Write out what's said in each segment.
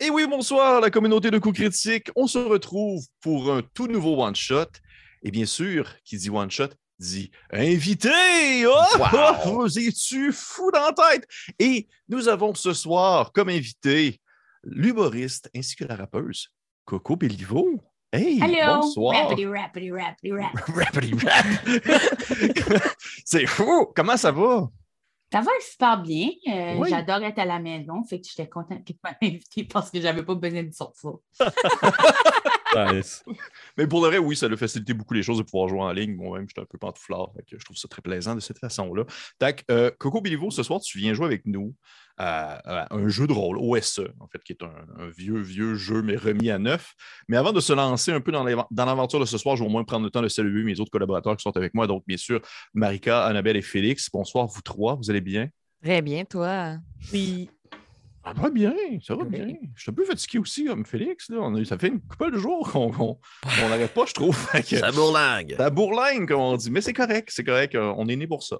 Et oui, bonsoir, la communauté de coups critiques. On se retrouve pour un tout nouveau one-shot. Et bien sûr, qui dit one-shot dit invité. Oh, oh, vous es-tu fou dans la tête? Et nous avons ce soir comme invité l'humoriste ainsi que la rappeuse Coco Bellivo. Hey, Allô? bonsoir. Rappity, rappity, rappity, rap. Rappity rap. C'est fou. Comment ça va? Ça va super bien. Euh, Oui. J'adore être à la maison. Fait que j'étais contente qu'il m'ait invité parce que j'avais pas besoin de sortir. Nice. Mais pour le vrai, oui, ça a facilité beaucoup les choses de pouvoir jouer en ligne. Moi-même, j'étais un peu pantouflard. fait que je trouve ça très plaisant de cette façon-là. Tac, euh, Coco Bilivo, ce soir, tu viens jouer avec nous à, à un jeu de rôle, OSE, en fait, qui est un, un vieux, vieux jeu, mais remis à neuf. Mais avant de se lancer un peu dans l'aventure de ce soir, je vais au moins prendre le temps de saluer mes autres collaborateurs qui sont avec moi. Donc, bien sûr, Marika, Annabelle et Félix. Bonsoir, vous trois. Vous allez bien? Très bien, toi. Oui. Ça va bien, ça va Oui. bien. Je suis un peu fatigué aussi, comme Félix. Là. On a- ça fait une couple de jours qu'on on n'arrête pas, je trouve. Ça bourlingue. La bourlingue, comme on dit. Mais c'est correct, c'est correct. euh, On est né pour ça.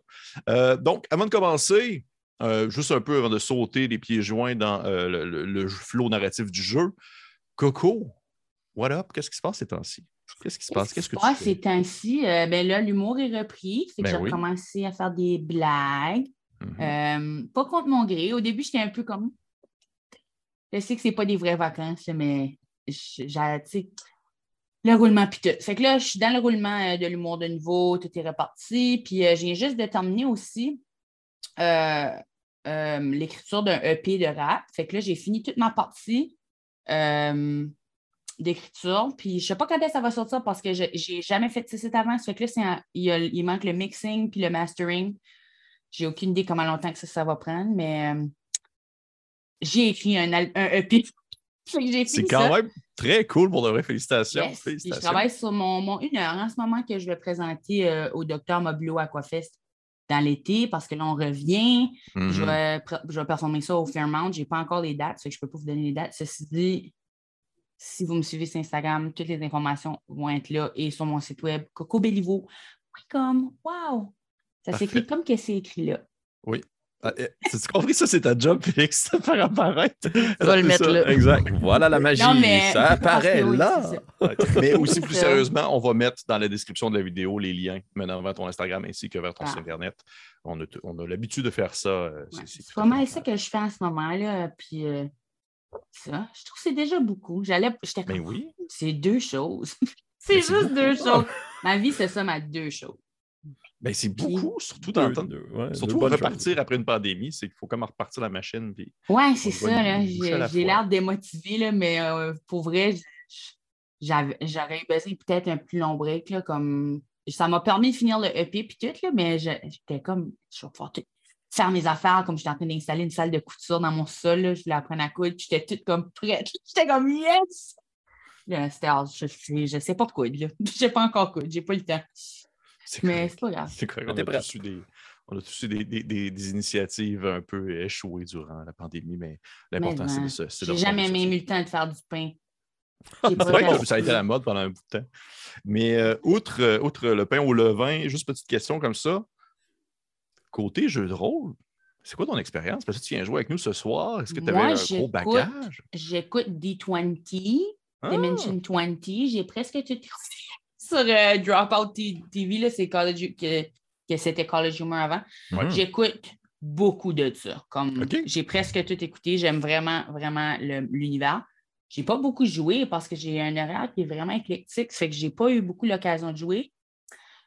Euh, donc, avant de commencer, euh, juste un peu avant de sauter les pieds joints dans euh, le, le- le flot narratif du jeu, Coco, what up? Qu'est-ce qui se passe ces temps-ci? Qu'est-ce qui se passe? Qu'est-ce que tu fais? ces temps-ci, euh, ben là, l'humour est repris. Fait que Ben j'ai oui. recommencé à faire des blagues. Mhm. Euh, pas contre mon gré. Au début, j'étais un peu comme. Je sais que c'est pas des vraies vacances, mais j'ai, le roulement puis tout. Fait que là, je suis dans le roulement de l'humour de nouveau, tout est reparti. Puis j'ai juste de terminer aussi l'écriture d'un EP de rap. Fait que là, j'ai fini toute ma partie euh, d'écriture. Puis je sais pas quand est-ce que ça va sortir parce que je j'ai jamais fait ça avant. Ça fait que là, un- il, y a- il manque le mixing puis le mastering. J'ai aucune idée comment longtemps que ça, ça va prendre, mais euh, j'ai écrit un, un EP. C'est quand ça. même très cool pour de vrai. Félicitations. Yes. Puis je Félicitations. travaille sur mon, mon une heure en ce moment que je vais présenter euh, au docteur Mobilo Aquafest dans l'été parce que là, on revient. Je, vais, je vais performer ça au Fairmount. Je n'ai pas encore les dates, fait que je ne peux pas vous donner les dates. Ceci dit, si vous me suivez sur Instagram, toutes les informations vont être là et sur mon site web cocobellivo.com. Wow! Ça s'écrit comme que c'est écrit là. Ah, eh, T'as-tu compris? Ça? C'est ta job, Félix, de faire apparaître. va le mettre ça, là. Exact. Voilà la magie. Non, mais- Ça apparaît oui, là. ça. Mais aussi, plus Ça. sérieusement, on va mettre dans la description de la vidéo les liens menant vers ton Instagram ainsi que vers ton Ah. site Internet. On a, t- on a l'habitude de faire ça. euh, c'est- Ouais, c'est fait ça que je fais en ce moment-là. Puis euh, ça, je trouve que c'est déjà beaucoup. J'allais, j'étais comme, oui. c'est deux choses. c'est Mais c'est juste deux choses. Ma vie, c'est ça, ma deux choses. Ben, c'est beaucoup, surtout dans le temps. Deux- ouais, Surtout repartir choses. après une pandémie, c'est qu'il faut comme repartir la machine. Puis... Ouais, c'est ça. la J'ai, l'air démotivée, là, mais euh, pour vrai, j'aurais eu besoin peut-être un plus long break. Là, comme... Ça m'a permis de finir le EP puis tout, là, mais je- j'étais comme, je vais pouvoir tout faire mes affaires, comme j'étais en train d'installer une salle de couture dans mon sol. là, je voulais apprendre à coudre, j'étais toute comme prête. J'étais comme yes! Là, ah, je, je, je sais pas coudre. Là. Je sais pas encore coudre, j'ai pas le temps. C'est Mais c'est pas grave. C'est correct. On a, tous eu des, on a tous eu des, des- des- des initiatives un peu échouées durant la pandémie, mais l'important, c'est de se. J'ai jamais ça. eu le temps de faire du pain. C'est vrai que ça a été à la mode pendant un bout de temps. Mais euh, outre, euh, outre le pain au levain, juste petite question comme ça. Côté jeu de rôle, c'est quoi ton expérience? Parce que tu viens jouer avec nous ce soir. Est-ce que tu avais Moi, un gros bagage? J'écoute D20, Ah! Dimension 20. J'ai presque tout sur euh, Dropout TV. C'est College que, que c'était College Humor avant. Mhm. J'écoute beaucoup de ça. Comme j'ai presque tout écouté. J'aime vraiment, vraiment l'univers. J'ai pas beaucoup joué parce que j'ai un horaire qui est vraiment éclectique. Ça fait que j'ai pas eu beaucoup l'occasion de jouer.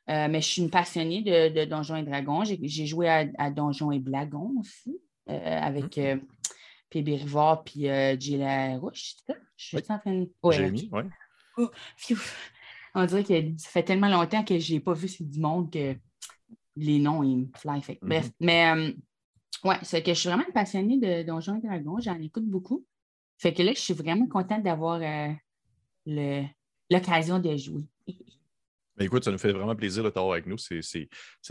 Euh, mais je suis une passionnée de, de Donjons et Dragons. J'ai joué à, à Donjons et Blagons aussi, euh, avec Mm. euh, PB Rivard puis Gilles c'est ça? Je suis Oui. en train de. Ouais, Jamie, ouais. ok. On dirait que ça fait tellement longtemps que je n'ai pas vu du monde que les noms, ils me fly. Fait Bref, Mhm. mais euh, ouais, c'est que je suis vraiment passionnée de Donjons et Dragons. J'en écoute beaucoup. Fait que là, je suis vraiment contente d'avoir euh, l'occasion de jouer. Ben, écoute, ça nous fait vraiment plaisir de t'avoir avec nous. C'est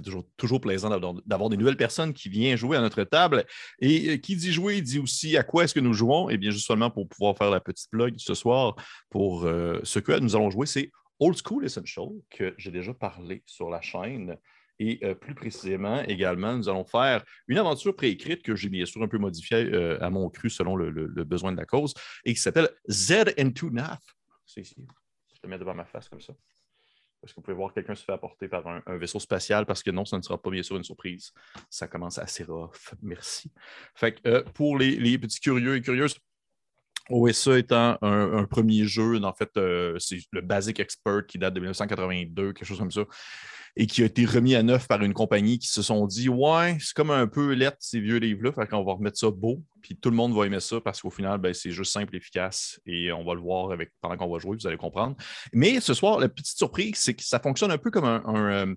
toujours, toujours plaisant d'avoir d'avoir des nouvelles personnes qui viennent jouer à notre table. Et euh, qui dit jouer dit aussi à quoi est-ce que nous jouons. Eh bien, juste seulement pour pouvoir faire la petite plug ce soir, pour euh, ce que nous allons jouer, c'est Old School Essential, que j'ai déjà parlé sur la chaîne. Et euh, plus précisément, également, nous allons faire une aventure préécrite que j'ai bien sûr un peu modifiée euh, à mon cru selon le, besoin de la cause et qui s'appelle Z into Nath. C'est ici. Je le mets devant ma face comme ça. Parce que vous pouvez voir quelqu'un se fait apporter par un, un vaisseau spatial parce que non, ça ne sera pas bien sûr une surprise. Ça commence assez rough. Merci. Fait que euh, pour les, les petits curieux et curieuses, OSA étant un, premier jeu, en fait, euh, c'est le Basic Expert qui date de 1982, quelque chose comme ça, et qui a été remis à neuf par une compagnie qui se sont dit Ouais, c'est comme un peu lettre ces vieux livres-là, fait qu'on va remettre ça beau, puis tout le monde va aimer ça parce qu'au final, ben, c'est juste simple, efficace, et on va le voir pendant qu'on va jouer, vous allez comprendre. Mais ce soir, la petite surprise, c'est que ça fonctionne un peu comme euh,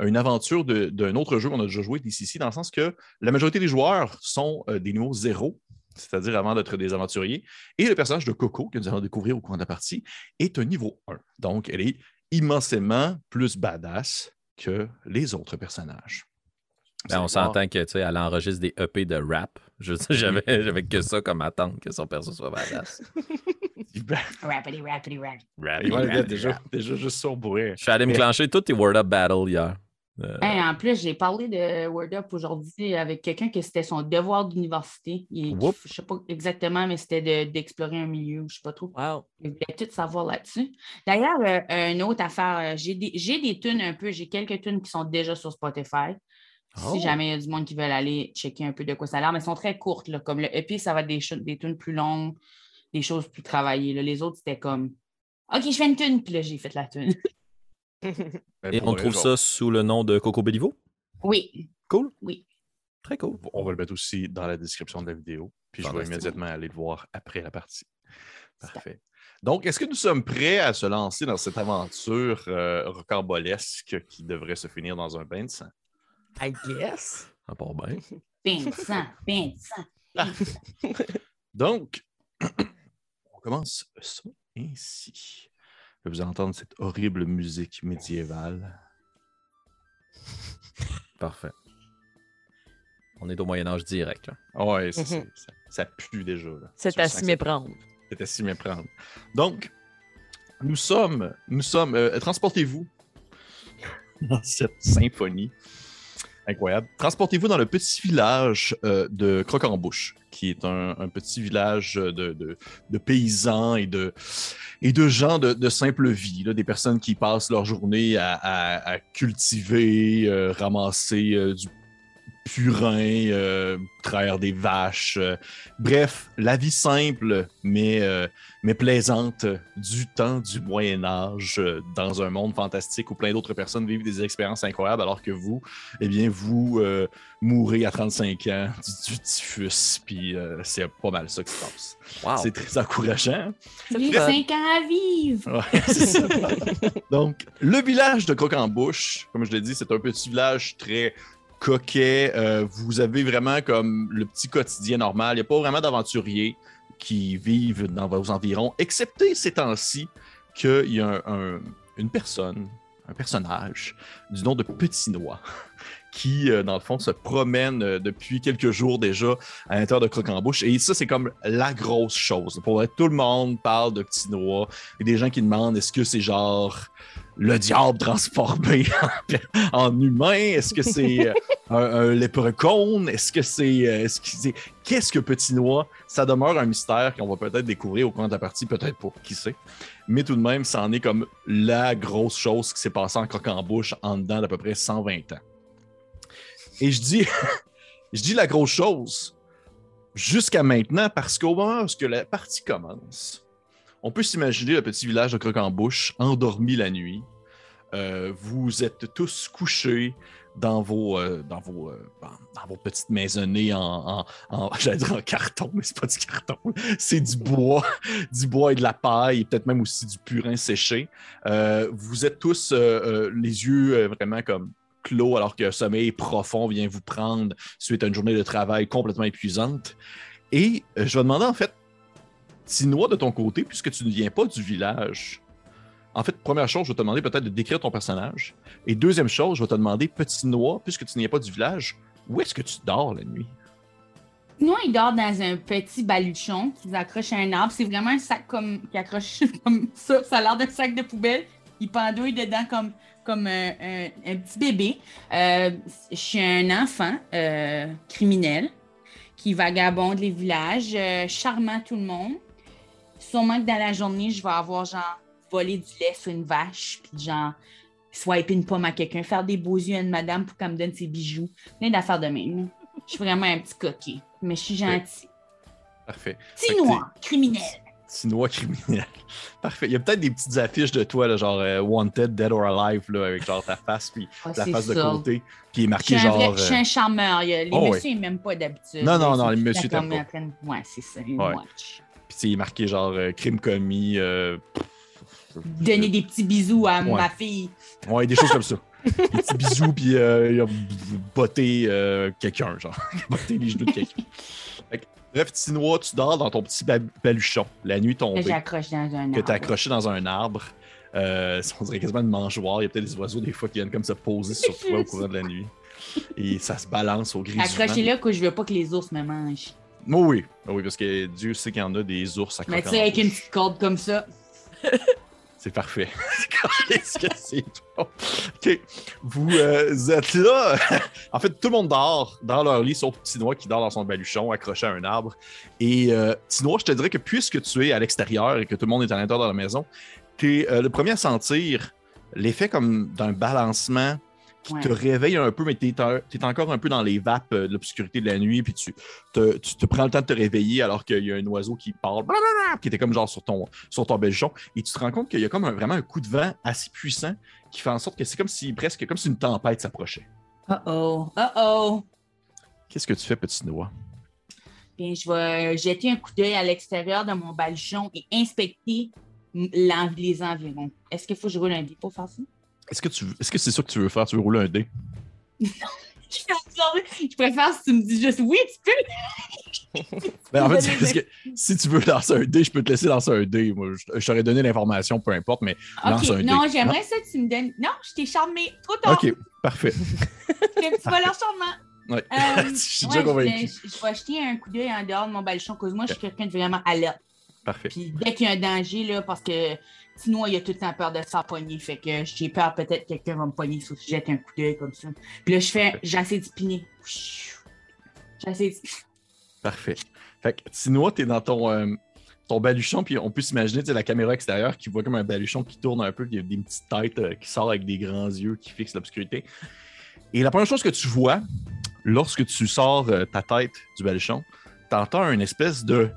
une aventure d'un autre jeu qu'on a déjà joué d'ici, dans le sens que la majorité des joueurs sont euh, des niveaux zéro, c'est-à-dire avant d'être des aventuriers. Et le personnage de Coco, que nous allons découvrir au cours de la partie, est un niveau 1. Donc, elle est immensément plus badass que les autres personnages. Ben, on s'entend que, tu sais, elle enregistre des EP de rap. Je sais, j'avais, j'avais que ça comme attente, que son perso soit badass. Rapidy, rapidy, rap. Rap, Ouais, rap, déjà, déjà juste on pourrait. Je suis allé me clencher tous tes Word Up Battle hier. Euh, Hey, en plus, j'ai parlé de Word Up aujourd'hui avec quelqu'un que c'était son devoir d'université. Il-. Je ne sais pas exactement, mais c'était de- d'explorer un milieu, je ne sais pas trop. Wow. Je voulais tout savoir là-dessus. D'ailleurs, euh, une autre affaire, euh, j'ai des, des tunes un peu, j'ai quelques tunes qui sont déjà sur Spotify. Oh. Si jamais il y a du monde qui veut aller checker un peu de quoi ça a l'air, mais elles sont très courtes. Là, comme le EP, ça va être des, des tunes plus longues, des choses plus travaillées. là. Les autres, c'était comme OK, je fais une tune, puis là, j'ai fait la tune. Ben, Et on trouve genre, ça sous le nom de Coco Bellivo? Oui, Cool. oui. Très cool. On va le mettre aussi dans la description de la vidéo. Puis je vais immédiatement aller le voir après la partie. Parfait. Donc, est-ce que nous sommes prêts à se lancer dans cette aventure euh, rocambolesque qui devrait se finir dans un bain de sang? I guess. Ça part bien. Vincent, Vincent. Donc, on commence ça ainsi. Vous allez entendre cette horrible musique médiévale. Parfait. On est au Moyen-Âge direct. Là. Ah Ouais, c'est- Mhm. c'est- ça, ça pue déjà. là. C'est à s'y méprendre. C'est à s'y méprendre. Donc, nous sommes, nous sommes, euh, transportez-vous dans cette symphonie incroyable. Transportez-vous dans le petit village euh, de Croc-en-Bouche, qui est un, petit village de, paysans et de, gens de, simple vie, des personnes qui passent leur journée à, à- à cultiver, euh, ramasser euh, du purin, euh, traire des vaches. euh, bref, la vie simple, mais, euh, mais plaisante du temps du Moyen Âge, euh, dans un monde fantastique où plein d'autres personnes vivent des expériences incroyables, alors que vous, eh bien, vous euh, mourrez à 35 ans du, du typhus, puis euh, c'est pas mal ça qui se passe. Wow. C'est très encourageant. J'ai fun. 5 ans à vivre. Ouais, c'est ça. Donc, le village de Croc-en-Bouche, comme je l'ai dit, c'est un petit village très coquet. Euh, vous avez vraiment comme le petit quotidien normal. Il n'y a pas vraiment d'aventuriers qui vivent dans vos environs, excepté ces temps-ci qu'il y a un- un- une personne, un personnage du nom de Petit Noix qui, euh, dans le fond, se promène euh, depuis quelques jours déjà à l'intérieur de Croc-en-Bouche. Et ça, c'est comme la grosse chose. Pour vrai, tout le monde parle de Petit Noix. Il y a des gens qui demandent est-ce que c'est genre le diable transformé en, en humain? Est-ce que c'est euh, un, un léprechaun Est-ce que c'est. euh, est-ce que c'est- Qu'est-ce que Petit Noix? Ça demeure un mystère qu'on va peut-être découvrir au cours de la partie, peut-être pas, qui sait. Mais tout de même, ça en est comme la grosse chose qui s'est passée en croque-en-bouche en dedans d'à peu près 120 ans. Et je dis, je dis la grosse chose jusqu'à maintenant parce qu'au moment où la partie commence, on peut s'imaginer le petit village de Croc-en-Bouche endormi la nuit. Euh, vous êtes tous couchés dans vos, euh, dans vos, euh, dans- dans vos petites maisonnées en, j'allais dire en carton, mais c'est pas du carton, c'est du bois, du bois et de la paille, peut-être même aussi du purin séché. Vous êtes tous les yeux vraiment comme clos alors qu'un sommeil profond vient vous prendre suite à une journée de travail complètement épuisante. Et je vais demander en fait, Tinois de ton côté, puisque tu ne viens pas du village. En fait, première chose, je vais te demander peut-être de décrire ton personnage. Et deuxième chose, je vais te demander, Petit Noix, puisque tu n'es pas du village, où est-ce que tu dors la nuit? Sinon, il dort dans un petit baluchon qu'ils accrochent à un arbre. C'est vraiment un sac comme qui accroche comme ça. Ça a l'air d'un sac de poubelle. il pendouille dedans comme, comme un, un- un petit bébé. Euh, je suis un enfant euh, criminel qui vagabonde les villages, euh, charmant tout le monde. Sûrement que dans la journée, je vais avoir genre volé du lait sur une vache, puis genre swiper une pomme à quelqu'un, faire des beaux yeux à une madame pour qu'elle me donne ses bijoux. Plein d'affaires de même. Je suis vraiment un petit coquet, mais je suis gentil. Parfait. Noir, criminel. Sinois criminel. Parfait. Il y a peut-être des petites affiches de toi, là, genre euh, Wanted, Dead or Alive, là, avec genre ta face, puis Ah, la face de côté, puis il est Je marqué suis genre. vrai- je suis un charmeur. Les Oh, ouais. messieurs, ils m'aiment pas d'habitude. Non, non, non, les messieurs t'aiment pas. Ouais, c'est ça. ils Ouais. watch. Il est marqué genre euh, crime commis. euh, Donner des petits bisous à Ouais. ma fille. Ouais, des choses comme ça. Des petits bisous, puis euh, il a botté euh, quelqu'un, genre. botté les genoux de quelqu'un. Que, Bref, Tinois, tu dors dans ton petit ba- baluchon, la nuit Que tombée, j'accroche dans un que arbre. accroché dans un arbre. On dirait quasiment une mangeoire. Il y a peut-être des oiseaux, des fois, qui viennent comme se poser sur toi au courant de la nuit. Et ça se balance au gris. Accrochez-le que je veux pas que les ours me mangent. Oh oui, oh oui, parce que Dieu sait qu'il y en a des ours à Mais tu sais, avec une petite corde comme ça. C'est parfait. Qu'est-ce que c'est? OK. Vous euh, êtes là. en fait, tout le monde dort dans leur lit, sauf Tinois qui dort dans son baluchon, accroché à un arbre. Et euh, Tinois, je te dirais que puisque tu es à l'extérieur et que tout le monde est à l'intérieur de la maison, tu es le premier à sentir l'effet comme d'un balancement qui Ouais. te réveille un peu, mais tu es, encore un peu dans les vapes euh, de l'obscurité de la nuit, puis tu te, tu te prends le temps de te réveiller alors qu'il y a un oiseau qui parle, blablabla, qui était comme genre sur ton, sur ton et tu te rends compte qu'il y a comme un- vraiment un coup de vent assez puissant qui fait en sorte que c'est comme si presque comme si une tempête s'approchait. Oh oh, oh oh. Qu'est-ce que tu fais, petit noix? Bien, je vais jeter un coup d'œil à l'extérieur de mon baluchon et inspecter les environs. Est-ce qu'il faut que je roule un dé pour faire ça? Est-ce que tu est-ce que c'est ça que tu veux faire? Tu veux rouler un dé? Je suis absorbée. Je préfère si tu me dis juste oui, tu peux. Ben, en fait, parce que si tu veux lancer un dé, je peux te laisser lancer un dé. Moi, je, je t'aurais donné l'information, peu importe, mais lance Ok, un non, dé. j'aimerais ça que tu me donnes. Non, je t'ai charmé. Trop tard. OK, parfait. Un petit voleur charmant. Ouais. Euh, je suis ouais, déjà convaincu. je- je vais jeter un coup d'œil en dehors de mon baluchon, cause moi, je suis quelqu'un de vraiment alerte. Parfait. Puis dès qu'il y a un danger, là, parce que sinon, il a tout le temps peur de se faire pogner. Fait que j'ai peur, peut-être que quelqu'un va me pogner si je jette un coup d'œil comme ça. Puis là, je fais, j'essaie de spinner. J'essaie de. Parfait. Fait que Tinois, t'es dans ton, euh, ton baluchon, puis on peut s'imaginer, la caméra extérieure qui voit comme un baluchon qui tourne un peu, puis il y a des petites têtes euh, qui sortent avec des grands yeux qui fixent l'obscurité. Et la première chose que tu vois, lorsque tu sors euh, ta tête du baluchon, t'entends une espèce de...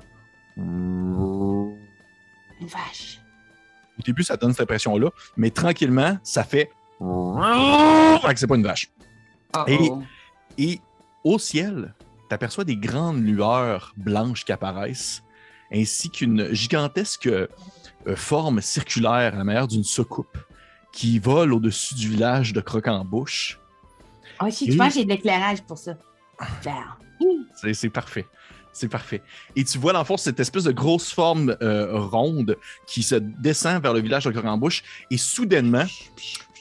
Une vache. Début, ça donne cette impression-là, mais tranquillement, ça fait... Fait que c'est pas une vache. Oh, Et- oh. Et au ciel, tu aperçois des grandes lueurs blanches qui apparaissent, ainsi qu'une gigantesque euh, forme circulaire à la manière d'une soucoupe qui vole au-dessus du village de Croc-en-Bouche. Ah, si, Et- tu vois, j'ai de l'éclairage pour ça. C'est parfait. C'est parfait. Et tu vois, dans le fond, cette espèce de grosse forme euh, ronde qui se descend vers le village de Croc-en-Bouche. Et soudainement,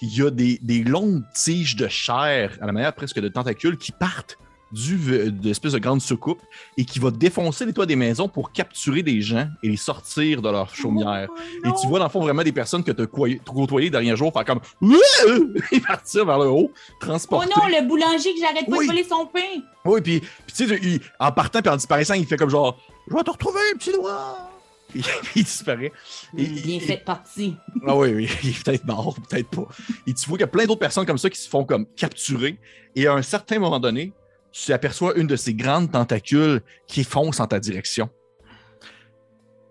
il y a des longues tiges de chair, à la manière presque de tentacules, qui partent du, de grande soucoupe et qui va défoncer les toits des maisons pour capturer des gens et les sortir de leur chaumière. Oh, Et tu vois, dans le fond, vraiment des personnes que tu as côtoyées les derniers jours faire comme et partir vers le haut, Oh transporter. non, le boulanger que j'arrête pas Oui. de voler son pain. Oui, puis, tu sais, il- en partant puis en disparaissant, il fait comme genre Je vais te retrouver, petit doigt Puis il disparaît. Et- Bien et- fait partie. Ah oui, oui, il est peut-être mort, peut-être pas. Et tu vois qu'il y a plein d'autres personnes comme ça qui se font comme capturer. Et à un certain moment donné, tu aperçois une de ces grandes tentacules qui fonce en ta direction.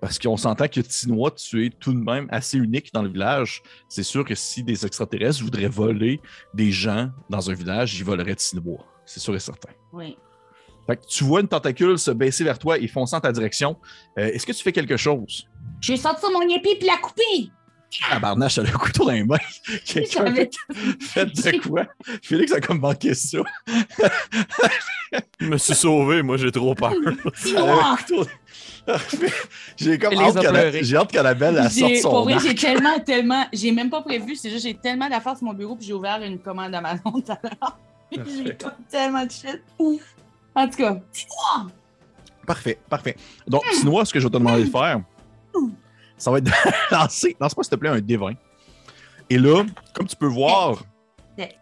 Parce qu'on s'entend que Tinois, tu es tout de même assez unique dans le village. C'est sûr que si des extraterrestres voudraient voler des gens dans un village, ils voleraient Tinois. C'est sûr et certain. Oui. Fait que tu vois une tentacule se baisser vers toi et foncer en ta direction. Euh, Est-ce que tu fais quelque chose? Je vais sortir mon épée puis la couper. Ah, a le couteau dans les mains. Quelqu'un fait de quoi? Félix a comme manqué ça. Je me suis sauvé, moi j'ai trop peur. J'ai comme hâte a qu'Anna- pleuré. j'ai hâte qu'Annabelle elle sorte J'ai- son Pour vrai, arc. j'ai tellement, tellement. J'ai même pas prévu. C'est juste, j'ai tellement d'affaires sur mon bureau puis j'ai ouvert une commande Amazon tout à l'heure. J'ai comme tellement de shit. En tout cas, Parfait, parfait. Donc, Sinois, ce que je vais te demander de faire, ça va être de lancer, lance-moi s'il te plaît un D20. Et là, comme tu peux voir,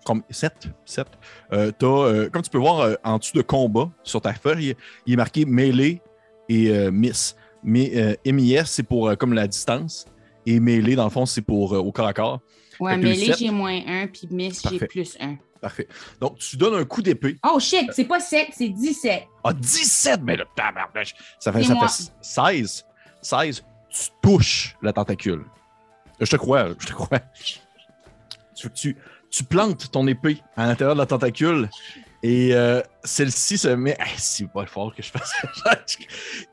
comme 7, 7, comme tu peux voir euh, en dessous de combat sur ta feuille, il est marqué mêlée et euh, miss. Mais euh, MIS, c'est pour euh, comme la distance. Et mêlée, dans le fond, c'est pour euh, au corps à corps. Ouais, sept. j'ai moins un, puis Miss, j'ai plus un. Parfait. Donc, tu donnes un coup d'épée. Oh shit, c'est pas 7, c'est 17. Ah, 17! Mais le tabarnouche! Ça fait, ça fait 16. 16. Tu touches la tentacule. Je te crois, je te crois. Tu, tu, tu plantes ton épée à l'intérieur de la tentacule et euh, celle-ci se met. Ah, c'est pas fort que je fasse ça.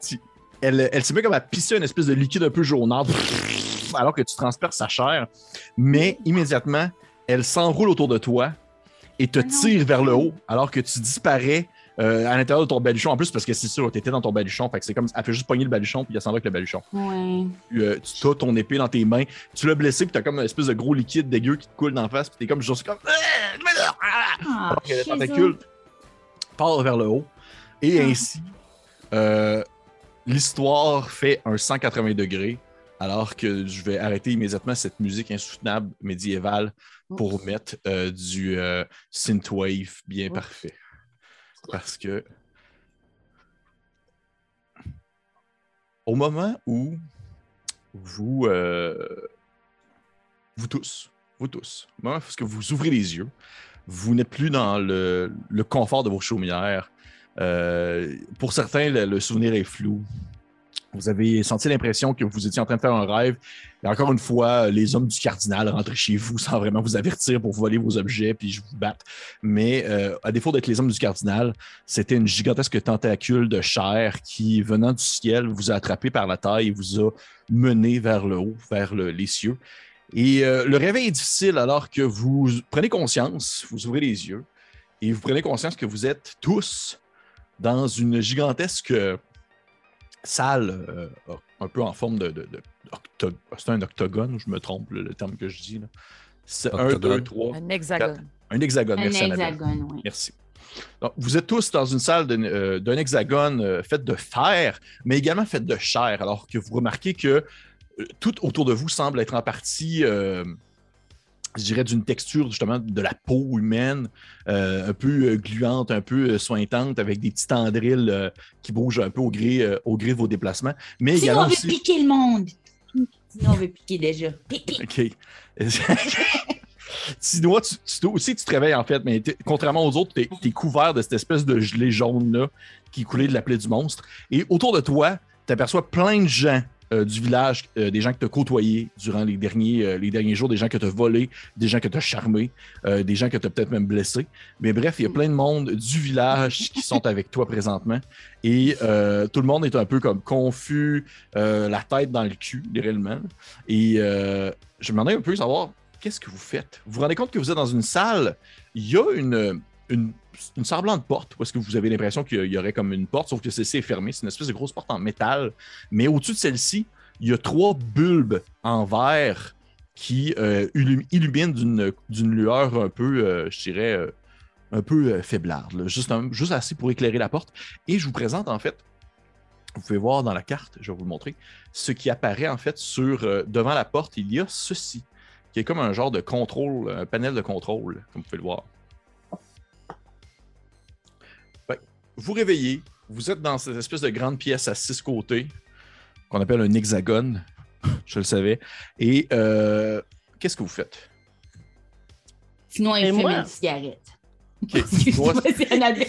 Elle, elle se met comme à pisser une espèce de liquide un peu jaunâtre alors que tu transperces sa chair. Mais immédiatement, elle s'enroule autour de toi et te Ah tire vers le haut alors que tu disparais euh, à l'intérieur de ton baluchon. En plus, parce que c'est sûr, tu étais dans ton baluchon. Fait que c'est comme elle fait juste pogner le baluchon puis elle s'en va avec le baluchon. Ouais. Tu, euh, tu as ton épée dans tes mains. Tu l'as blessé puis t'as comme une espèce de gros liquide dégueu qui te coule d'en face. Puis t'es comme juste comme. Ah! Ah, Alors que chez tentacule part vers le haut. Et Ah. ainsi, euh, l'histoire fait un 180 degrés. Alors que je vais arrêter immédiatement cette musique insoutenable médiévale pour mettre euh, du euh, synthwave bien parfait. Parce que au moment où vous, euh, vous tous, vous tous, où vous ouvrez les yeux, vous n'êtes plus dans le, confort de vos chaumières. Euh, pour certains, le souvenir est flou. Vous avez senti l'impression que vous étiez en train de faire un rêve. Et encore une fois, les hommes du cardinal rentrent chez vous sans vraiment vous avertir pour voler vos objets puis je vous batte. Mais euh, à défaut d'être les hommes du cardinal, c'était une gigantesque tentacule de chair qui, venant du ciel, vous a attrapé par la taille et vous a mené vers le haut, vers le- les cieux. Et euh, le réveil est difficile alors que vous prenez conscience, vous ouvrez les yeux et vous prenez conscience que vous êtes tous dans une gigantesque euh, salle, un peu en forme de. de- c'est un octogone, ou je me trompe, le, le terme que je dis. là. C'est un, deux, trois. Un hexagone. Un hexagone, Un merci hexagone, oui. Merci. Donc, vous êtes tous dans une salle d'un euh, d'un hexagone euh, faite de fer, mais également faite de chair, alors que vous remarquez que euh, tout autour de vous semble être en partie, euh, je dirais, d'une texture justement de la peau humaine, euh, un peu euh, gluante, un peu euh, sointante, avec des petits tendrils euh, qui bougent un peu au gré, euh, au gré de vos déplacements. Mais Sinon, également on veut aussi... piquer le monde. Sinon, on veut piquer déjà. Pique, pique. OK. Sinon, tu, tu- aussi, tu te réveilles en fait, mais contrairement aux autres, tu es, couvert de cette espèce de gelée jaune-là qui coulait de la plaie du monstre. Et autour de toi, tu aperçois plein de gens du village, euh, des gens que tu as côtoyés durant les derniers, euh, les derniers jours, des gens que tu as volés, des gens que tu as charmés, euh, des gens que tu as peut-être même blessés. Mais bref, il y a plein de monde du village qui sont avec toi présentement. Et euh, tout le monde est un peu comme confus, euh, la tête dans le cul, réellement. Et euh, je me demandais un peu savoir qu'est-ce que vous faites? Vous vous rendez compte que vous êtes dans une salle, il y a une, une, semblante porte, est-ce que vous avez l'impression qu'il y aurait comme une porte, sauf que celle-ci est fermée. C'est une espèce de grosse porte en métal. Mais au-dessus de celle-ci, il y a trois bulbes en verre qui euh, illum- illuminent d'une lueur un peu, euh, je dirais, euh, un peu faiblarde, juste, assez pour éclairer la porte. Et je vous présente en fait, vous pouvez voir dans la carte, je vais vous le montrer, ce qui apparaît en fait sur devant la porte, il y a ceci, qui est comme un genre de contrôle, un panel de contrôle, comme vous pouvez le voir. Vous réveillez, vous êtes dans cette espèce de grande pièce à six côtés, qu'on appelle un hexagone, je le savais. Et euh, qu'est-ce que vous faites? Sinon, il fume une cigarette. Ok. Excuse-moi, Moi, c'est Annabelle.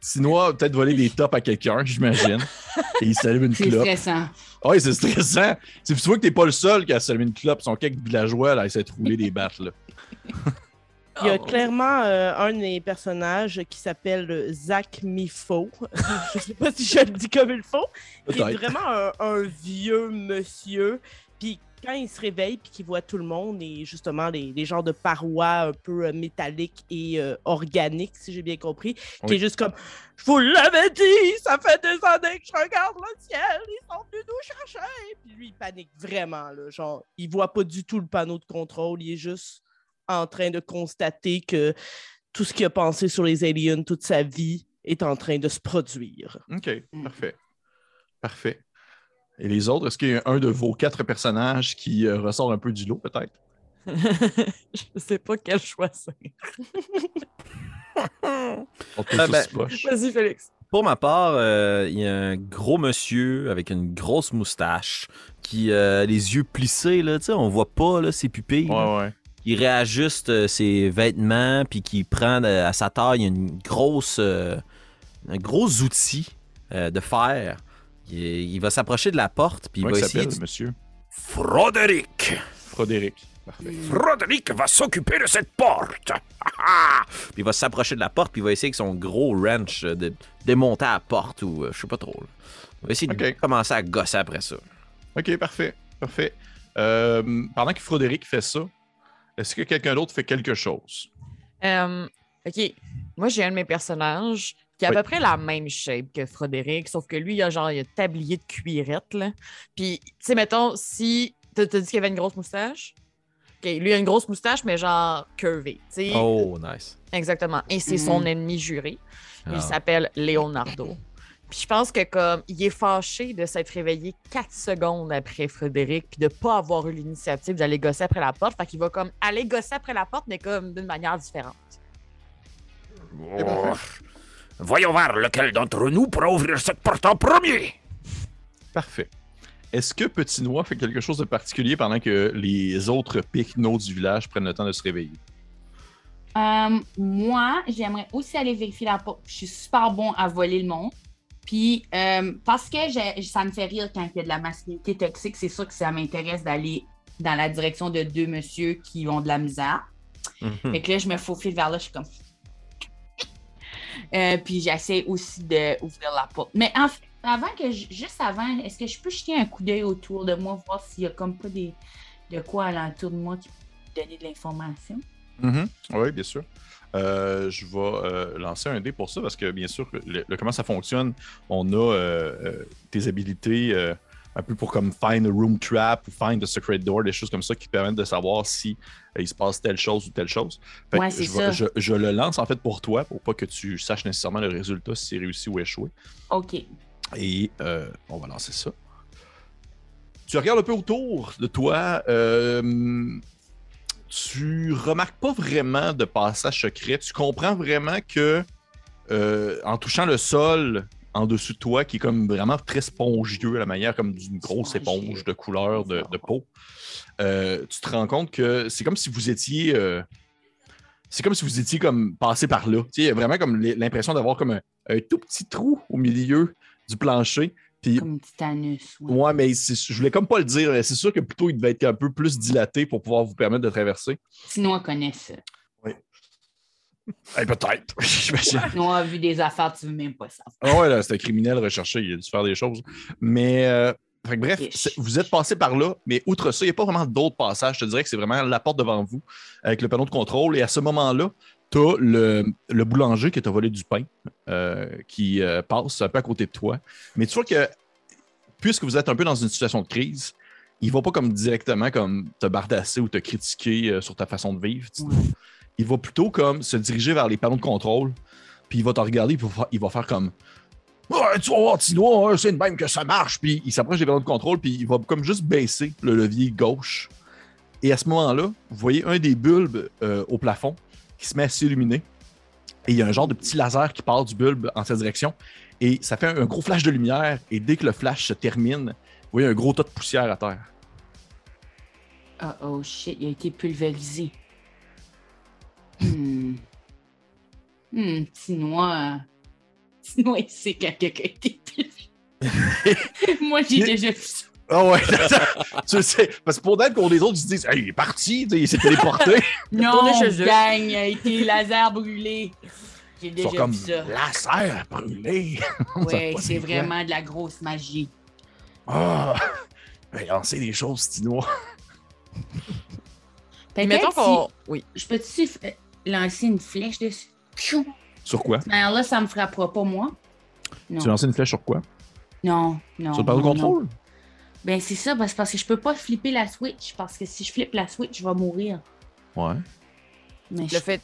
Sinon, peut-être voler des tops à quelqu'un, j'imagine. Et il s'allume une C'est clope. stressant. Oui, c'est stressant. Tu tu vois que t'es pas le seul qui a s'allumer une clope. Ils sont quelques villageois là, essayer de rouler des battes. Là. Il y a Oh. clairement euh, un des personnages qui s'appelle Zach Mifo. je sais pas si je le dis comme il faut. Qui est vraiment un, un vieux monsieur. Puis quand il se réveille puis qu'il voit tout le monde et justement les, les genres de parois un peu euh, métalliques et euh, organiques, si j'ai bien compris, qui est juste comme Je vous l'avais dit, ça fait des années que je regarde le ciel, ils sont venus nous chercher. Puis lui, il panique vraiment. Là, genre, il voit pas du tout le panneau de contrôle, il est juste en train de constater que tout ce qu'il a pensé sur les aliens toute sa vie est en train de se produire. OK, Mm. parfait. Parfait. Et les autres, est-ce qu'il y a un de vos quatre personnages qui euh, ressort un peu du lot, peut-être? je sais pas quel choisir. Ah ben. Vas-y, Félix. Pour ma part, euh, il y a un gros monsieur avec une grosse moustache qui a les yeux plissés, là, tu sais, on voit pas là, ses pupilles. là. Ouais, ouais. Il réajuste euh, ses vêtements, puis qui prend euh, à sa taille une grosse, euh, un gros outil euh, de fer. Il, il va s'approcher de la porte, puis il va il essayer s'appelle, de... monsieur? Froderick, Frédéric. Parfait. Froderick va s'occuper de cette porte. Ah, Puis il va s'approcher de la porte, puis il va essayer avec son gros wrench de démonter la porte, ou euh, je sais pas trop. là. Il va essayer de commencer à gosser après ça. OK, parfait. Parfait. Euh, pendant que Frédéric fait ça, est-ce que quelqu'un d'autre fait quelque chose? Euh, ok, moi j'ai un de mes personnages qui a à peu près la même shape que Frédéric, sauf que lui, il a genre il a un tablier de cuirette. Là. Puis, tu sais, mettons, si. T'as dit qu'il avait une grosse moustache? Ok, lui, il a une grosse moustache, mais genre curvée. Oh, nice. Exactement. Et c'est son Mhm. ennemi juré. Ah. Il s'appelle Leonardo. Puis je pense que comme il est fâché de s'être réveillé 4 secondes après Frédéric puis de pas avoir eu l'initiative d'aller gosser après la porte, fait qu'il va comme aller gosser après la porte mais comme d'une manière différente. Oh. Voyons voir lequel d'entre nous pourra ouvrir cette porte en premier. Parfait. Est-ce que Petit Noix fait quelque chose de particulier pendant que les autres picnos du village prennent le temps de se réveiller? Euh, moi, j'aimerais aussi aller vérifier la porte. Je suis super bon à voler le monde. Puis, euh, parce que ça me fait rire quand il y a de la masculinité toxique, c'est sûr que ça m'intéresse d'aller dans la direction de deux messieurs qui ont de la misère. Mhm. Fait que là, je me faufile vers là, je suis comme. Euh, puis j'essaie aussi d'ouvrir la porte. Mais en fait, avant que je- juste avant, est-ce que je peux jeter un coup d'œil autour de moi, voir s'il y a comme pas des de quoi alentour de moi qui peut donner de l'information? Oui, bien sûr. Euh, je vais euh, lancer un dé pour ça parce que, bien sûr, le, le- comment ça fonctionne, on a euh, euh, tes habilités un peu pour comme find a room trap ou find a secret door, des choses comme ça qui permettent de savoir si il se passe telle chose ou telle chose. Fait que Ouais, c'est je, le lance en fait pour toi pour pas que tu saches nécessairement le résultat si c'est réussi ou échoué. OK. Et euh, on va lancer ça. Tu regardes un peu autour de toi. Tu remarques pas vraiment de passage secret. Tu comprends vraiment que euh, en touchant le sol en dessous de toi, qui est comme vraiment très spongieux à la manière comme d'une grosse éponge de couleur de, de peau, euh, tu te rends compte que c'est comme si vous étiez. euh, c'est comme si vous étiez comme passé par là. Tu sais, il y a vraiment comme l'impression d'avoir comme un, un tout petit trou au milieu du plancher. Puis, Comme un petit anus. ouais. ouais, mais je voulais comme pas le dire. C'est sûr que plutôt il devait être un peu plus dilaté pour pouvoir vous permettre de traverser. Sinon, on connaît ça. Eh, peut-être. J'imagine. Sinon, on a vu des affaires, tu veux même pas ça. Ah ouais, là, c'est un criminel recherché, il a dû faire des choses. Mais, euh, fait que bref, vous êtes passé par là, mais outre ça, il n'y a pas vraiment d'autres passages. Je te dirais que c'est vraiment la porte devant vous avec le panneau de contrôle. Et à ce moment-là, tu as le, le boulanger qui t'a volé du pain euh, qui euh, passe un peu à côté de toi. Mais tu vois que, puisque vous êtes un peu dans une situation de crise, il va pas comme directement comme te bardasser ou te critiquer euh, sur ta façon de vivre. tu-. Il va plutôt comme se diriger vers les panneaux de contrôle, puis il va te regarder, puis il va faire comme tu vas voir, Tino, hein, c'est de même que ça marche. Puis il s'approche des panneaux de contrôle, puis il va comme juste baisser le levier gauche. Et à ce moment-là, vous voyez un des bulbes euh, au plafond qui se met à s'illuminer. Et il y a un genre de petit laser qui part du bulbe en cette direction. Et ça fait un, un gros flash de lumière. Et dès que le flash se termine, vous voyez un gros tas de poussière à terre. Oh, oh shit, il a été pulvérisé. Hmm. Hmm, petit noix. Petit noix, il sait quand quelqu'un a été pulvérisé. Moi, j'ai déjà vu ça. Ah ouais, tu sais, parce que pour d'être pour les autres, ils se disent Hey, il est parti, il s'est téléporté. Non, gang, il a été laser brûlé. J'ai Ils déjà sont comme vu ça. laser brûlé. Pas c'est vraiment de la grosse magie. Ah, ben, on sait des choses, Tino. Mettons qu'on. Oui. je peux-tu f- lancer une flèche dessus? Sur quoi? Alors là, ça me frappera pas, moi. Non, Tu lances une flèche sur quoi? Non, non. Sur le panneau de non. Ben, c'est ça, parce, parce que je peux pas flipper la Switch, parce que si je flippe la Switch, je vais mourir. Ouais. Mais Le je- fait.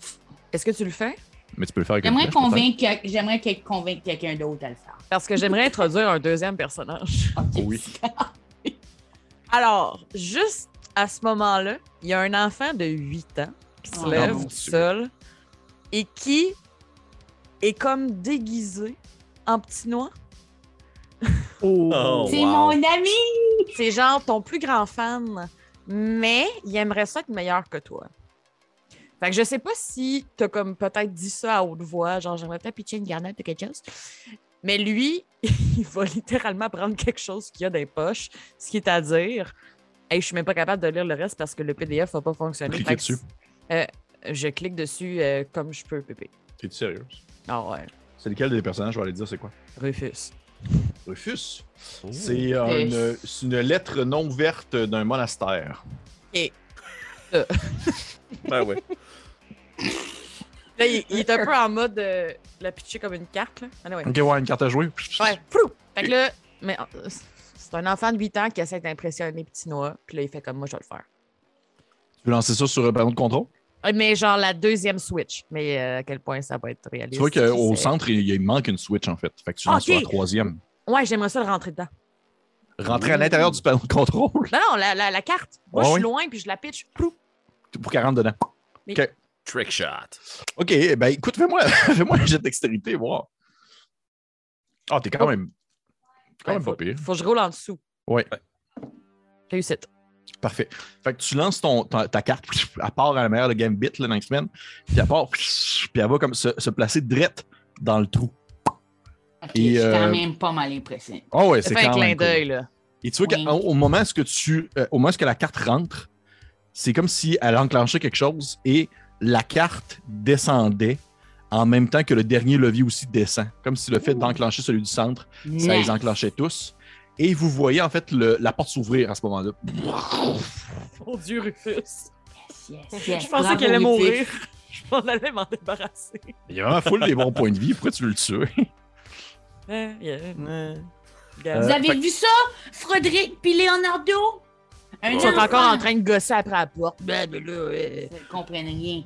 Est-ce que tu le fais? Mais tu peux le faire avec J'aimerais convaincre, j'aimerais convaincre quelqu'un d'autre à le faire. Parce que j'aimerais introduire un deuxième personnage. Oui. Alors, juste à ce moment-là, il y a un enfant de 8 ans qui se Oh, lève tout seul et qui est comme déguisé en petit noir. Oh, C'est wow. mon ami! C'est genre ton plus grand fan, mais il aimerait ça être meilleur que toi. Fait que je sais pas si t'as comme peut-être dit ça à haute voix, genre j'aimerais peut-être pitcher une garnette de quelque chose. Mais lui, il va littéralement prendre quelque chose qu'il y a dans les poches, ce qui est à dire. Hey, je suis même pas capable de lire le reste parce que le PDF va pas fonctionner. Cliquez dessus. euh, je clique dessus euh, comme je peux, Pépé. T'es-tu sérieuse? Ah ouais, C'est lequel des personnages, je vais aller dire, c'est quoi? Rufus. Rufus. Oh. C'est euh, une, c'est une lettre non ouverte d'un monastère. Ben ouais. Là, il, il est un peu en mode euh, la pitcher comme une carte. Là. Ah, ouais. Ok, ouais, une carte à jouer. Ouais, flou! Fait que là, mais, euh, c'est un enfant de 8 ans qui essaie d'impressionner Petit Noah. Puis là, il fait comme moi, je vais le faire. Tu veux lancer ça sur un panneau de contrôle? Euh, Mais genre la deuxième Switch. Mais euh, à quel point ça va être réaliste. Tu vois qu'au centre, il, il manque une Switch, en fait. Fait que tu Ah, lances sur ok. la troisième. Ouais, j'aimerais ça le rentrer dedans. Rentrer à l'intérieur du panneau de contrôle Non, non, la, la, la carte. Moi, Ouais, je suis loin, puis je la pitch. Plou! pour qu'elle rentre dedans. Trick shot. Ok, eh ben écoute, fais-moi fais un jet de dextérité, voir. Ah, t'es quand Oh. même. t'es quand Ouais, même faut, pas pire. faut que je roule en dessous. Ouais. Réussite. Parfait. Fait que tu lances ton, ta, ta carte, elle part à la meilleure de Gambit là, dans X-Men, puis elle part, puis elle va comme se, se placer drette dans le trou. Ok, Et, je suis euh, quand même pas mal impressionné. Oh ouais, c'est fait un quand clin cool. d'œil, là. Et tu vois Oui. qu'au au moment où tu, euh, au moment où la carte rentre, c'est comme si elle enclenchait quelque chose et la carte descendait en même temps que le dernier levier aussi descend. Comme si le fait d'enclencher celui du centre, ça les enclenchait tous. Et vous voyez en fait le- la porte s'ouvrir à ce moment-là. Mon Dieu, Rufus. Yes, yes, yes. Je pensais qu'elle allait mourir. Je m'en allais m'en débarrasser. Il y a vraiment full des bons points de vie. Pourquoi tu veux le tuer? Hein, yeah, hein. Vous avez vu ça, Frédéric puis Leonardo? Un Ils sont enfant. encore en train de gosser après la porte. Ben, ben là, euh. Ils ne comprennent rien.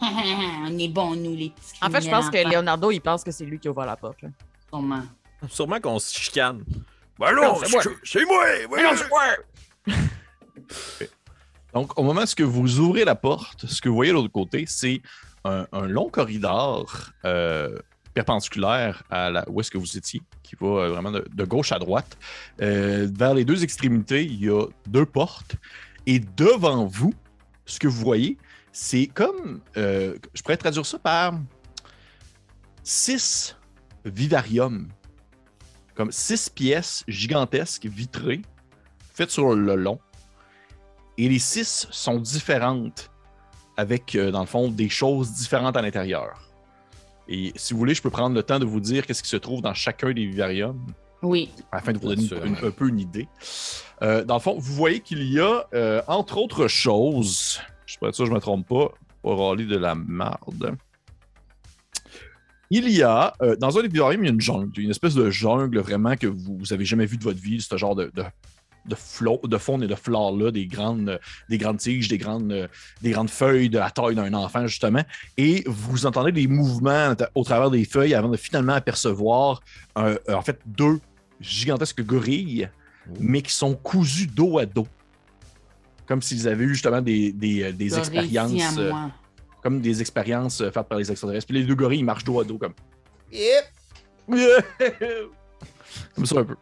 On est bons, nous, les petits En fait, je pense que Leonardo, il pense que c'est lui qui a ouvert la porte. là. sûrement. Sûrement qu'on se chicane. Ben non, c'est moi. c'est moi! ouais. Donc, au moment où vous ouvrez la porte, ce que vous voyez de l'autre côté, c'est un, un long corridor euh, perpendiculaire à la, où est-ce que vous étiez, qui va euh, vraiment de, gauche à droite. Euh, vers les deux extrémités, il y a deux portes. Et devant vous, ce que vous voyez, c'est comme, euh, je pourrais traduire ça par six vivariums. Comme six pièces gigantesques vitrées, faites sur le long. Et les six sont différentes, avec, dans le fond, des choses différentes à l'intérieur. Et si vous voulez, je peux prendre le temps de vous dire qu'est-ce qui se trouve dans chacun des vivariums, Oui. afin de vous donner une- une- un peu une idée. Euh, dans le fond, vous voyez qu'il y a, euh, entre autres choses, je suis pas sûr que je me trompe pas, pas râler de la marde. Il y a, euh, dans un des vivariums, il y a une jungle, une espèce de jungle vraiment que vous, vous avez jamais vu de votre vie, ce genre de, de, de, flo- de faune et de flore-là, des grandes, euh, des grandes tiges, des grandes, euh, des grandes feuilles de la taille d'un enfant, justement. Et vous entendez des mouvements au travers des feuilles avant de finalement apercevoir, un- euh, en fait, deux gigantesques gorilles, mais qui sont cousus dos à dos. Comme s'ils avaient eu justement des, des, euh, des expériences. euh, comme des expériences euh, faites par les extraterrestres. Puis les deux gorilles, ils marchent dos à dos comme. comme ça un peu.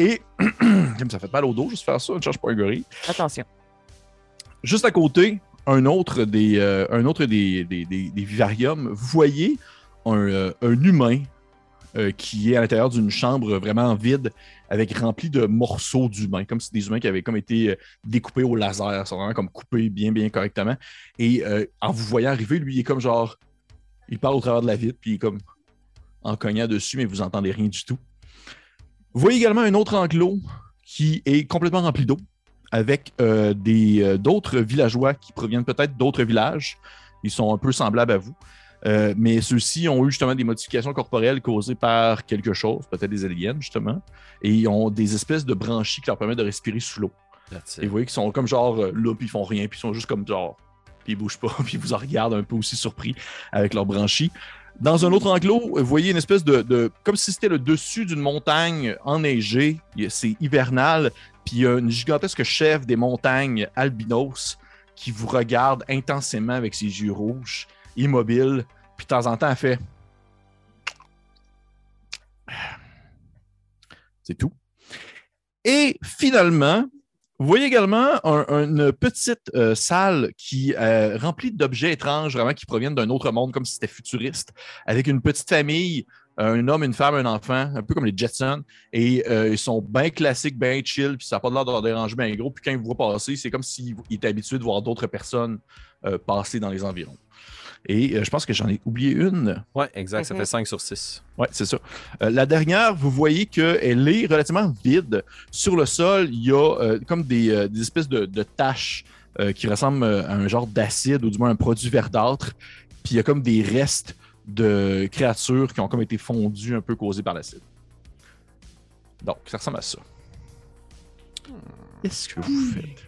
Et comme ça fait mal au dos, juste faire ça, ne cherche pas un gorille. Attention. Juste à côté, un autre des, euh, un autre des, des, des- des vivariums, vous voyez un, euh, un humain euh, qui est à l'intérieur d'une chambre vraiment vide avec rempli de morceaux d'humains, comme si des humains qui avaient comme été découpés au laser, sont vraiment comme coupés bien, bien correctement. Et en vous voyant arriver, lui, il est comme genre, il parle au travers de la vitre, puis il est comme en cognant dessus, mais vous entendez rien du tout. Vous voyez également un autre enclos qui est complètement rempli d'eau avec euh, des, euh, d'autres villageois qui proviennent peut-être d'autres villages. Ils sont un peu semblables à vous. Euh, mais ceux-ci ont eu justement des modifications corporelles causées par quelque chose, peut-être des aliens justement, et ils ont des espèces de branchies qui leur permettent de respirer sous l'eau. Et vous voyez qu'ils sont comme genre là, puis ils font rien, puis ils sont juste comme genre, puis ils bougent pas, puis ils vous en regardent un peu aussi surpris avec leurs branchies. Dans un autre enclos, vous voyez une espèce de, comme si c'était le dessus d'une montagne enneigée. C'est hivernal, puis il y a une gigantesque chèvre des montagnes albinos qui vous regarde intensément avec ses yeux rouges, immobile, puis de temps en temps, elle fait. C'est tout. Et finalement, vous voyez également un- une petite euh, salle qui est remplie d'objets étranges, vraiment qui proviennent d'un autre monde, comme si c'était futuriste, avec une petite famille, un homme, une femme, un enfant, un peu comme les Jetsons. Et euh, ils sont bien classiques, bien chill, puis ça n'a pas l'air de leur déranger bien gros. Puis quand ils vous voient passer, c'est comme s'ils étaient habitués de voir d'autres personnes euh, passer dans les environs. Et euh, je pense que j'en ai oublié une. Ouais, exact. Ça Mhm. fait 5 sur 6. Ouais, c'est ça. Euh, la dernière, vous voyez qu'elle est relativement vide. Sur le sol, il y a euh, comme des, euh, des espèces de, de taches euh, qui ressemblent à un genre d'acide ou du moins un produit verdâtre. Puis il y a comme des restes de créatures qui ont comme été fondues un peu causées par l'acide. Donc, ça ressemble à ça. Qu'est-ce que vous faites?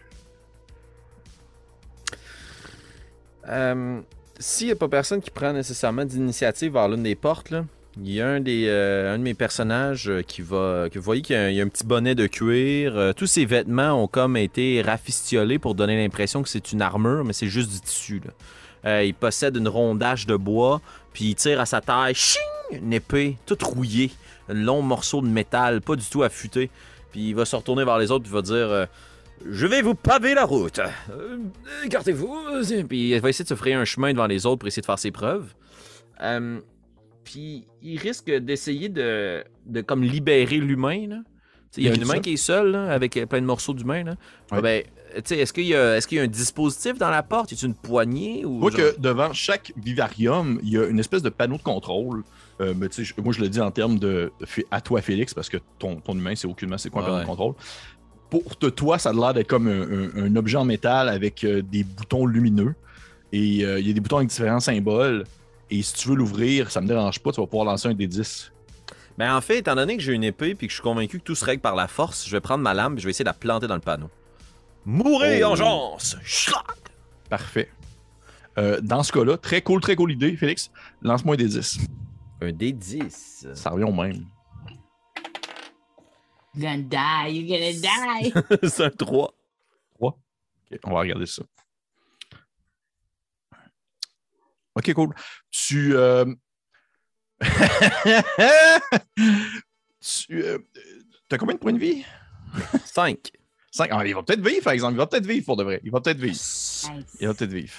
Euh, S'il n'y a pas personne qui prend nécessairement d'initiative vers l'une des portes, il y a un, des, euh, de mes personnages euh, qui va. Vous voyez qu'il y a, un- petit bonnet de cuir. euh, tous ses vêtements ont comme été rafistiolés pour donner l'impression que c'est une armure, mais c'est juste du tissu. il possède une rondage de bois, puis il tire à sa taille ching, une épée toute rouillée, un long morceau de métal, pas du tout affûté. Puis il va se retourner vers les autres, puis il va dire Je vais vous paver la route. Euh, Écartez-vous. euh, Puis il va essayer de se frayer un chemin devant les autres pour essayer de faire ses preuves. Euh, puis il risque d'essayer de, de comme libérer l'humain. là. Il y a un humain qui est seul, là, avec plein de morceaux d'humain. là. Ah ben, tu sais, est-ce qu'il y, a- est-ce qu'il y a un dispositif dans la porte? Y a une poignée? Ou Moi, genre- que devant chaque vivarium, il y a une espèce de panneau de contrôle. Euh, mais moi, je le dis en termes de à toi, Félix, parce que ton, ton humain, c'est aucunement c'est quoi un Ouais, panneau ouais. de contrôle. Pour toi, ça a l'air d'être comme un, un- un objet en métal avec euh, des boutons lumineux. Et euh, il y a des boutons avec différents symboles. Et si tu veux l'ouvrir, ça me dérange pas, tu vas pouvoir lancer un des 10. Ben, en fait, étant donné que j'ai une épée puis que je suis convaincu que tout se règle par la force, je vais prendre ma lame et je vais essayer de la planter dans le panneau. Mourez, Oh. engeance! Schrac! Parfait. Euh, dans ce cas-là, très cool, très cool idée, Félix. Lance-moi un des 10. Un D10. Ça revient au même. You're gonna die, you're gonna die. c'est un 3. Ok, on va regarder ça. Ok, cool. Tu. euh, tu. euh, T'as combien de points de vie? 5. 5. Ah, il va peut-être vivre, par exemple. Il va peut-être vivre pour de vrai. Il va peut-être vivre. Nice. Il va peut-être vivre.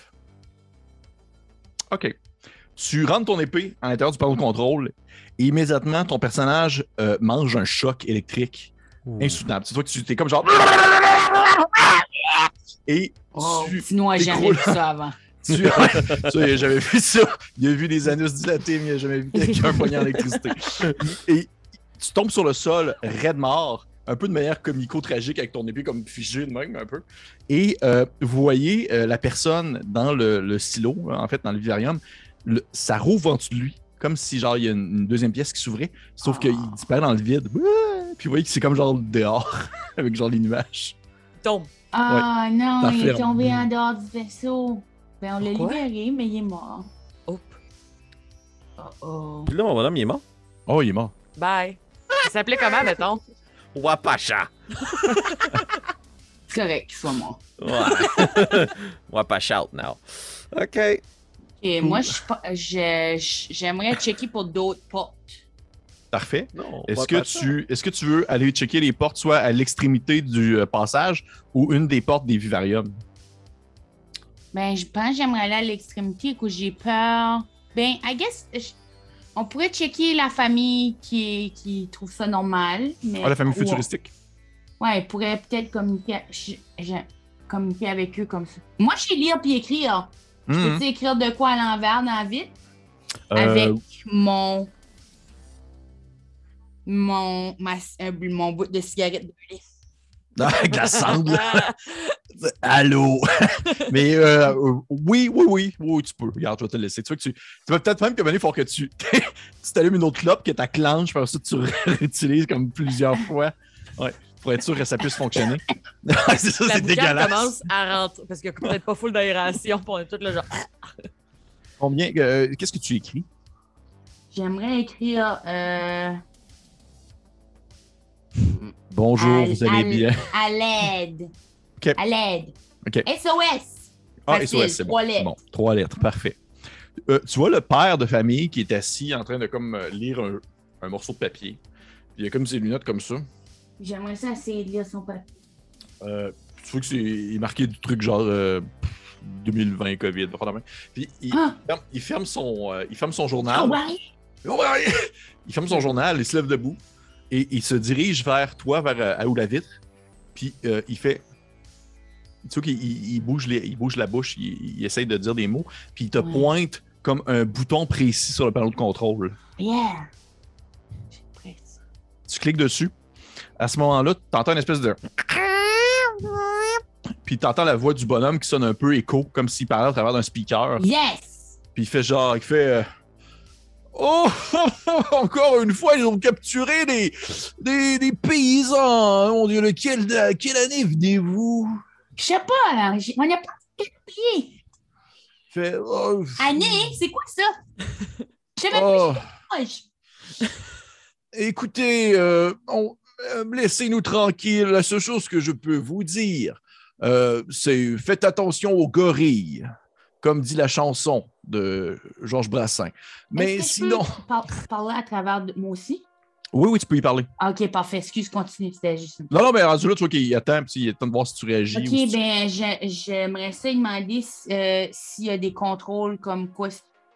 OK. Tu rentres ton épée à l'intérieur du panneau de contrôle et immédiatement, ton personnage euh, mange un choc électrique insoutenable. Tu vois que tu es comme genre. Et Oh, tu sinon, j'ai jamais vu ça avant. tu, a jamais vu ça. Il a vu des anus dilatés, mais il a jamais vu quelqu'un poigné en électricité. Et tu tombes sur le sol, raide mort, un peu de manière comico-tragique avec ton épée comme figée de même, un peu. Et euh, vous voyez euh, la personne dans le, le silo, en fait, dans le vivarium, le- ça rouvre en dessous de lui, comme si genre il y a une, une deuxième pièce qui s'ouvrait, sauf qu'il disparaît dans le vide. Puis vous voyez que c'est comme genre dehors, avec genre les nuages. Tombe. Ah non, il est tombé en dehors du vaisseau. Ben, on l'a libéré, mais il est mort. Hop. Oh oh. Puis là, mon bonhomme, il est mort? Oh, il est mort. Bye. Il s'appelait comment, mettons? Wapacha. C'est correct qu'il soit mort. Ouais. Wapacha out now. OK. Et moi, j'aimerais checker pour d'autres portes. Parfait. Est-ce que, tu, est-ce que tu veux aller checker les portes soit à l'extrémité du euh, passage ou une des portes des vivariums? Ben, je pense que j'aimerais aller à l'extrémité, que j'ai peur. Ben, I guess, je- on pourrait checker la famille qui, qui trouve ça normal. Mais, Ah, la famille futuristique. Ouais, elle pourrait peut-être communiquer, je- je- communiquer avec eux comme ça. Moi, je sais lire puis écrire. Je Mhm. peux écrire de quoi à l'envers dans la vitre Euh, avec mon. Mon, ma, euh, mon bout de cigarette de lait. avec la sangle. Allô? Mais euh, euh, oui, oui, oui, oui, tu peux. Regarde, je vais te laisser. Tu que tu, tu vas peut-être même que il faut que tu, tu t'allumes une autre clope, que tu clenches, puis ensuite tu réutilises comme plusieurs fois. Ouais, pour être sûr que ça puisse fonctionner. C'est ça, La c'est dégueulasse. commence à rentrer. Parce qu'il n'y a peut-être pas full d'aération, est tous là genre. Combien, euh, qu'est-ce que tu écris? J'aimerais écrire. Euh, Bonjour, À- vous allez à- bien? à l'aide. Ok. À l'aide. Ok. SOS. Ah, Facile, SOS, c'est bon. trois C'est lettres. Bon, trois lettres, parfait. Euh, tu vois le père de famille qui est assis en train de comme lire un, un morceau de papier. Puis il a comme ses lunettes comme ça. J'aimerais ça essayer de lire son papier. Euh, tu vois que c'est il est marqué du truc genre euh, pff, 2020 COVID. pas de même. Puis il, Ah! ferme, il ferme son, euh, il ferme son journal. Ah ouais? Oh, ouais! Il ferme son journal, il se lève debout et il se dirige vers toi, vers euh, à où la vitre. Puis euh, il fait. Tu vois qu'il il- il bouge, les- il bouge la bouche, il, il essaye de dire des mots, puis il te Ouais. pointe comme un bouton précis sur le panneau de contrôle. Yeah! Tu cliques dessus. À ce moment-là, tu entends une espèce de. Puis tu entends la voix du bonhomme qui sonne un peu écho, comme s'il parlait à travers d'un speaker. Yes! Puis il fait genre, il fait. euh, Oh! Encore une fois, ils ont capturé des, des, des paysans! Mon Dieu, lequel, de quelle année venez-vous? Je sais pas, là. On n'a pas. Il fait. Oh, Année, c'est quoi ça? Je sais même oh, je- écoutez, euh, on- euh, laissez-nous tranquilles. La seule chose que je peux vous dire, euh, c'est faites attention aux gorilles, comme dit la chanson de Georges Brassin. Mais que je sinon. peux par- parler à travers de moi aussi? Oui, oui, tu peux y parler. Ok, parfait. Excuse, continue. C'était juste. Non, non, mais rendu là, tu vois qu'il attend, puis il attend de voir si tu réagis. Ok, ou si tu- ben, j'aimerais ça demander euh, s'il y a des contrôles comme quoi,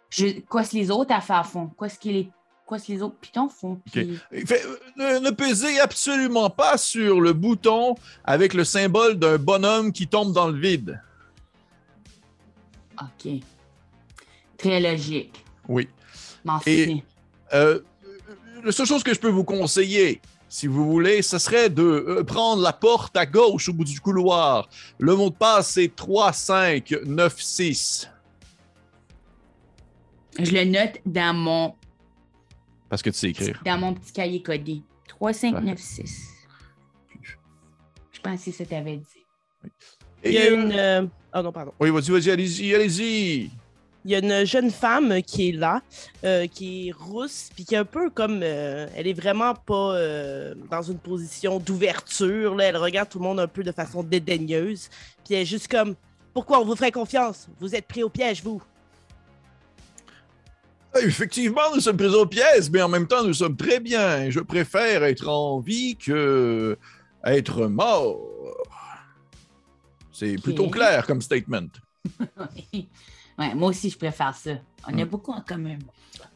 je- quoi les autres affaires font. Quoi ce que les, quoi ce les autres pitons font? puis- Il fait, euh, ne, ne pesez absolument pas sur le bouton avec le symbole d'un bonhomme qui tombe dans le vide. Ok. Très logique. Oui. Merci. Et- Euh, la seule chose que je peux vous conseiller, si vous voulez, ce serait de euh, prendre la porte à gauche au bout du couloir. Le mot de passe, c'est 3596. Je le note dans mon, Parce que tu sais écrire. dans mon petit cahier codé. 3596. Je pensais que ça t'avait dit. Il y a une. euh, Ah non, pardon. Oui, vas-y, vas-y, allez-y, allez-y. Il y a une jeune femme qui est là, euh, qui est rousse, puis qui est un peu comme. euh, elle est vraiment pas euh, dans une position d'ouverture. là. Elle regarde tout le monde un peu de façon dédaigneuse. Puis elle est juste comme Pourquoi on vous ferait confiance? Vous êtes pris au piège, vous. Eh, Effectivement, nous sommes pris aux pièces, mais en même temps, nous sommes très bien. Je préfère être en vie que être mort. C'est plutôt clair comme statement. ouais, moi aussi, je préfère ça. On a Hmm. beaucoup en commun.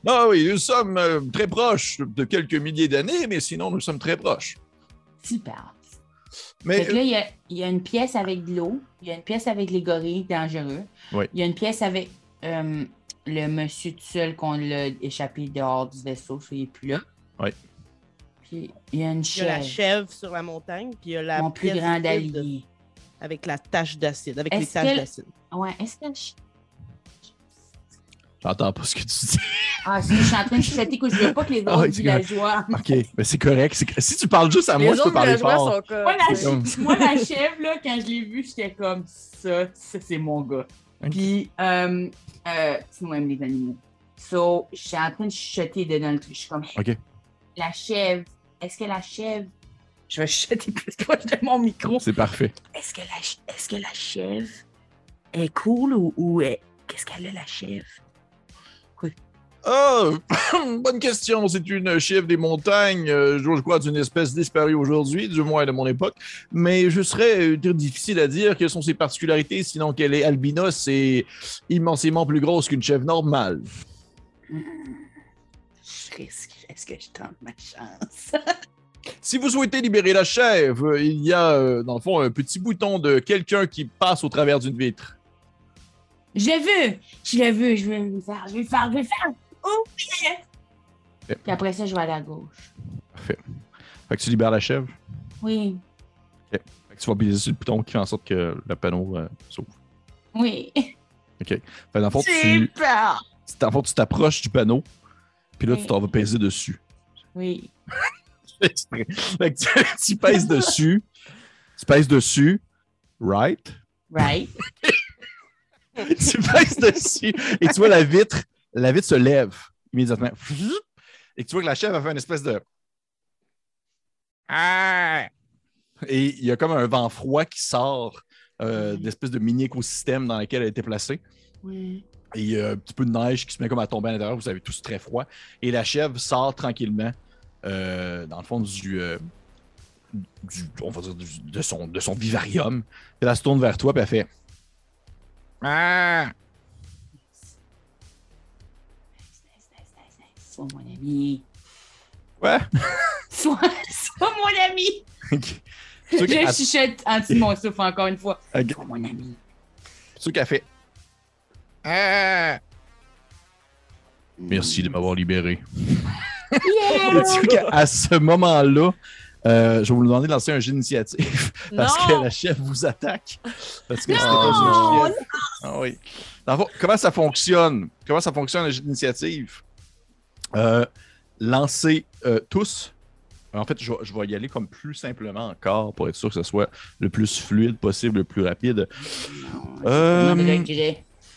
Ah oui, nous sommes euh, très proches de quelques milliers d'années, mais sinon, nous sommes très proches. Super. Mais Fait que là, il y a, il y a une pièce avec de l'eau, il y a une pièce avec les gorilles dangereux, Oui. il y a une pièce avec euh, le monsieur tout seul qu'on l'a échappé dehors du vaisseau, ça, il n'est plus là. Oui. Puis il y a une Il y a la chèvre, chèvre sur la montagne, puis il y a la mon plus grand allié. avec la tache d'acide, avec les taches d'acide. Ouais, est-ce que je... j'entends pas ce que tu dis. Ah, si je suis en train de chuchoter que je veux pas que les Ah autres villageois... OK, mais c'est correct. Si tu parles juste à moi, je peux parler fort. Moi, la, C'est comme- moi, la chèvre, là, quand je l'ai vue, j'étais comme ça, ça, c'est mon gars. Puis, euh, c'est moi, les animaux. So, je suis en train de chuchoter dedans le truc. Je suis comme, OK. la chèvre, est-ce que la chèvre? Je vais chuchoter plus proche de mon micro. C'est parfait. Est-ce que, la, est-ce que la chèvre est cool ou, ou est- qu'est-ce qu'elle a, la chèvre? Ah, bonne question. C'est une chèvre des montagnes, euh, je crois, d'une espèce disparue aujourd'hui, du moins de mon époque. Mais je serais euh, très difficile à dire quelles sont ses particularités, sinon qu'elle est albinos et immensément plus grosse qu'une chèvre normale. Je risque. Est-ce que je tente ma chance? Si vous souhaitez libérer la chèvre, il y a, euh, dans le fond, un petit bouton de quelqu'un qui passe au travers d'une vitre. Je le veux! Je le veux, je veux le faire, je vais le faire, je vais le faire! Oh, yeah! Ok. Puis après ça, je vais aller à gauche. Fait que tu libères la chèvre? Oui, Fait que tu vas appuyer sur le bouton qui fait en sorte que le panneau euh, s'ouvre. oui. Fait que dans le fond, tu, Super! dans le fond, tu t'approches du panneau, puis là, Oui. tu t'en vas peser dessus. Oui. Fait que tu, tu pèses dessus. Tu pèses dessus. Right? Right. tu pèses dessus. Et tu vois la vitre. La vitre se lève immédiatement. Et tu vois que la chèvre a fait une espèce de. Ah! Et il y a comme un vent froid qui sort euh, d'espèce de mini-écosystème dans lequel elle était placée. Ouais. Et il y a un petit peu de neige qui se met comme à tomber à l'intérieur. Vous avez tous très froid. Et la chèvre sort tranquillement, euh, dans le fond, du, euh, du- on va dire du- de, son, de son vivarium. Puis elle se tourne vers toi, puis elle fait Ah! Sois mon ami. Ouais. Sois, sois mon ami. Qui- Je chuchote en dessous de mon souffle encore une fois. Ok. Sois mon ami. Ceux qu'elle fait Ah! Merci de m'avoir libéré. Yeah! Qu'à ce moment-là, euh, je vais vous demander de lancer un jeu d'initiative parce que la chef vous attaque. Parce que c'était Non! pas une chef. Ah oui. Dans comment ça fonctionne? Comment ça fonctionne le jeu d'initiative? Euh, lancez euh, tous. En fait, je, vais- je vais y aller comme plus simplement encore pour être sûr que ce soit le plus fluide possible, le plus rapide. Euh.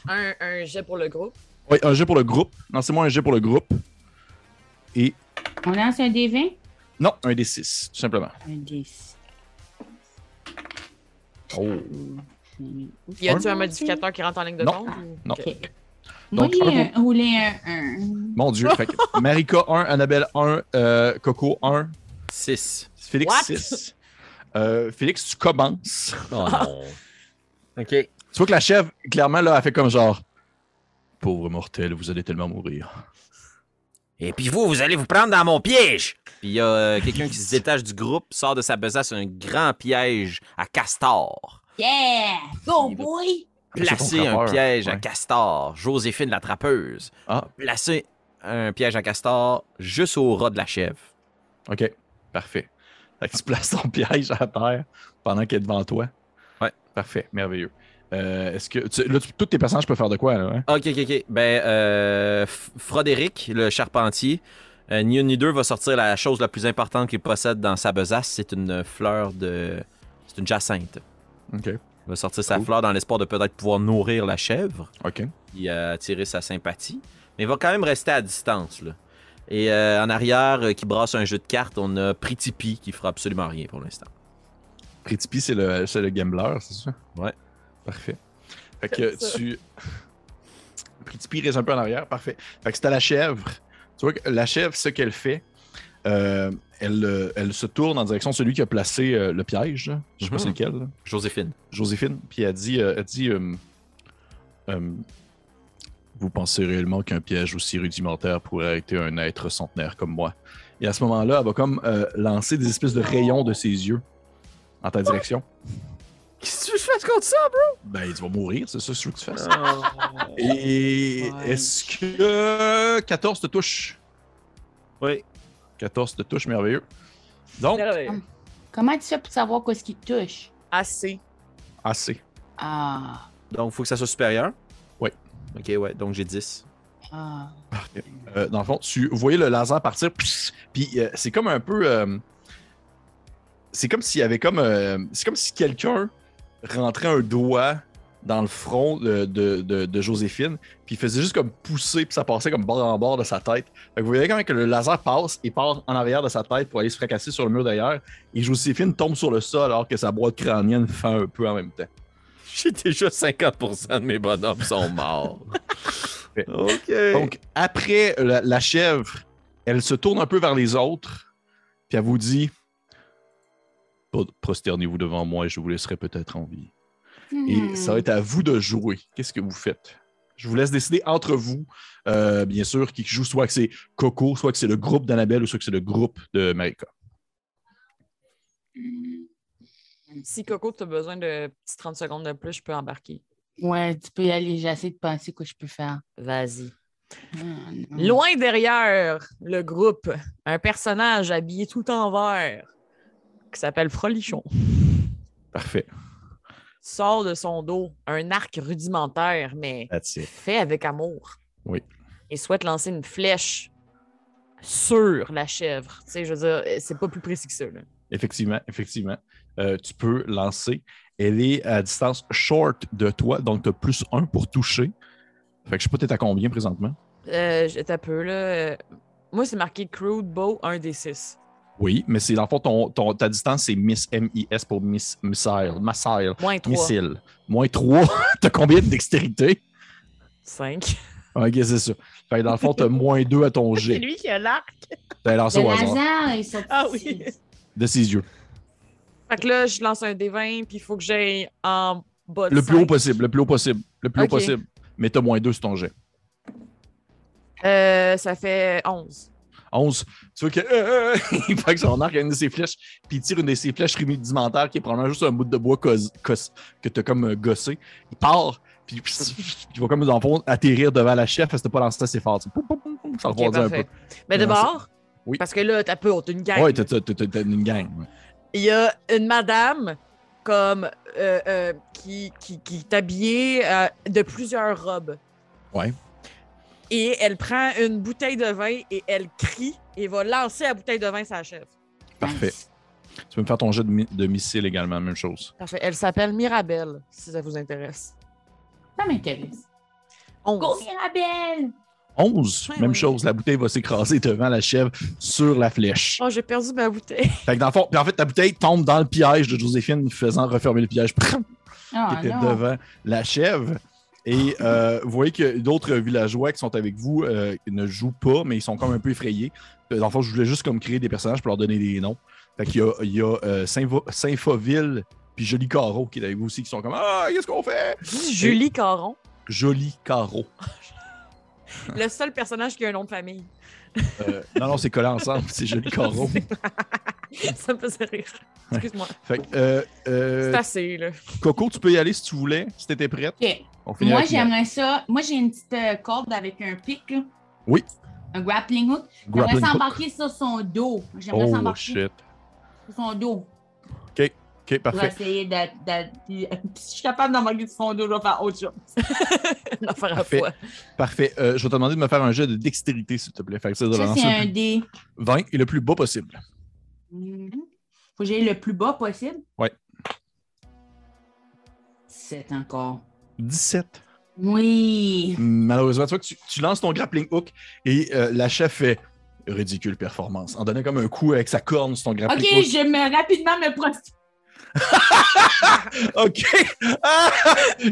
Un, un jet pour le groupe. Oui, un jeu pour le groupe. Lancez-moi un jeu pour le groupe. Et On lance un des 20? non, un des six, tout simplement. Un des 6. Oh. Y a-tu Un? modificateur qui rentre en ligne de Non. compte? ou- Non. Ok. Donc, j'ai un un- roulé un 1. Mon Dieu. fait que Marika 1, Annabelle 1, euh, Coco 1, 6. Félix What? 6. Euh, Félix, tu commences. Oh non. OK. Tu vois que la chèvre, clairement, là, elle fait comme genre Pauvre mortel, vous allez tellement mourir. Et puis vous, vous allez vous prendre dans mon piège. Puis il y a euh, quelqu'un qui se détache du groupe, sort de sa besace un grand piège à castor. Yeah! Go, boy! Placer un piège à castor. Joséphine la trappeuse. Ah, Placer un piège à castor juste au ras de la chèvre. ok. Parfait. Fait que tu places ton piège à terre pendant qu'elle est devant toi. Ouais. Parfait. Merveilleux. Euh, Est-ce que. tu- là, tu- tous tes personnages peuvent faire de quoi, là? hein? Ok, ok, ok. Ben, euh, F- Frodéric, le charpentier, euh, ni une ni deux va sortir la chose la plus importante qu'il possède dans sa besace. C'est une fleur de. C'est une jacinthe. Ok. Il va sortir sa Cool. fleur dans l'espoir de peut-être pouvoir nourrir la chèvre. Ok. et euh, attirer sa sympathie. Mais il va quand même rester à distance. Là. Et euh, en arrière, euh, qui brasse un jeu de cartes, on a Pritipi qui fera absolument rien pour l'instant. Pritipi, c'est le, c'est le gambler, c'est ça? Ouais. Parfait. Fait que tu. Pritipi reste un peu en arrière. Parfait. Fait que c'est à la chèvre. Tu vois que la chèvre, ce qu'elle fait, euh, elle, euh, elle se tourne en direction de celui qui a placé euh, le piège. là. Je sais pas Mhm. c'est lequel. là. Joséphine. Joséphine. Puis elle dit, euh, elle dit euh, euh, Vous pensez réellement qu'un piège aussi rudimentaire pourrait arrêter un être centenaire comme moi? Et à ce moment-là, elle va comme euh, lancer des espèces de rayons de ses yeux en ta direction. Qu'est-ce que tu fais contre ça, bro? Ben, tu vas mourir, c'est ça que je veux que tu fasses. Ah. Et est-ce que 14 te touche? Oui. 14 te touche, merveilleux. Donc, Comment tu fais pour savoir quoi ce qui te touche? Assez. assez. Ah. Donc, il faut que ça soit supérieur? Oui. Ok, ouais. Donc, j'ai 10. Ah. Euh, dans le fond, tu voyais le laser partir, puis euh, c'est comme un peu. euh, c'est comme s'il y avait comme. euh, c'est comme si quelqu'un rentrait un doigt dans le front de, de- de- de Joséphine, puis il faisait juste comme pousser, puis ça passait comme bord en bord de sa tête. Fait que vous voyez quand même que le laser passe et part en arrière de sa tête pour aller se fracasser sur le mur derrière, et Joséphine tombe sur le sol alors que sa boîte crânienne fait un peu en même temps. J'ai déjà 50% de mes bonhommes sont morts. ok. Donc, après la, la chèvre, elle se tourne un peu vers les autres, puis elle vous dit Pro- Prosternez-vous devant moi et je vous laisserai peut-être en vie. Et Hmm. ça va être à vous de jouer. Qu'est-ce que vous faites? Je vous laisse décider entre vous. Euh, bien sûr, qui joue soit que c'est Coco, soit que c'est le groupe d'Annabelle ou soit que c'est le groupe de Marika. Si Coco, tu as besoin de petits 30 secondes de plus, je peux embarquer. Ouais, tu peux y aller. J'essaie de penser quoi je peux faire. Vas-y. Ah. Loin derrière le groupe, un personnage habillé tout en vert qui s'appelle Frolichon Parfait. Sort de son dos un arc rudimentaire, mais fait avec amour. Oui. Et souhaite lancer une flèche sur la chèvre. Tu sais, je veux dire, c'est pas plus précis que ça. là. Effectivement, effectivement. Euh, tu peux lancer. Elle est à distance short de toi, donc tu as plus un pour toucher. Fait que je sais pas, t'es à combien présentement? Euh, J'étais un peu là. euh, Moi, c'est marqué Crude Bow 1 des 6. Oui, mais c'est dans le fond, ton, ton- ta distance, c'est Miss M-I-S pour Miss Missile. Missile. Moins 3. Missile. Moins 3. t'as combien de dextérité? 5. Ok, c'est ça. Fait que dans le fond, t'as moins 2 à ton C'est jet. lui qui a l'arc. T'as lancé au hasard. sont Ah oui. De ses yeux. Fait que là, je lance un D20, puis il faut que j'aille en bas de Le plus haut possible. Le plus haut possible. Le plus haut possible. Mais t'as moins 2 sur ton jet. Euh, ça fait 11. 11. Tu vois que. euh, il fait que son arc a une de ses flèches, puis il tire une de ses flèches rudimentaires qui est probablement juste un bout de bois cos- cos- que tu as comme euh, gossé. Il part, puis il va comme dans le fond atterrir devant la chef parce que t'as pas lancé assez fort. Poum, poum, poum, Ça Ok, refroidit un peu. Mais d'abord, Oui. parce que là, t'as peu, t'as une gang. Ouais, t'as- t'as t'as- t'as une gang. ouais. Il y a une madame comme euh, euh, qui, qui, qui est habillée euh, de plusieurs robes. Ouais. Et elle prend une bouteille de vin et elle crie et va lancer la bouteille de vin sur la chef. Parfait. Nice. Tu peux me faire ton jet de, mi- de missile également, même chose. Parfait. Elle s'appelle Mirabelle, si ça vous intéresse. Ça m'intéresse. 11. Go, Mirabelle! 11, Ouais, même ouais. chose. La bouteille va s'écraser devant la chèvre sur la flèche. Oh, j'ai perdu ma bouteille. Fait que dans le fond, puis en fait, ta bouteille tombe dans le piège de Joséphine, faisant refermer le piège. qui Ah, était non. devant la chèvre. Et euh, vous voyez que d'autres villageois qui sont avec vous euh, ne jouent pas, mais ils sont comme un peu effrayés. Euh, Dans le fond, je voulais juste comme créer des personnages pour leur donner des noms. Fait qu'il y a, il y a euh, Saint-Fauville puis Joli Caro qui est avec vous aussi, qui sont comme Ah, qu'est-ce qu'on fait? Julie Caron, Joli Caro. le seul personnage qui a un nom de famille. Euh, non, non, c'est collé ensemble, c'est Joli Caro. ça me faisait rire. Excuse-moi. Fait que, euh, euh, C'est assez, là. Coco, tu peux y aller si tu voulais, si t'étais prête. OK. On finit Moi, j'aimerais ça. Moi, j'ai une petite euh, corde avec un pic. là. Oui. Un grappling hook. J'aimerais s'embarquer sur son dos. J'aimerais Oh s'embarquer shit. sur son dos. Ok, Pour parfait. essayer de. de- de- Si je suis capable d'embarquer sur son dos, je vais faire autre chose. Une affaire à Parfait. fois. Parfait. Euh, je vais te demander de me faire un jet de dextérité, s'il te plaît. Fait que ça, Ça, c'est un dé. 20 et le plus bas possible. Faut que j'aille le plus bas possible. Ouais. 7 encore. 17. Oui. Malheureusement, tu vois que tu, tu lances ton grappling hook et euh, la chef fait ridicule performance en donnant comme un coup avec sa corne sur ton grappling Ok, hook. je me rapidement me prostitue. OK! Ah!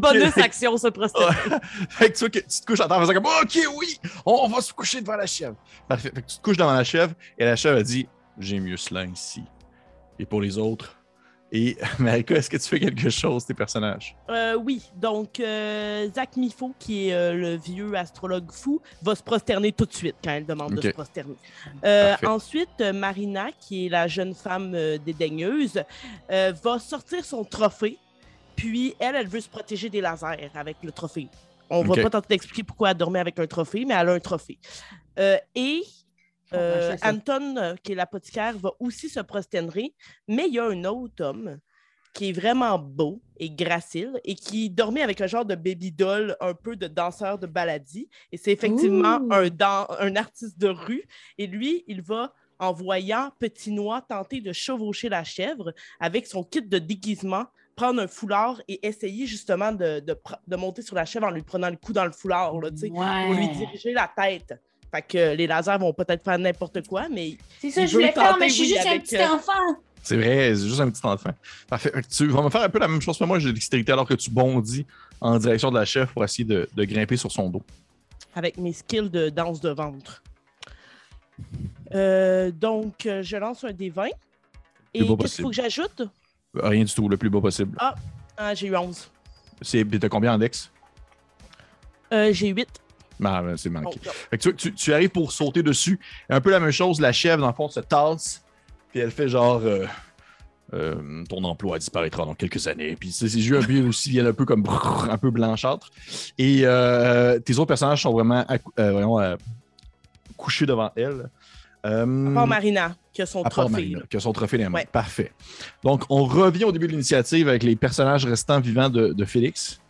Bonus action, se prosterner. fait que tu vois que tu te couches à terre en faisant comme OK, oui, on, on va se coucher devant la chèvre. Parfait. Fait que tu te couches devant la chèvre et la chèvre a dit J'ai mieux cela ici. Et pour les autres. Et Marika, est-ce que tu fais quelque chose, tes personnages? Euh, oui, donc euh, Zach Mifo, qui est euh, le vieux astrologue fou, va se prosterner tout de suite quand elle demande de se prosterner. Ensuite, Marina, qui est la jeune femme dédaigneuse, va sortir son trophée, puis elle, elle veut se protéger des lasers avec le trophée. On va pas tenter d'expliquer pourquoi elle dormait avec un trophée, mais elle a un trophée. Et euh, sais ça. Anton, euh, qui est l'apothicaire, va aussi se prosterner, mais il y a un autre homme qui est vraiment beau et gracile et qui dormait avec un genre de baby doll, un peu de danseur de baladie. Et c'est effectivement Ouh. un, dan- un artiste de rue. Et lui, il va, en voyant Petit Noix tenter de chevaucher la chèvre avec son kit de déguisement, prendre un foulard et essayer justement de, de pr- de monter sur la chèvre en lui prenant le coup dans le foulard, là, Ouais. pour lui diriger la tête. Fait que les lasers vont peut-être faire n'importe quoi, mais C'est ça, je voulais faire, mais je suis juste un petit euh, enfant. C'est vrai, c'est juste un petit enfant. Parfait. Fait que Tu vas me faire un peu la même chose que moi. J'ai de dextérité alors que tu bondis en direction de la chef pour essayer de, de grimper sur son dos. avec mes skills de danse de ventre. Euh, donc, euh, je lance un D20. Et qu'est-ce qu'il faut que j'ajoute? Rien du tout, le plus bas possible. Ah, j'ai eu 11. C'est, t'as combien en dex? Euh, j'ai 8. Ah, c'est manqué. Fait que tu, tu- tu arrives pour sauter dessus. Un peu la même chose, la chèvre, dans le fond, se tasse. Puis elle fait genre. euh, euh, ton emploi disparaîtra dans quelques années. Puis ses ses yeux un peu aussi viennent un peu comme brrr, un peu blanchâtres. Et euh, tes autres personnages sont vraiment, euh, couchés devant elle. Euh, à part Marina, qui a son à part trophée. Marina, qui a son trophée dans. Ouais. Parfait. Donc, on revient au début de l'initiative avec les personnages restants vivants de, de Félix.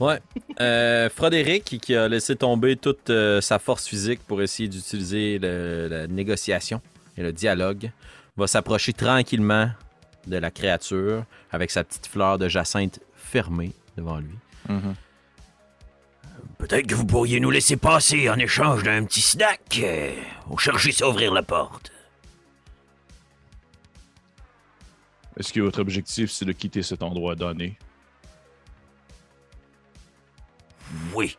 Ouais. Euh, Frédéric, qui- a laissé tomber toute euh, sa force physique pour essayer d'utiliser le- la négociation et le dialogue, va s'approcher tranquillement de la créature avec sa petite fleur de jacinthe fermée devant lui. Peut-être que vous pourriez nous laisser passer en échange d'un petit snack. euh, on cherchait à ouvrir la porte. Est-ce que votre objectif, c'est de quitter cet endroit donné? Oui,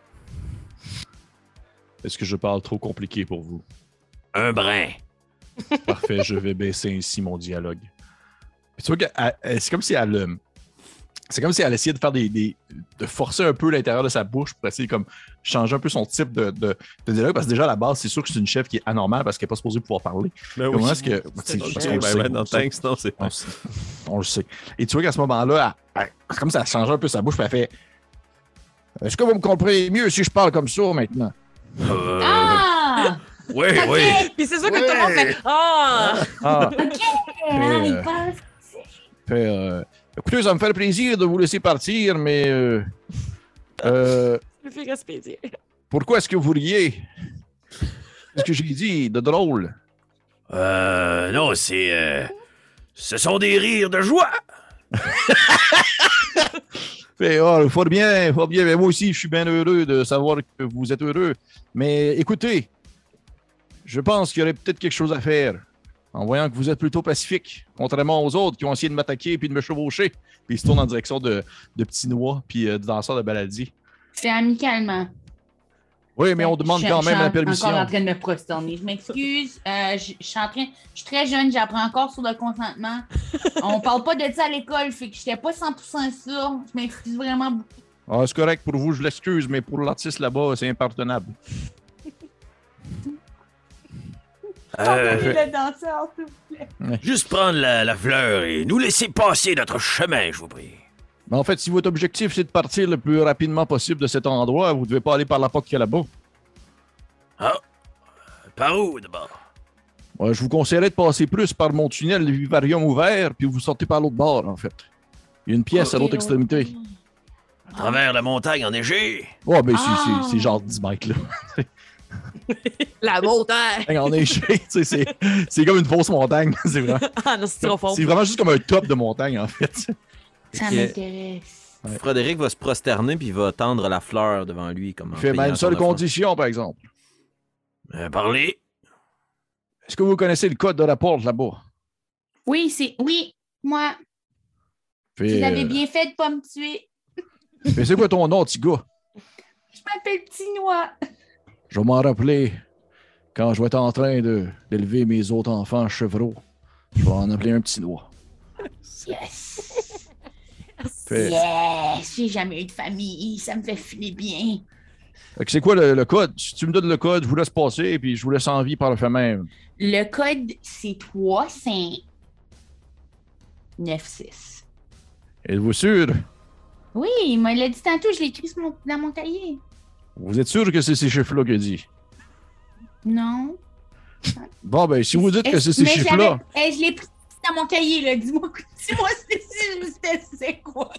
Est-ce que je parle trop compliqué pour vous? un brin. Parfait, je vais baisser ainsi mon dialogue. Puis tu vois elle- c'est comme si elle. euh, C'est comme si elle essayait de faire des, des- de forcer un peu l'intérieur de sa bouche pour essayer comme changer un peu son type de, de- de dialogue parce que déjà à la base c'est sûr que c'est une chef qui est anormale parce qu'elle n'est pas supposée pouvoir parler. Ben Comment est-ce que on le sait. tank, sinon c'est. On le sait. On le sait. Et tu vois qu'à ce moment-là, elle- elle- c'est comme si elle changeait un peu sa bouche puis elle fait Est-ce que vous me comprenez mieux si je parle comme ça maintenant? Euh, Ah! oui, oui. Puis c'est sûr que tout le monde fait Ah! Ah! Ok! Euh, il parle. Fait, euh, écoutez, ça me fait plaisir de vous laisser partir, mais euh, euh, Je me fais respirer. pourquoi est-ce que vous riez? Qu'est-ce que j'ai dit de drôle? Euh, non, c'est. euh, ce sont des rires de joie. Fait, oh, fort bien, fort bien. Mais moi aussi, je suis bien heureux de savoir que vous êtes heureux. Mais écoutez, je pense qu'il y aurait peut-être quelque chose à faire. En voyant que vous êtes plutôt pacifique, contrairement aux autres qui ont essayé de m'attaquer puis de me chevaucher. Puis ils se tournent en direction de, de Petit Noix puis euh, de danseur de baladier. C'est amicalement. Oui, mais on demande Je- quand je même suis la permission. encore en train de me prosterner. Je m'excuse. Euh, je, je suis en train. Je suis très jeune, j'apprends encore sur le consentement. On parle pas de ça à l'école, fait que j'étais pas 100% sûre. Je m'excuse vraiment beaucoup. Ah, c'est correct pour vous, je l'excuse, mais pour l'artiste là-bas, c'est impardonnable. Euh, le danseur, s'il vous plaît. juste prendre la, la fleur et nous laisser passer notre chemin, je vous prie. Mais en fait, si votre objectif, c'est de partir le plus rapidement possible de cet endroit, vous ne devez pas aller par la porte qu'il y a là-bas. Par où d'abord? Ouais, je vous conseillerais de passer plus par mon tunnel de vivarium ouvert, puis vous sortez par l'autre bord, en fait. Il y a une pièce à l'autre extrémité. À travers la montagne enneigée? Oh, ben, c'est- Ah. c'est- genre 10 mètres, là. La montagne! En échec, tu sais, c'est c'est comme une fausse montagne. C'est vraiment, Ah non, c'est trop fort. c'est vraiment juste comme un top de montagne, en fait. Ça m'intéresse. Frédéric va se prosterner puis il va tendre la fleur devant lui. Comme Il fait même seule condition, par exemple. Euh, parlez. Est-ce que vous connaissez le code de la porte là-bas? Oui, c'est. Oui, moi. Fait, Vous avez euh, bien fait de pas me tuer. fait, c'est quoi ton nom, petit gars? Je m'appelle Petit Noix. Je vais m'en rappeler quand je vais être en train de- d'élever mes autres enfants chevreaux. Je vais en appeler un petit noix. Yes! Fait- Yes! J'ai jamais eu de famille. Ça me fait filer bien. C'est quoi le, le code? Si tu me donnes le code, je vous laisse passer, puis je vous laisse en vie par le fait même. Le code, c'est 3, 5, 9, 6. Êtes-vous sûr? Oui, il m'a l'a dit tantôt, je l'ai écrit mon- dans mon cahier. Vous êtes sûr que c'est ces chiffres-là qu'il dit? Non. Bon, ben, si vous dites que c'est ces chiffres-là, eh, je l'ai pris dans mon cahier, là. Dis-moi dis-moi c'est- c'est c'est quoi?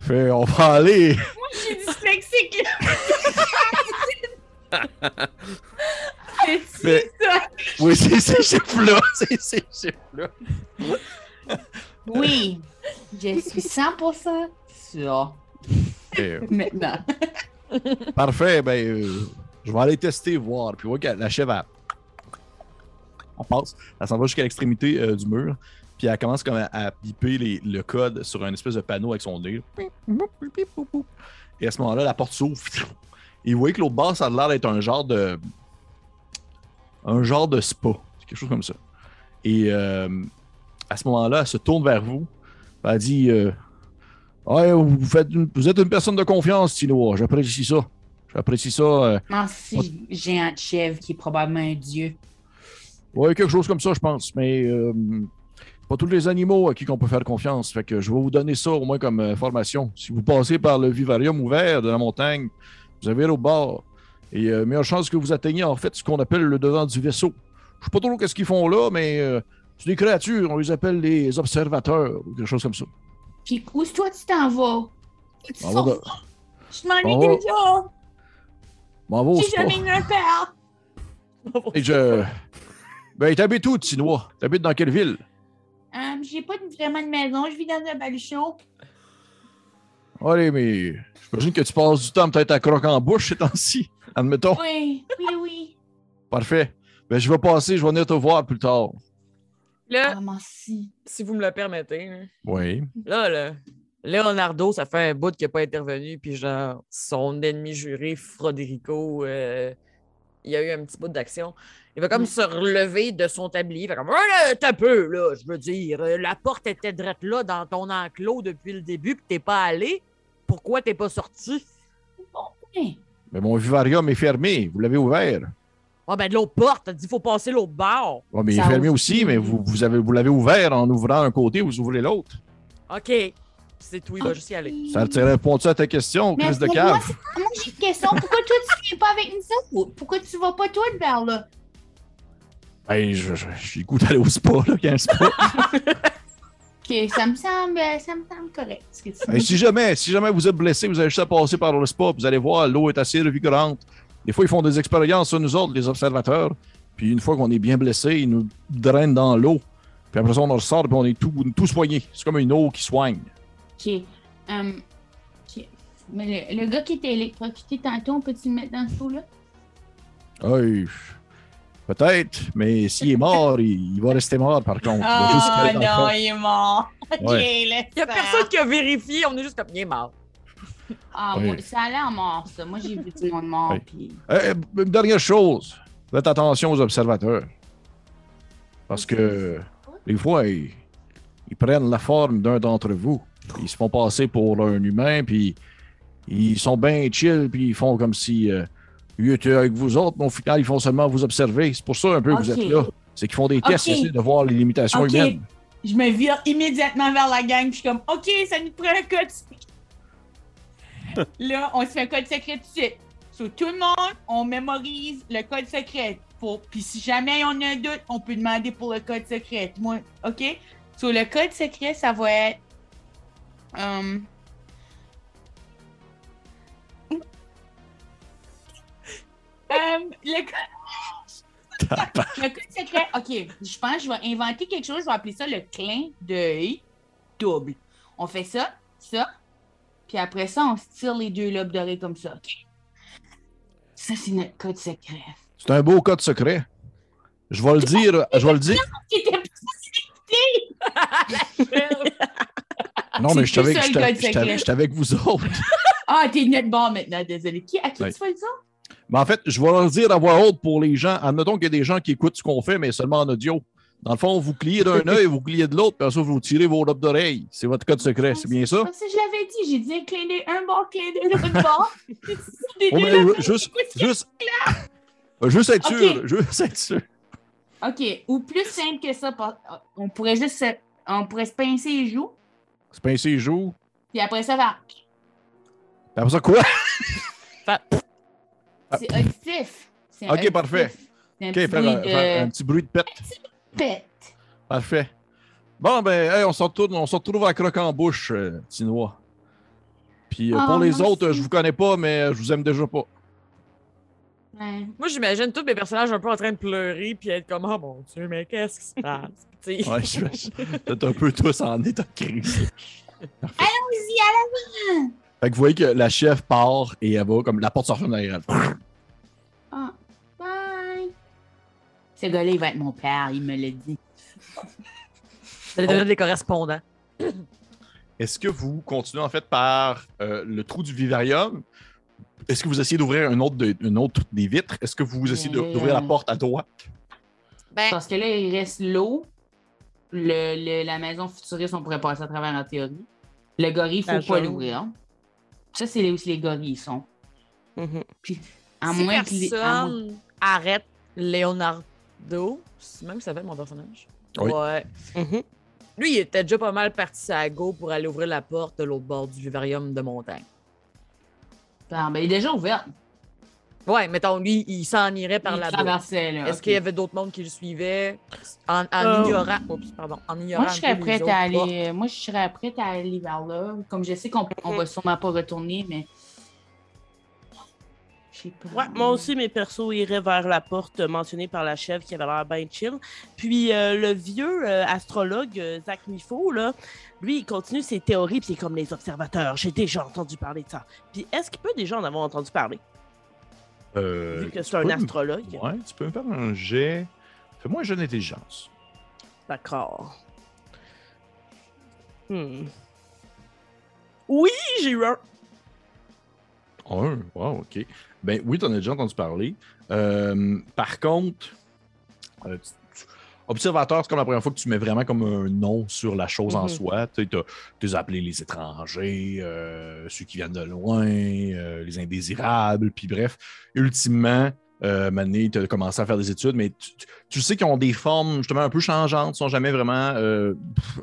fait, on va aller. Je suis dyslexique, là. c'est ça? Oui, c'est ces chiffres-là. C'est ces chiffres-là. Oui, je suis 100% sûre. Fait, Maintenant. Parfait, ben, euh, je vais aller tester, voir. Puis, ouais, la chèvre, on passe, elle s'en va jusqu'à l'extrémité euh, du mur, puis elle commence comme à, les- le code sur un espèce de panneau avec son nez. Et à ce moment-là, la porte s'ouvre. Et vous voyez que l'autre bas, ça a l'air d'être un genre de. Un genre de spa. Quelque chose comme ça. Et euh, à ce moment-là, elle se tourne vers vous. Elle dit euh, vous, êtes une personne de confiance, Tino. J'apprécie ça. J'apprécie ça. c'est géant de chèvre qui est probablement un dieu. Ouais, quelque chose comme ça, je pense. Mais euh, pas tous les animaux à qui on peut faire confiance. Fait que je vais vous donner ça au moins comme euh, formation. Si vous passez par le vivarium ouvert de la montagne, vous avez au bord. Et euh, meilleure chance que vous atteigniez en fait ce qu'on appelle le devant du vaisseau. Je sais pas trop qu'est-ce qu'ils font là, mais euh, c'est des créatures. On les appelle les observateurs ou quelque chose comme ça. Puis où toi tu t'en vas? Tu de- Je m'en ai déjà. m'en va au J'ai jamais eu un père. Et je. Ben, t'habites où, Tinois? T'habites dans quelle ville? Euh, j'ai pas vraiment de maison, je vis dans un baluchon. Allez, mais j'imagine que tu passes du temps peut-être à croque en bouche ces temps-ci. Admettons. Oui, oui, oui. Parfait. Ben, je vais passer, je vais venir te voir plus tard. Là, Ah, merci. si vous me le permettez, là, Oui. là, là, Leonardo, ça fait un bout qu'il n'a pas intervenu, puis genre, son ennemi juré, Froderico, euh, il y a eu un petit bout d'action. Il va comme Mm. se relever de son tablier. Il va comme, ouais, t'as peu, là, je veux dire. euh, La porte était drette là dans ton enclos depuis le début, puis t'es pas allé. Pourquoi t'es pas sorti? Mais mon vivarium est fermé. Vous l'avez ouvert. Ah, ben de l'autre porte, t'as dit, faut passer l'autre bord. Ouais, mais il est fermé aussi, mais vous, vous avez, vous l'avez ouvert en ouvrant un côté, vous ouvrez l'autre. OK. C'est tout, il va juste y aller. Ça te répond-tu à ta question, Chris de mais cave? Moi, c'est- moi, j'ai une question. Pourquoi toi, tu viens pas avec nous autres? Pourquoi tu vas pas, toi, vers là? Je- j'ai goût d'aller au spa, là, qu'il y a un spa. OK, ça me semble, ça me semble correct. ce que tu dis. si jamais, si jamais vous êtes blessé, vous avez juste à passer par le spa, vous allez voir, l'eau est assez revigorante. Des fois, ils font des expériences sur nous autres, les observateurs. Puis une fois qu'on est bien blessé, ils nous drainent dans l'eau. Puis après ça, on en ressort, puis on est tout, tout soigné. C'est comme une eau qui soigne. OK. OK. Mais le, le gars qui était électrocuté tantôt, on peut-tu le mettre dans ce lot-là? Hey, peut-être, mais s'il est mort, il, il va rester mort, par contre. Ah fond. il est mort. Ouais. Il y a personne qui a vérifié, on est juste comme, il est mort. Ah, Oui. moi, ça a l'air mort, ça. Moi, j'ai vu tout le monde mort. Oui. Puis... Euh, une dernière chose, faites attention aux observateurs. Parce que des fois, ils, ils prennent la forme d'un d'entre vous. Ils se font passer pour un humain, puis ils sont bien chill, puis ils font comme si euh, ils étaient avec vous autres, mais au final, ils font seulement vous observer. C'est pour ça un peu que vous êtes là. C'est qu'ils font des tests, Ok. ils essaient de voir les limitations Ok. humaines. Je me vire immédiatement vers la gang, puis je suis comme, OK, ça nous prend un code secret. Là, on se fait un code secret tout de suite. Sur tout le monde, on mémorise le code secret. Pour... Puis si jamais on a un doute, on peut demander pour le code secret. Moi, OK? Sur le code secret, ça va être. hum, hum, le code. Le code secret, ok, je pense que je vais inventer quelque chose, je vais appeler ça le clin d'œil double. On fait ça, ça, puis après ça, on se tire les deux lobes d'oreille comme ça? Ça, c'est notre code secret. C'est un beau code secret. Je vais le dire, je vais le dire. Non, mais je ça, le j'étais- avec vous autres. Ah, t'es net bon maintenant, désolé. Qui, à qui Ouais. tu fais ça? Mais en fait, je vais leur dire à voix haute pour les gens. Admettons qu'il y a des gens qui écoutent ce qu'on fait, mais seulement en audio. Dans le fond, vous pliez d'un œil, vous pliez de l'autre, puis ça, vous tirez vos lobes d'oreille. C'est votre code secret, c'est bien ça? Ah, Ça, je l'avais dit, j'ai dit clin d'œil, un bord, clin d'œil, l'autre bord. Des Oh, deux mais lobes ju- juste, d'oreille. juste, juste être Ok. sûr, juste être sûr. OK, ou plus simple que ça, on pourrait juste se, on pourrait se pincer les joues, C'est pincer les joues. puis après ça va. Puis après ça, quoi? C'est auditif. C'est Ah. Ok, auditif. parfait. Un OK, petit faire, bruit un, un de petit bruit de pète. pète. Parfait. Bon, ben, hey, on, se retrouve, on se retrouve à croque en bouche, euh, Tinois. Puis euh, Ah, pour les merci. autres, je vous connais pas, mais euh, je vous aime déjà pas. Ouais. Moi, j'imagine tous mes personnages un peu en train de pleurer puis être comme, oh mon Dieu, mais qu'est-ce qui se passe? Ouais, je Vous êtes un peu tous en état de crise. Allons-y, à la Fait que vous voyez que la chef part et elle va comme la porte se referme derrière elle. Ah, bye. Ce gars-là, il va être mon père, il me l'a dit. Ça devient des correspondants. Est-ce que vous continuez en fait par euh, le trou du vivarium? Est-ce que vous essayez d'ouvrir un autre, de- une autre des vitres? Est-ce que vous essayez Euh, d'ouvrir la porte à droite? Ben, Parce que là, il reste l'eau. Le, le- la maison futuriste, on pourrait passer à travers en théorie. Le gorille, il La faut pas l'ouvrir. Ça, c'est où les gorilles sont. Mhm. À si moins que les. à moins- arrête Leonardo, c'est même que ça s'appelle mon personnage. Oui. Ouais. Mhm. Lui, il était déjà pas mal parti à go pour aller ouvrir la porte de l'autre bord du vivarium de montagne. Ah, ben, il est déjà ouvert. Ouais, mettons, lui, il s'en irait par il là-bas. traversait, là. Est-ce qu'il y avait d'autres mondes qui le suivaient? En, en Euh, ignorant. Oups, pardon. En ignorant. Moi, je serais prête à portes. aller. Moi, je serais prête à aller vers là. Comme je sais qu'on on va sûrement pas retourner, mais. Je sais pas. Ouais, moi aussi, mes persos iraient vers la porte mentionnée par la chef qui avait l'air bien chill. Puis euh, le vieux euh, astrologue, euh, Zach Mifo, là, lui, il continue ses théories, puis il est comme les observateurs. J'ai déjà entendu parler de ça. Puis est-ce qu'il peut déjà en avoir entendu parler, Euh, vu que c'est un me- astrologue? Ouais, tu peux me faire un jet. Fais-moi un jet d'intelligence. D'accord. Hmm. Oui, j'ai eu un. Un, wow, ok. Ben oui, t'en as déjà entendu parler. Euh, par contre, euh, tu- observateur, c'est comme la première fois que tu mets vraiment comme un nom sur la chose en Mhm. soi. Tu t'as appelé les étrangers, euh, ceux qui viennent de loin, euh, les indésirables, puis bref, ultimement, euh, Mané, tu as commencé à faire des études, mais tu, sais qu'ils ont des formes justement un peu changeantes, ils sont jamais vraiment euh,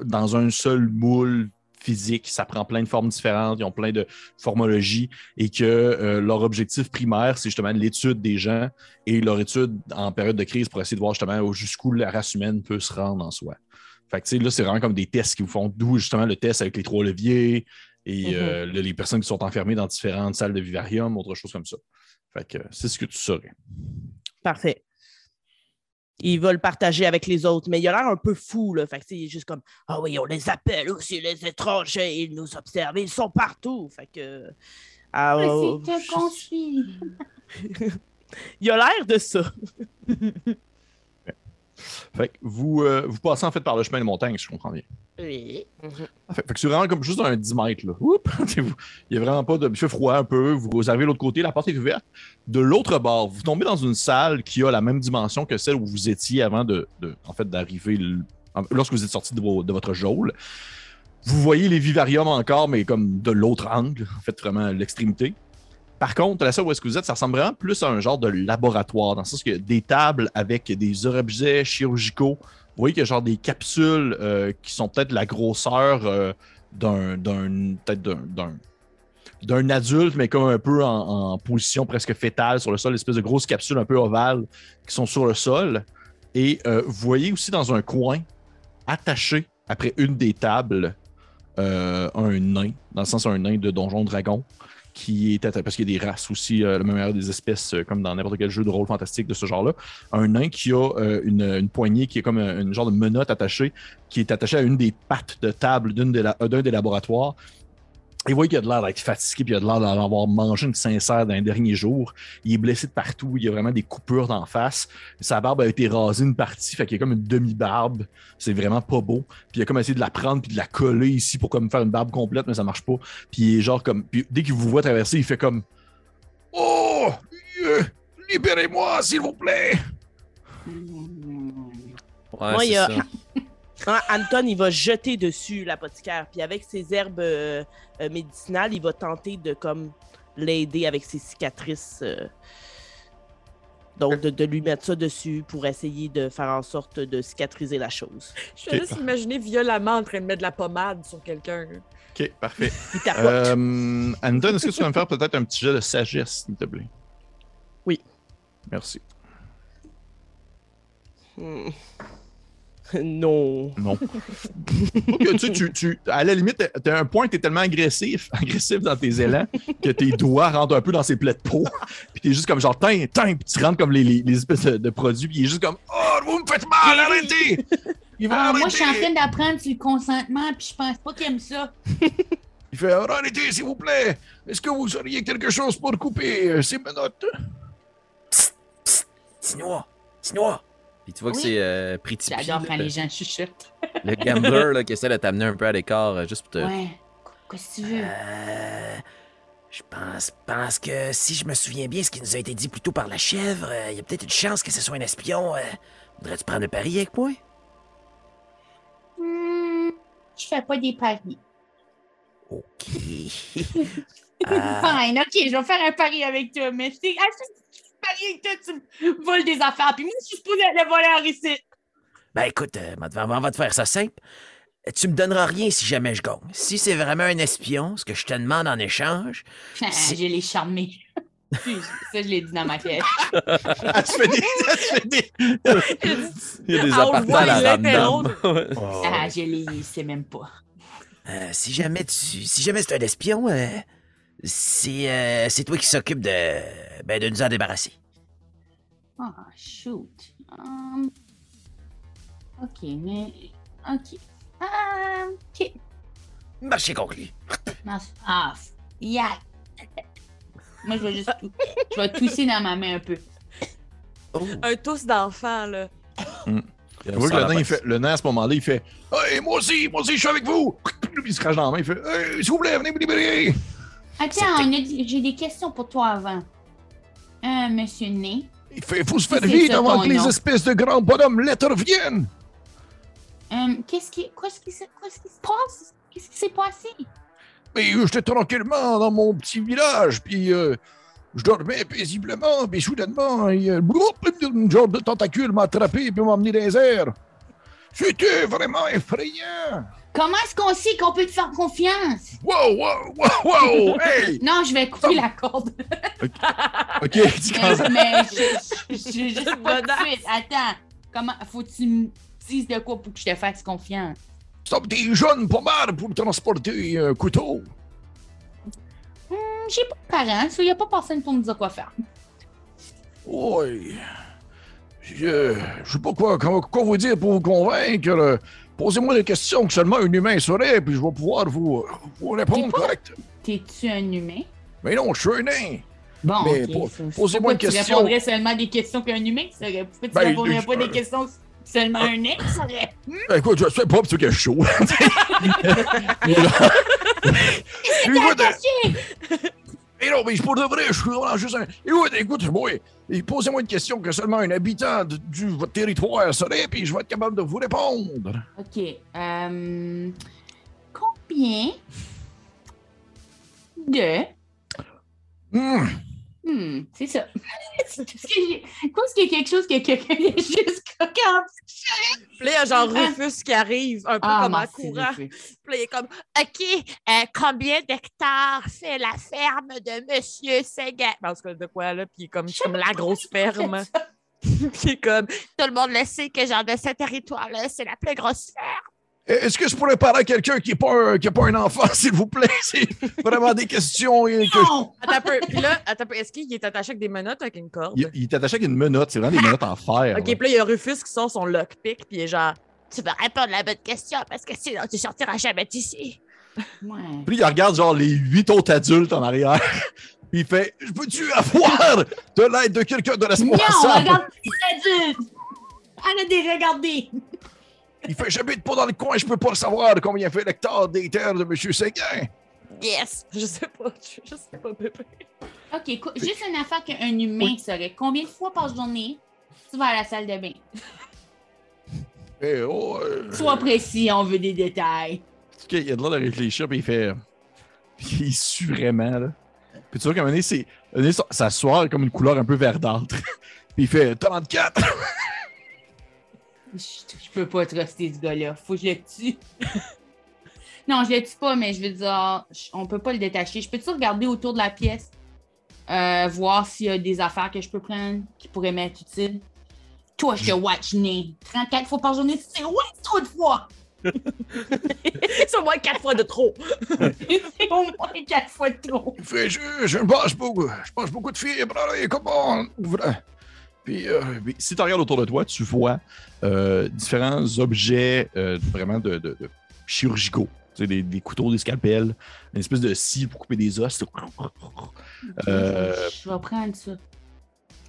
dans un seul moule physique. Ça prend plein de formes différentes, ils ont plein de formologies et que euh, leur objectif primaire, c'est justement l'étude des gens et leur étude en période de crise pour essayer de voir justement jusqu'où la race humaine peut se rendre en soi. Fait que, tu sais, là, c'est vraiment comme des tests qui vous font, d'où justement le test avec les trois leviers et Mhm. euh, le- les personnes qui sont enfermées dans différentes salles de vivarium, autre chose comme ça. Fait que c'est ce que tu saurais. Parfait. Il va le partager avec les autres, mais il a l'air un peu fou, là. Fait que, il est juste comme Ah oui, on les appelle aussi les étrangers, ils nous observent, ils sont partout. Fait que. ah, oh, construit. il a l'air de ça. Fait que vous, euh, vous passez en fait par le chemin de montagne, si je comprends bien. Oui. Fait, fait que c'est vraiment comme juste un 10 mètres. Là. Oups! Vous- Il y a vraiment pas de. Il fait froid un peu. Vous arrivez de l'autre côté, la porte est ouverte. De l'autre bord, vous tombez dans une salle qui a la même dimension que celle où vous étiez avant de, de- en fait, d'arriver lorsque vous êtes sorti de, vos- de votre geôle. Vous voyez les vivariums encore, mais comme de l'autre angle, en fait, vraiment l'extrémité. Par contre, la salle où est-ce que vous êtes, ça ressemble vraiment plus à un genre de laboratoire, dans le sens a des tables avec des objets chirurgicaux. Vous voyez qu'il y a genre des capsules euh, qui sont peut-être la grosseur euh, d'un, adulte, mais comme un peu en, position presque fétale sur le sol, espèce de grosses capsules un peu ovales qui sont sur le sol. Et euh, vous voyez aussi dans un coin, attaché après une des tables, un nain, dans le sens un nain de Donjon Dragon, qui est atta- parce qu'il y a des races aussi, euh, la même des espèces, euh, comme dans n'importe quel jeu de rôle fantastique de ce genre-là. Un nain qui a euh, une, une poignée qui est comme un, une genre de menotte attachée, qui est attachée à une des pattes de table d'un des laboratoires. Vous voyez qu'il a de l'air d'être fatigué, puis il a de l'air d'avoir mangé une sincère d'un dernier jour. Il est blessé de partout, il y a vraiment des coupures d'en face. Sa barbe a été rasée une partie, fait qu'il y a comme une demi-barbe. C'est vraiment pas beau. Puis il a comme essayé de la prendre puis de la coller ici pour comme faire une barbe complète, mais ça marche pas. Puis il est genre comme. Puis dès qu'il vous voit traverser, il fait comme Oh! euh, Libérez-moi, s'il vous plaît! Ouais, Moi, c'est il y a- ça. Hein, Anton, il va jeter dessus l'apothicaire, puis avec ses herbes euh, euh, médicinales, il va tenter de comme l'aider avec ses cicatrices. euh. Donc, de, de lui mettre ça dessus pour essayer de faire en sorte de cicatriser la chose. Je peux Ok. juste imaginer violemment en train de mettre de la pommade sur quelqu'un. Ok, parfait. Il. Euh, Anton, est-ce que tu vas me faire peut-être un petit jet de sagesse, s'il te plaît? Oui. Merci. Hmm. non. Non. tu sais, tu, tu- à la limite, t'as- t'as un point que t'es tellement agressif, agressif dans tes élans que tes doigts rentrent un peu dans ses plaies de peau. Puis t'es juste comme genre, tiens, tiens, puis tu rentres comme les, les- les espèces de, de produits, puis il est juste comme, oh, vous me faites mal, arrêtez! Il va Ah, moi, je suis en train d'apprendre sur le consentement, puis je pense pas qu'il aime ça. Il fait, arrêtez, s'il vous plaît! Est-ce que vous auriez quelque chose pour couper? Ces menottes? Sinon, sinon. Puis tu vois que c'est euh, Pretty Pea, J'adore quand le, les gens chuchotent. le gambler là, qui essaie de t'amener un peu à l'écart euh, juste pour te. Ouais. Qu'est-ce que tu veux? Euh, je pense, pense que si je me souviens bien ce qui nous a été dit plus tôt par la chèvre, euh, il y a peut-être une chance que ce soit un espion. euh. Voudrais-tu prendre le pari avec moi? Hmm, je fais pas des paris. Ok. Fine, ok, je vais faire un pari avec toi, mais c'est. Ah, si je parie avec toi, tu me voles des affaires, puis moi, je suis supposée être le voleur ici. ben écoute, euh, on va- te faire ça simple. Tu me donneras rien si jamais je gagne. Si c'est vraiment un espion, ce que je te demande en échange, Si- je l'ai charmé. ça, je l'ai dit dans ma tête. Ah, tu fais des. tu fais des- Il y a des Ah, voit, à la random. Ouais. Ah, je l'ai, il sait même pas. euh, si jamais tu, si jamais c'est un espion, euh, c'est, euh, c'est toi qui s'occupe de, ben, de nous en débarrasser. Ah, shoot. Um, ok, mais. Ok. Ah, ok. Marché conclu. C'est- Ah, yeah. Moi, je vais juste. tou- Je vais tousser dans ma main un peu. Oh. Un tous d'enfant, là. Tu vois que le nain, il fait, le nain, à ce moment-là, il fait Hey, moi aussi, moi aussi, je suis avec vous. Puis il se crache dans la main, il fait Hey, s'il vous plaît, venez vous libérer. Attends, on a dit- j'ai des questions pour toi avant. Euh, monsieur Né. Il Faut se faire vite ça, avant que les nom? espèces de grands bonhommes lettres viennent. Euh, qu'est-ce qui, qu'est-ce qui, se- qu'est-ce qui se passe? Qu'est-ce qui s'est passé? Mais euh, j'étais tranquillement dans mon petit village, puis euh, je dormais paisiblement, puis soudainement, il y a bloup, une genre de tentacule m'a attrapé puis m'a emmené dans les airs. C'était vraiment effrayant. Comment est-ce qu'on sait qu'on peut te faire confiance? Wow, wow, wow, wow, hey! Non, je vais couper la corde. Ok, tu mais mais je, je, je, je sais pas de suite. Attends, comment, faut que tu me dises de quoi pour que je te fasse confiance? Stop, t'es jeune pas mal pour transporter un couteau. Hum, j'ai pas de parents, il n'y a pas personne pour me dire quoi faire. Oui. Je, je sais pas quoi, quoi, quoi vous dire pour vous convaincre. Posez-moi des questions que seulement un humain saurait, puis je vais pouvoir vous, vous répondre correctement. T'es-tu un humain? Mais non, je suis un nain. Bon, Mais po- posez-moi une tu question. répondrais seulement des questions qu'un humain saurait? Pourquoi tu Ben, répondrais je- pas des questions que seulement un nain saurait? Ben, écoute, je sais pas, parce que je suis chaud. Mais non, mais je pour de vrai, je suis vraiment juste un. Écoute, écoute, moi, posez-moi une question que seulement un habitant de, du votre territoire saurait, puis je vais être capable de vous répondre. OK. euh, combien de... Hmm. Hmm, c'est ça. Est-ce qu'il y a quelque chose que quelqu'un est juste coquin? Puis là, il y a genre Rufus qui arrive un peu comme en courant. Rufus. Puis là, il est comme OK, euh, combien d'hectares fait la ferme de Monsieur Seguin? Parce que de quoi là? Puis il est comme, comme la grosse ferme. Puis il est comme tout le monde le sait que genre de ce territoire-là, c'est la plus grosse ferme. Est-ce que je pourrais parler à quelqu'un qui n'est pas, un- qui est pas un enfant, s'il vous plaît? C'est vraiment des questions. et que- Non! Attends un peu. Puis là. Est-ce qu'il est attaché avec des menottes ou avec une corde? Il, il est attaché avec une menotte, c'est vraiment des menottes en fer. OK, puis là, il y a Rufus qui sort son lockpick, puis il est genre Tu vas répondre à la bonne question parce que sinon tu sortiras jamais d'ici. Ouais. Puis il regarde genre les huit autres adultes en arrière. Puis il fait Je peux-tu avoir de l'aide de quelqu'un de Non, responsable? regarde les adultes! Arrête de les regarder! Il fait J'habite pas dans le coin, je peux pas savoir combien fait l'hectare des terres de M. Séguin. Yes! Je sais pas, je, sais pas, bébé. OK, juste une affaire qu'un humain serait. Combien de fois par journée tu vas à la salle de bain? Eh, oh, euh, Sois précis, on veut des détails. Ok, il a le droit de réfléchir, puis il fait. Puis il sue vraiment, là. Puis tu vois qu'à un moment donné, c'est. sa- est comme une couleur un peu verdâtre. puis il fait 34. Je, je peux pas truster ce gars-là. Faut que je le tue. non, je le tue pas, mais je veux dire, je- on peut pas le détacher. Je peux-tu regarder autour de la pièce? Euh, voir s'il y a des affaires que je peux prendre qui pourraient m'être utiles? Toi, je te watch né. 34 fois par journée, c'est ouais, trop de fois! C'est au moins quatre fois de trop. c'est au moins 4 fois de trop. Fait Je, je mange beaucoup. Je mange beaucoup de fibres. Allez, comment ouvre. Puis, euh, puis si tu regardes autour de toi, tu vois euh, différents objets euh, vraiment de, de- de chirurgicaux. Tu sais, des, des couteaux, des scalpels, une espèce de scie pour couper des os. Euh, Je vais prendre ça.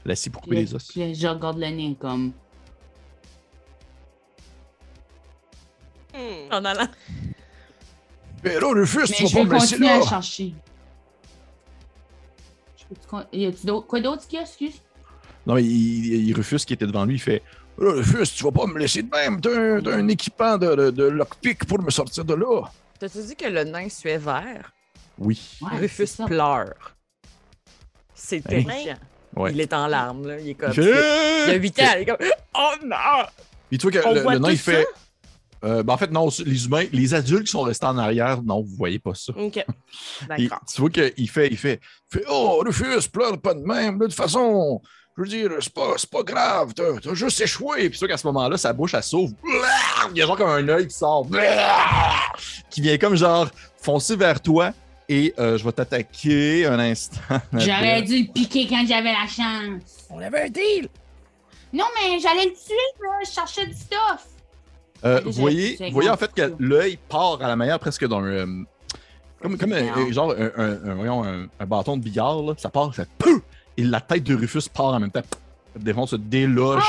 La scie pour couper des os. puis je regarde le nez comme. Hmm. En allant. Mais là, Rufus, Mais tu je vas vais pas me laisser continuer à là. chercher. Je Y a-tu d'autres- quoi d'autre qu'il y a, excuse? Non, mais il, il- Rufus qui était devant lui, il fait Là, Rufus, tu vas pas me laisser de même. T'as un, équipement de, de, de lockpick pour me sortir de là. T'as-tu dit que le nain suait vert? Oui. Ouais, Rufus pleure. C'est Hey. terrifiant. Ouais. Il est en larmes, là. Il est comme. Il Il a 8 ans, il est comme. Oh non! Puis tu vois que On le, nain, il fait. Euh, ben, en fait, non, les humains, les adultes qui sont restés en arrière, non, vous voyez pas ça. OK. D'accord. tu vois qu'il fait, il fait, il fait Oh, Rufus, pleure pas de même. De toute façon, je veux dire, c'est pas, c'est pas grave. T'as, t'as juste échoué. Puis vois qu'à ce moment-là, sa bouche, elle s'ouvre. Il y a genre comme un œil qui sort. Qui vient comme genre foncer vers toi. Et euh, je vais t'attaquer un instant. J'aurais dû le piquer quand j'avais la chance. On avait un deal. Non, mais j'allais le tuer, là. Je cherchais du stuff. Euh, vous voyez, voyez en fait que l'œil part à la manière presque d'un. euh, comme comme un- genre un, un- un- voyons, un- un bâton de billard, là. ça part, ça fait POUH! Et la tête de Rufus part en même temps. Démon se déloge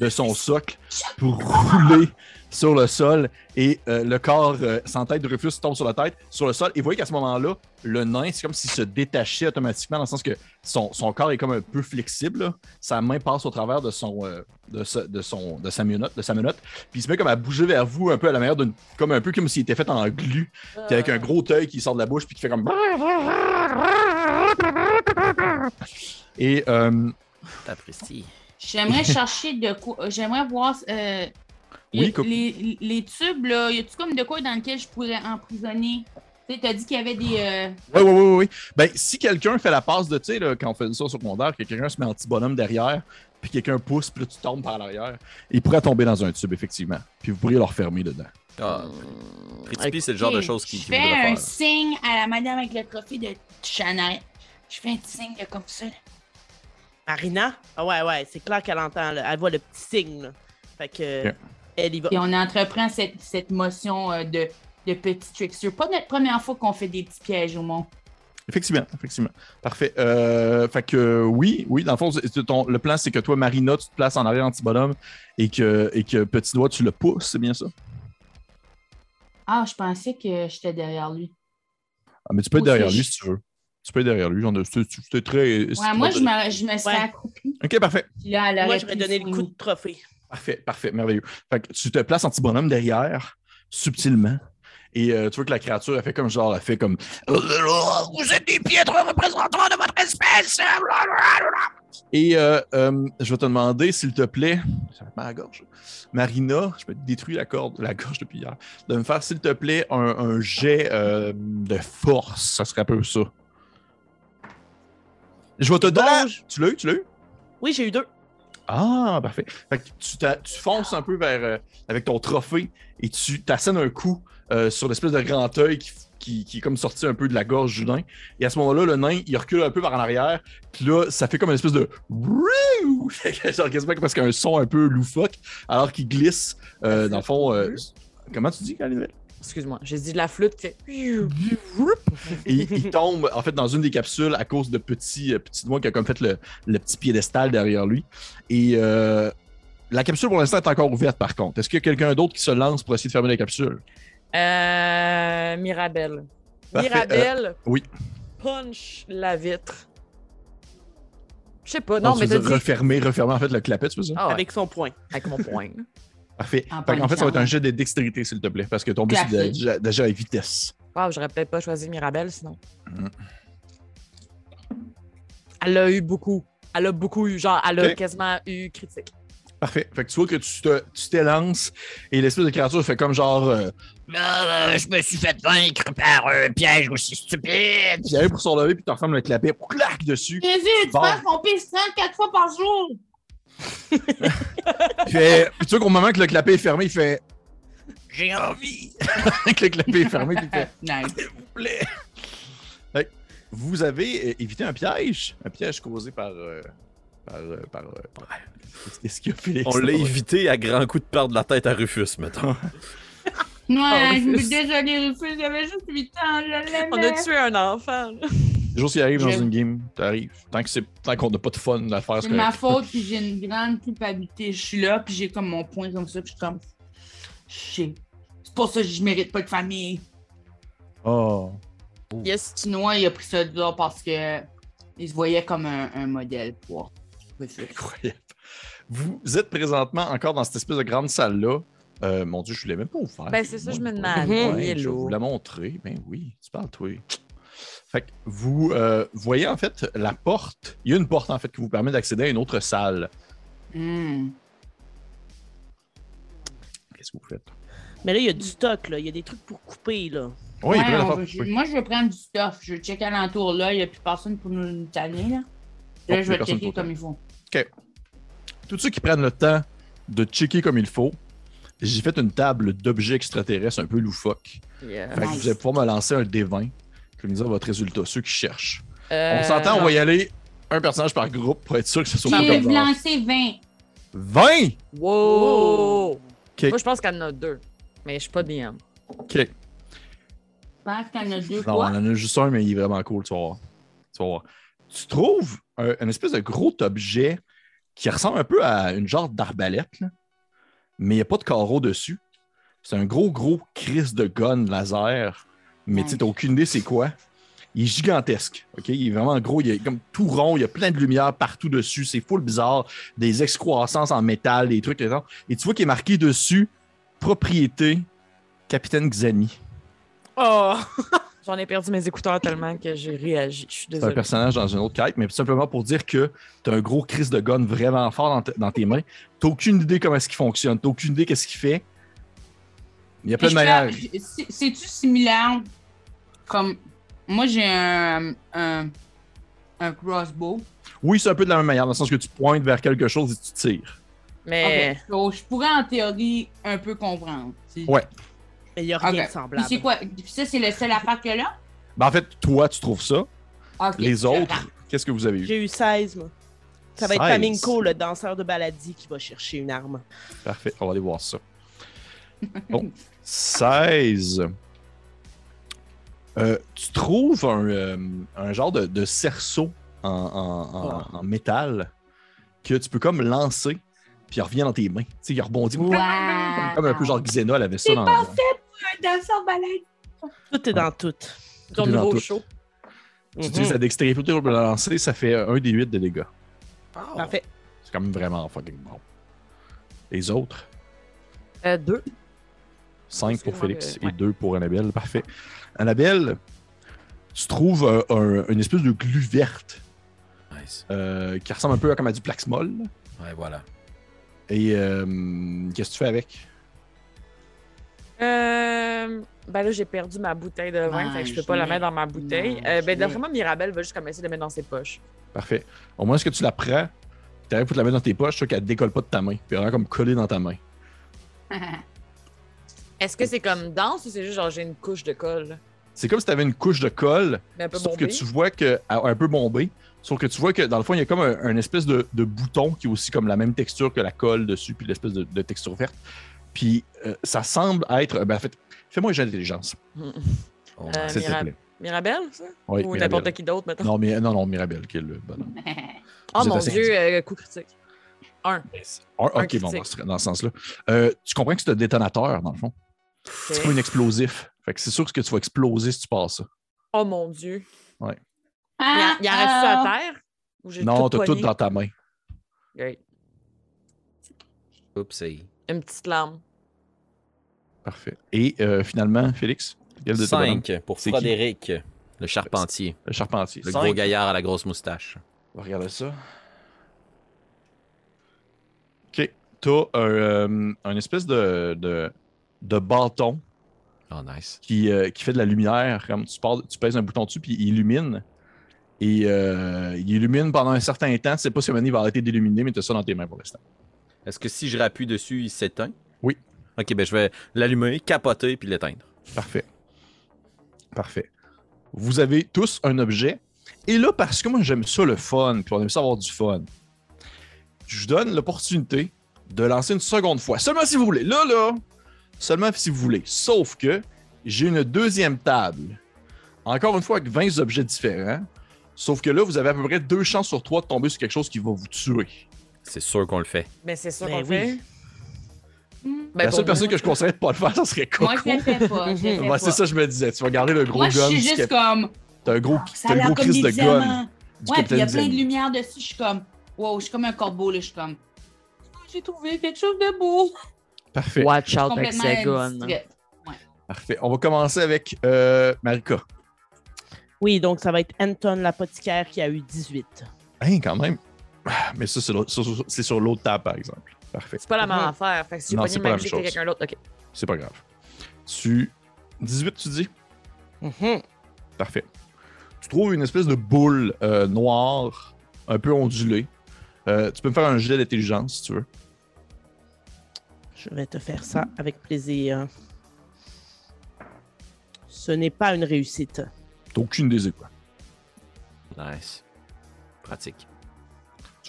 de son socle pour rouler sur le sol et euh, le corps euh, sans tête de Rufus tombe sur la tête, sur le sol. Et vous voyez qu'à ce moment-là, le nain, c'est comme s'il se détachait automatiquement dans le sens que son, son corps est comme un peu flexible. là. Sa main passe au travers de son, euh, de, sa- de son, de sa menotte, de sa menotte. Puis il se met comme à bouger vers vous un peu à la manière d'une, comme un peu comme s'il était fait en glu, puis avec un gros œil qui sort de la bouche puis qui fait comme. Et euh, T'apprécies. J'aimerais chercher de quoi. euh, J'aimerais voir. euh, Oui, les, les, les tubes, là, y a-tu comme de quoi dans lequel je pourrais emprisonner? Tu sais, t'as dit qu'il y avait des. euh, Oui, oui, oui, oui. Ben, si quelqu'un fait la passe de, tu sais, là, quand on fait ça au secondaire, que quelqu'un se met en petit bonhomme derrière, puis quelqu'un pousse, puis là, tu tombes par l'arrière, il pourrait tomber dans un tube, effectivement. Puis vous pourriez le refermer dedans. Ah, c'est le genre de choses qu'il Je fais un faire. signe à la madame avec le trophée de Chanel. Je fais un signe comme ça. Marina? Ah ouais, ouais, c'est clair qu'elle entend, là. Elle voit le petit signe, là. Fait que. Elle y va. Puis on entreprend cette, cette motion euh, de, de petit trickster. Pas notre première fois qu'on fait des petits pièges au monde. Effectivement, effectivement. Parfait. Euh, fait que euh, oui, oui, dans le fond, c'est- c'est ton- le plan, c'est que toi, Marina, tu te places en arrière anti-bonhomme et que, et que Petit Doigt, tu le pousses, c'est bien ça? Ah, je pensais que j'étais derrière lui. Ah, mais tu peux être derrière c'est- lui si tu veux. Tu peux être derrière lui. C'était très. Ouais, moi, je me, je me serais accroupie. Ok, parfait. Là, Moi, j'aurais pu donné le coup de trophée. Parfait, parfait, merveilleux. Fait que tu te places anti-bonhomme derrière, subtilement. Et euh, tu vois que la créature, elle fait comme genre, elle fait comme. Vous êtes des piètres représentants de votre espèce! Et euh, euh, je vais te demander, s'il te plaît, ça va te mettre à la gorge. Marina, je vais te détruire la corde, la gorge depuis hier, de me faire, s'il te plaît, un, un jet euh, de force. Ça serait un peu ça. Je vais te donner. Tu l'as eu? Tu l'as eu? Oui, j'ai eu deux. Ah, parfait. Fait que tu, fonces un peu vers euh, avec ton trophée et tu t'assènes un coup euh, sur l'espèce de grand œil qui, qui, qui est comme sorti un peu de la gorge du nain. Et à ce moment-là, le nain, il recule un peu par en arrière. Puis là, ça fait comme une espèce de. Wouh! Genre quasiment parce qu'il y a un son un peu loufoque alors qu'il glisse. euh, dans le fond. euh, comment tu dis, Calinette? Excuse-moi, j'ai dit de la flûte qui fait. Et il tombe en fait dans une des capsules à cause de petits, euh, petits doigts qui a comme fait le, le petit piédestal derrière lui. Et euh, la capsule pour l'instant est encore ouverte par contre. Est-ce qu'il y a quelqu'un d'autre qui se lance pour essayer de fermer la capsule? Euh, Mirabelle. Parfait, Mirabelle. oui. Punch la vitre. Je sais pas, non, tu mais veux t'as dire dit. refermer, refermer en fait le clapet, tu veux ça? Ah ouais, Avec son point. avec mon poing. Parfait. En Fait qu'en fait, ça va être un jet de dextérité, s'il te plaît, parce que ton but, c'est déjà déjà à vitesse. Wow, j'aurais peut-être pas choisi Mirabelle sinon. Mhm. Elle a eu beaucoup. Elle a beaucoup eu. Genre, elle a quasiment eu critique. Parfait. Fait que tu vois que tu te- tu t'élances et l'espèce de créature fait comme genre. euh, Euh, je me suis fait vaincre par un piège aussi stupide. il arrive pour se relever puis tu refermes le clapet, clac dessus. Jésus, tu Bon. penses qu'on pisse 34 fois par jour? Il fait. Puis tu vois qu'au moment que le clapet est fermé, il fait. J'ai envie. que le clapet est fermé, puis il fait. Nice. S'il vous plaît. Fait vous avez euh, évité un piège, un piège causé par. euh, par. euh, par euh, Qu'est-ce qu'il y a, Félix? On l'a évité à grands coups de perdre la tête à Rufus, mettons. Ouais, je suis désolée, Rufus, j'avais juste 8 ans, je l'aimais. On a tué un enfant. Les jours qui arrivent dans une game, t'arrives. Tant que c'est tant qu'on n'a pas de fun à faire, C'est c'est ma faute, puis j'ai une grande culpabilité. Je suis là, puis j'ai comme mon point comme ça, puis je suis comme. Sais. C'est pour ça que je mérite pas de famille. Oh. Yes. Chinois, il a pris ça là parce que il se voyait comme un, un modèle pour. Incroyable. Vous êtes présentement encore dans cette espèce de grande salle-là. Euh, mon Dieu, je ne l'ai même pas ouvert. Ben, c'est ça, je me ouais, je vais vous la montrer. Ben oui, tu parles, toi. Fait que vous euh, voyez en fait la porte. Il y a une porte en fait qui vous permet d'accéder à une autre salle. Hmm. Qu'est-ce que vous faites? Mais là, il y a du stock, là. Il y a des trucs pour couper, là. Oui, Ouais, on moi, je vais prendre du stuff. Je vais checker alentour là. Il n'y a plus personne pour nous nous tanner. Là, Oh, là je vais checker comme il faut. Tous ceux qui prennent le temps de checker comme il faut, j'ai fait une table d'objets extraterrestres un peu loufoques. Yeah. Fait que Nice. vous allez pouvoir me lancer un D20 qui va me dire votre résultat, ceux qui cherchent. Euh, On s'entend, on va y aller un personnage par groupe pour être sûr que ce soit pas J'ai lancé 20. 20! Wow! Moi, je pense qu'elle en a deux. Mais je suis pas DM. Ok. Je pense qu'il y en a deux. Non, en a juste un, mais il est vraiment cool, tu vas voir. Tu, vas voir. Tu trouves un, une espèce de gros objet qui ressemble un peu à une genre d'arbalète, là. Mais il n'y a pas de carreau dessus. C'est un gros, gros crise de gun laser, mais tu t'as aucune idée c'est quoi. Il est gigantesque, OK? Il est vraiment gros, il est comme tout rond, il y a plein de lumière partout dessus, c'est full bizarre, des excroissances en métal, des trucs, et tout. et tu vois qu'il est marqué dessus propriété Capitaine Xani. Oh! J'en ai perdu mes écouteurs tellement que j'ai réagi. Je suis C'est un personnage dans une autre quête, mais tout simplement pour dire que tu as un gros crise de gun vraiment fort dans, tes mains. Tu aucune idée comment est-ce qu'il fonctionne, tu aucune idée qu'est-ce qu'il fait. Il y a plein de manières. C'est- C'est-tu similaire comme. Moi, j'ai un, un, un crossbow. Oui, c'est un peu de la même manière, dans le sens que tu pointes vers quelque chose et tu tires. Mais je pourrais en théorie un peu comprendre. Ouais. Il n'y a rien de Puis semblable. c'est quoi? Puis ça, c'est le seul affaire que là? Ben, en fait, toi, tu trouves ça. Les autres, qu'est-ce que vous avez eu? J'ai eu 16, moi. Ça va être 16. Flamingo, le danseur de baladie, qui va chercher une arme. Parfait, on va aller voir ça. Bon, 16. Euh, tu trouves un, euh, un genre de, de cerceau en, en- en- en métal que tu peux comme lancer, puis il revient dans tes mains. Tu sais, il rebondit. Wow. Comme un peu genre Xena, elle avait ça dans Un danseur balade. Tout est dans tout. ton nouveau tout. show. Tu utilises la dextérité pour le lancer, ça fait un des 8 de dégâts. Parfait. C'est quand même vraiment fucking bon. Les autres, Euh, deux. 5 pour Félix et ouais. 2 pour Annabelle. Parfait. Annabelle, tu trouves euh, un- une espèce de glu verte Nice. euh, qui ressemble un peu à comme à du Plaxmol. Ouais, voilà. Et euh, qu'est-ce que tu fais avec? Euh, ben là, j'ai perdu ma bouteille de vin, Ouais, fait que je peux pas la mettre dans ma bouteille. Non, Euh, ben, d'après moi, Mirabelle va juste comme essayer de la mettre dans ses poches. Parfait. Au moins, est-ce que tu la prends? Tu arrives pour te la mettre dans tes poches, sûr qu'elle ne décolle pas de ta main. Puis elle est comme collée dans ta main. Est-ce que c'est comme danse ou c'est juste genre j'ai une couche de colle? C'est comme si tu avais une couche de colle, sauf que tu vois que. Un peu bombée. Sauf que tu vois que dans le fond, il y a comme un, un espèce de, de bouton qui est aussi comme la même texture que la colle dessus, puis l'espèce de, de texture verte. Puis euh, ça semble être. Ben, en fait, fais-moi un jeu d'intelligence, Mm. Oh, Euh, s'il te Mira- plaît. Mirabelle, ça? Oui, ou n'importe qui d'autre, maintenant? Non, mais, non, non, Mirabelle, qui est le bonhomme. Oh mon assez dieu, euh, coup critique. Un. Ok, critique. bon, dans ce, dans ce sens-là. Euh, tu comprends que c'est un détonateur, dans le fond. C'est pas un explosif. Fait que c'est sûr que tu vas exploser si tu passes ça. Oh mon dieu. Il, en- Ah, il en reste ça ah. à terre? Ou Non, t'as tout dans ta main. Great. Oups, c'est Une petite lame. Parfait. Et euh, finalement, Félix, quel de tes bonhommes? 5 pour? Frédéric, le charpentier. Le charpentier. Le Cinq? gros gaillard à la grosse moustache. On va regarder ça. OK. T'as un, euh, un espèce de, de, de bâton Oh, nice. qui, euh, qui fait de la lumière. Comme tu, pars- tu pèses un bouton dessus, puis il illumine. Et euh, il illumine pendant un certain temps. Tu sais pas si il va arrêter d'illuminer, mais tu as ça dans tes mains pour l'instant. Est-ce que si je rappuie dessus, il s'éteint? Oui. Ok, ben je vais l'allumer, capoter puis l'éteindre. Parfait. Parfait. Vous avez tous un objet. Et là, parce que moi, j'aime ça le fun, puis on aime ça avoir du fun, je vous donne l'opportunité de lancer une seconde fois. Seulement si vous voulez. Là, là, seulement si vous voulez. Sauf que j'ai une deuxième table. Encore une fois, avec 20 objets différents. Sauf que là, vous avez à peu près deux chances sur trois de tomber sur quelque chose qui va vous tuer. C'est sûr qu'on le fait. Mais c'est sûr Ben qu'on le oui. fait. Hmm. Ben, La seule personne que je conseillerais de pas le faire, ça serait Coco. Moi, je le fais pas. je le fais Ouais, pas. c'est ça, je me disais. Tu vas garder le gros Moi, je gun. suis du juste comme. T'as un gros, Ça a un gros comme crise de du Ouais, puis il y a plein de lumière dessus. Je suis comme. Wow, je suis comme un corbeau, là. Je suis comme. Oh, J'ai trouvé quelque chose de beau. Parfait. Watch out avec Complètement ses guns. distraite. Parfait. On va commencer avec euh, Marika. Oui, donc ça va être Anton l'apothicaire qui a eu 18. Hein, quand même. Mais ça, c'est sur l'autre table, par exemple. Parfait. C'est pas la même affaire. Fait que si Non, c'est pas la même chose. quelqu'un d'autre, ok. C'est pas grave. Tu. 18, tu dis? Mhm. Parfait. Tu trouves une espèce de boule euh, noire, un peu ondulée. Euh, tu peux me faire un jet d'intelligence si tu veux. Je vais te faire ça avec plaisir. Ce n'est pas une réussite. T'as aucune idée, quoi. Nice. Pratique.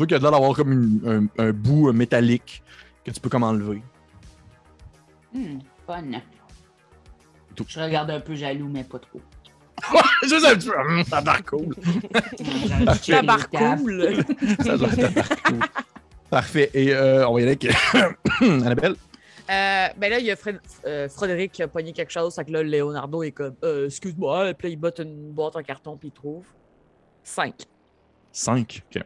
Tu vois qu'il y a l'air d'avoir comme une- un, un bout euh, métallique que tu peux comme enlever. Hmm, fun. Tout. Je regarde un peu jaloux, mais pas trop. Juste un petit peu. Hum, Ça l'air cool. Tabarcool. cool. Ça doit être cool. Parfait. Et euh, on va y aller avec Annabelle. Euh, ben là, il y a Fred- euh, Frédéric qui a pogné quelque chose. Fait que là, Leonardo est comme euh, Excuse-moi. Puis là, il botte une boîte en carton puis il trouve. 5. 5. OK.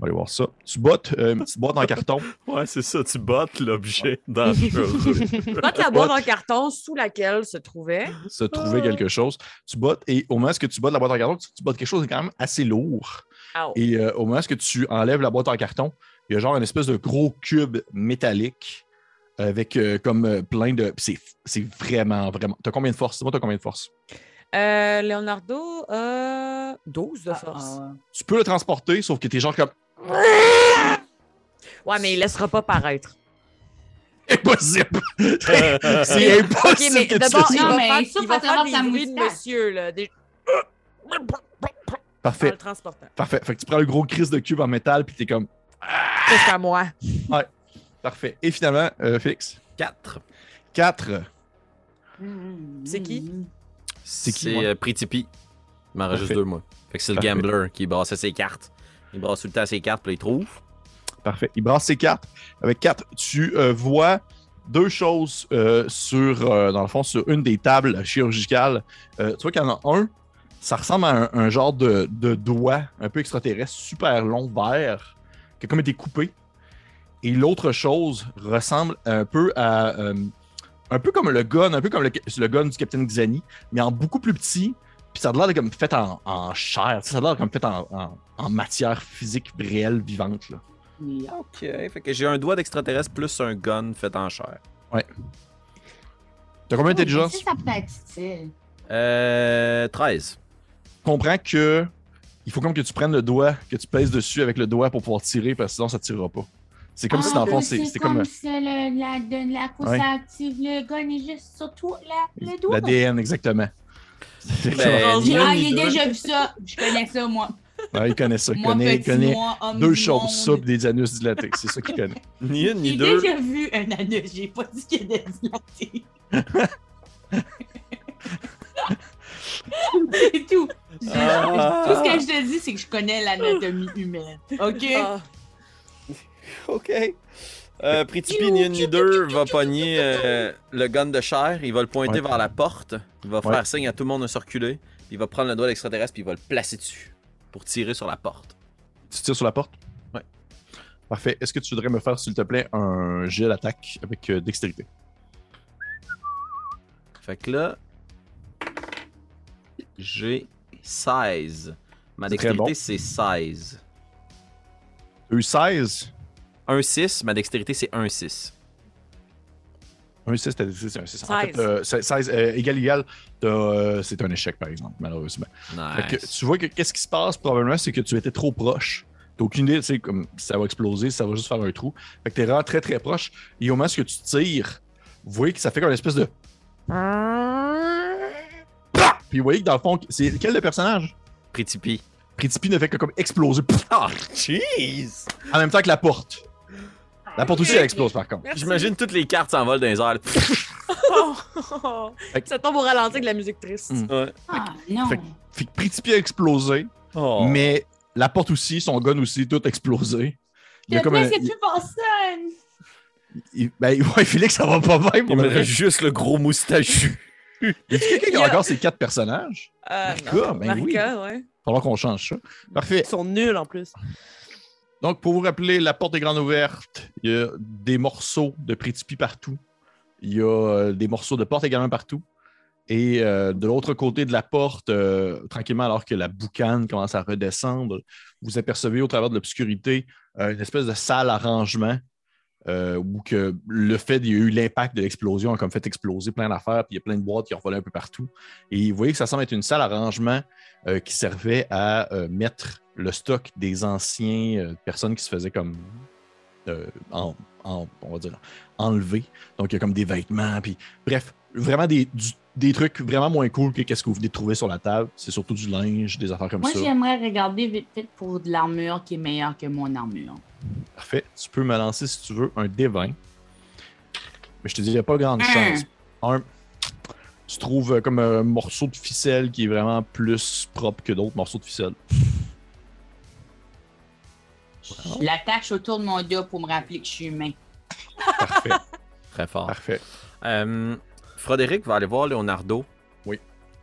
On va aller voir ça. Tu bottes euh, une petite boîte en carton. Ouais, c'est ça, tu bottes l'objet dangereux. Botte la boîte en carton sous laquelle se trouvait. se trouver quelque chose. Tu bottes et au moment où tu bottes la boîte en carton, tu, tu bottes quelque chose de quand même assez lourd. Ow. Et euh, au moment où tu enlèves la boîte en carton, il y a genre une espèce de gros cube métallique avec euh, comme euh, plein de. puis C'est c'est vraiment, vraiment. T'as combien de force? Dis-moi, t'as combien de force? Euh, Leonardo a 12 de force. Ah, Tu peux le transporter, sauf que t'es genre comme. Ouais, mais il laissera pas paraître. Impossible! C'est impossible Ok, mais que tu d'abord, il va faire, il va faire des bruits de moustache. monsieur, là. Des... En Parfait, le parfait. Fait que tu prends le gros crise de cube en métal, puis t'es comme. C'est à moi. Parfait. Et finalement, euh, Félix, 4. 4. C'est qui? C'est qui, C'est euh, Pretty P. Il m'en reste deux, moi. Fait que c'est le gambler qui brassait ses cartes. Il brasse tout le temps ses cartes, puis il trouve. Parfait. Il brasse ses cartes. Avec quatre, tu euh, vois deux choses euh, sur, euh, dans le fond, sur une des tables chirurgicales. Tu vois qu'il y en a un, ça ressemble à un, genre de, de doigt un peu extraterrestre, super long, vert, qui a comme été coupé. Et l'autre chose ressemble un peu à. un peu comme le gun, un peu comme le, le gun du Capitaine Xani, mais en beaucoup plus petit. Puis ça a l'air comme fait en, en chair. tu sais, Ça a l'air comme fait en, en- en matière physique réelle, vivante. Là. Ok. Fait que j'ai un doigt d'extraterrestre plus un gun fait en chair. T'as combien d'intelligence? Ça peut être utile? Euh. 13. comprends que il faut comme que tu prennes le doigt, que tu pèses dessus avec le doigt pour pouvoir tirer, parce que sinon ça tirera pas. C'est comme si dans le fond, c'est c'est comme ça, le, la, de, la Ouais. active. Le gun est juste sur tout la, le doigt. l'ADN, exactement. Ben, J'ai- Ah, déjà vu ça. Je connais ça, moi. Ouais, il connaît ça. Il moi, connaît, il petit connaît homme deux choses, pis des anus dilatés. C'est ça qu'il connaît. Ni une ni J'ai deux. déjà vu un anus. J'ai pas dit qu'il y a des dilatés. C'est tout. Ah. Tout ce que je te dis, c'est que je connais l'anatomie humaine. OK? Ah. Ok. Euh, Pretty P, ni une ni deux, va pogner euh, le gun de chair. Il va le pointer Ouais. vers la porte. Il va Ouais. faire signe à tout le monde de circuler. Puis il va prendre le doigt d'extraterrestre puis il va le placer dessus pour tirer sur la porte. Tu tires sur la porte? Ouais. Parfait. Est-ce que tu voudrais me faire, s'il te plaît, un jet d'attaque avec euh, dextérité? Fait que là, j'ai 16. Ma dextérité, bon. c'est 16. Tu as eu 16. 1-6, ma dextérité, c'est 1-6. Un 6, t'as dit c'est un 6. En fait, 16. euh, 16, euh, égal, égal, t'as, euh, c'est un échec, par exemple, malheureusement. Fait que tu vois que qu'est-ce qui se passe probablement, c'est que tu étais trop proche. T'as aucune idée, tu sais, comme ça va exploser, ça va juste faire un trou. Fait que t'es vraiment très très proche. Et au moment où tu tires, vous voyez que ça fait comme une espèce de. Puis vous voyez que dans le fond, c'est quel le personnage? Pretty P. Pretty P ne fait que comme exploser Ah, jeez! en même temps que la porte. La porte aussi elle explose par contre. J'imagine toutes les cartes s'envolent dans les airs. Oh. Que- Ça tombe au ralenti avec la musique triste. Mm. Ouais. Ah, non. Fait que- Fait que Pretty P a explosé, Oh. mais la porte aussi, son gun aussi, tout a explosé. Il y a comme un. il- plus personne. il- ben, ouais, Félix, ça va pas bien pour Il me reste juste le gros moustachu. Y a quelqu'un qui Il y a encore ces quatre personnages? Euh, Marca, non. ben oui. Marca, ouais. Il va falloir qu'on change ça. Parfait. Ils sont nuls en plus. Donc, pour vous rappeler, la porte est grande ouverte. Il y a des morceaux de Prétipi partout. Il y a euh, des morceaux de porte également partout. Et euh, de l'autre côté de la porte, euh, tranquillement, alors que la boucane commence à redescendre, vous apercevez au travers de l'obscurité une espèce de salle à rangement euh, où que le fait qu'il y a eu l'impact de l'explosion a comme fait exploser plein d'affaires, puis il y a plein de boîtes qui ont volé un peu partout. Et vous voyez que ça semble être une salle à rangement euh, qui servait à euh, mettre le stock des anciens personnes qui se faisaient comme en, enlever. Donc il y a comme des vêtements, puis bref, vraiment des, du- des trucs vraiment moins cool que qu'est-ce que vous venez de trouver sur la table. C'est surtout du linge, des affaires comme Moi, ça. j'aimerais regarder vite fait pour de l'armure qui est meilleure que mon armure. Parfait. Tu peux me lancer si tu veux un D20. Mais je te dis, il n'y a pas grande Un. chance. Un. Tu trouves euh, comme un morceau de ficelle qui est vraiment plus propre que d'autres morceaux de ficelle. Je l'attache autour de mon dos pour me rappeler que je suis humain. Parfait. Très fort. Parfait. Euh, Frédéric va aller voir Leonardo. Oui.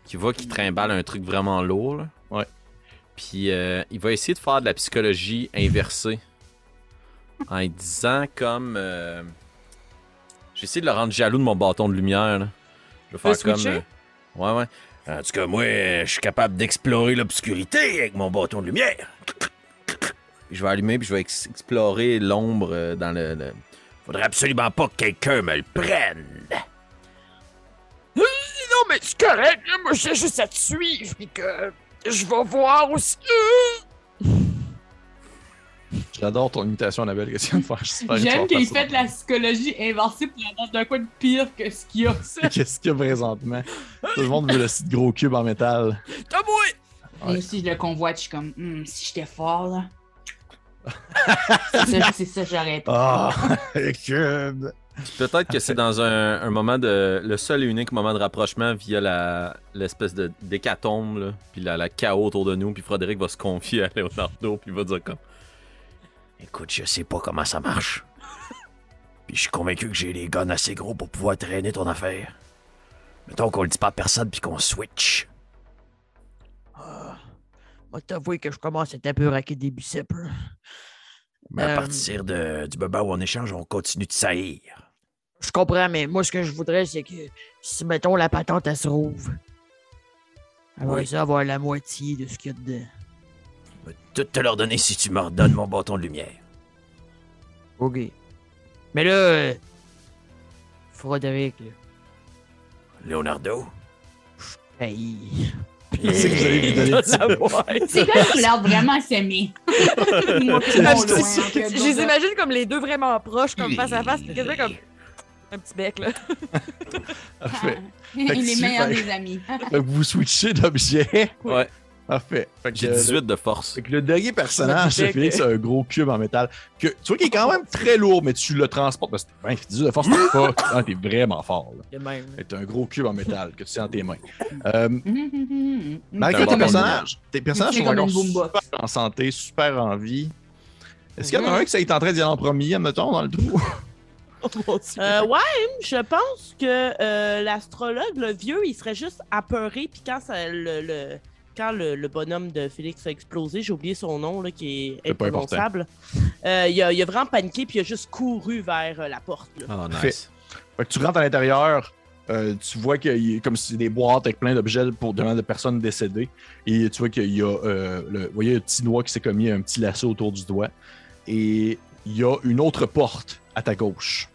Qui voit qu'il trimballe un truc vraiment lourd. là. Ouais. Puis euh, il va essayer de faire de la psychologie inversée. en disant comme. euh, J'ai essayé de le rendre jaloux de mon bâton de lumière. là. Je vais Le faire comme. euh, Ouais, ouais. En tout cas, moi, je suis capable d'explorer l'obscurité avec mon bâton de lumière. Je vais allumer puis je vais ex- explorer l'ombre euh, dans le. le- Faudrait absolument pas que quelqu'un me le prenne. Non, mais c'est correct. Moi, j'ai juste à te suivre, puis que je vais voir aussi. J'adore ton imitation, Annabelle. Qu'est-ce qu'il vient de faire? Que tu J'aime qu'il fait de la psychologie inversée pour avoir d'un quoi de pire que ce qu'il y a. ça. Qu'est-ce qu'il y a présentement? Tout le monde veut le petit gros cube en métal. T'as moi! Ouais. Moi aussi, je le convoite, je suis comme, Hmm, si j'étais fort, là. c'est ça, c'est ça, j'aurais été. Ah, le cube! Peut-être que c'est dans un, un moment de. Le seul et unique moment de rapprochement via la l'espèce de d'hécatombe, là, puis la, la chaos autour de nous, puis Frédéric va se confier à Leonardo, puis il va dire comme. Écoute, je sais pas comment ça marche. Puis je suis convaincu que j'ai les guns assez gros pour pouvoir traîner ton affaire. Mettons qu'on le dit pas à personne puis qu'on switch. Moi, t'avouer que je commence à être un peu raqué des biceps. là. Mais à Euh, partir de, du moment où on échange, on continue de saillir. Je comprends, mais moi, ce que je voudrais, c'est que si, mettons, la patente, elle se rouvre, Oui. ça, avoir la moitié de ce qu'il y a dedans. Je vais tout te leur donner si tu me redonnes mon bâton de lumière. OK. Mais là, euh, Frédéric, là, Leonardo? hey. C'est que vous allez lui donner le petit peu. C'est quoi qui l'air vraiment s'aimer? Moi, puis mon loin, entre Je les imagine comme les deux vraiment proches, comme face à face, quasiment comme un petit bec, là. Parfait. Il Fait que est tu- meilleur fait- des amis. Fait que vous switchez d'objet. Ouais. Parfait. Fait que, J'ai euh, 18 de force. Fait que le dernier personnage, c'est Félix, c'est un gros cube en métal. Que, tu vois qu'il est quand même très lourd, mais tu le transportes. Parce que ben, 18 de force, t'es pas. Ah, t'es vraiment fort. Là. De même. T'es un gros cube en métal que tu tiens dans tes mains. Euh, bon tes bon personnages, tes personnages C'est sont comme encore une boombox. super en santé, super en vie. Est-ce qu'il y en a un qui est en train d'y aller en premier, admettons, dans le trou? Oh mon Dieu. Euh, ouais, je pense que euh, l'astrologue, le vieux, il serait juste apeuré. Puis quand, ça, le, le- quand le, le bonhomme de Félix a explosé, j'ai oublié son nom, là, qui est imprononçable. Euh, il, a, il a vraiment paniqué, puis il a juste couru vers euh, la porte. là. Ah, Parfait. nice. Fait que tu rentres à l'intérieur, euh, tu vois qu'il y a comme si des boîtes avec plein d'objets pour demander de personnes décédées. Et tu vois qu'il y a, euh, le, vous voyez, un petit noix qui s'est commis un petit lasso autour du doigt. Et il y a une autre porte à ta gauche.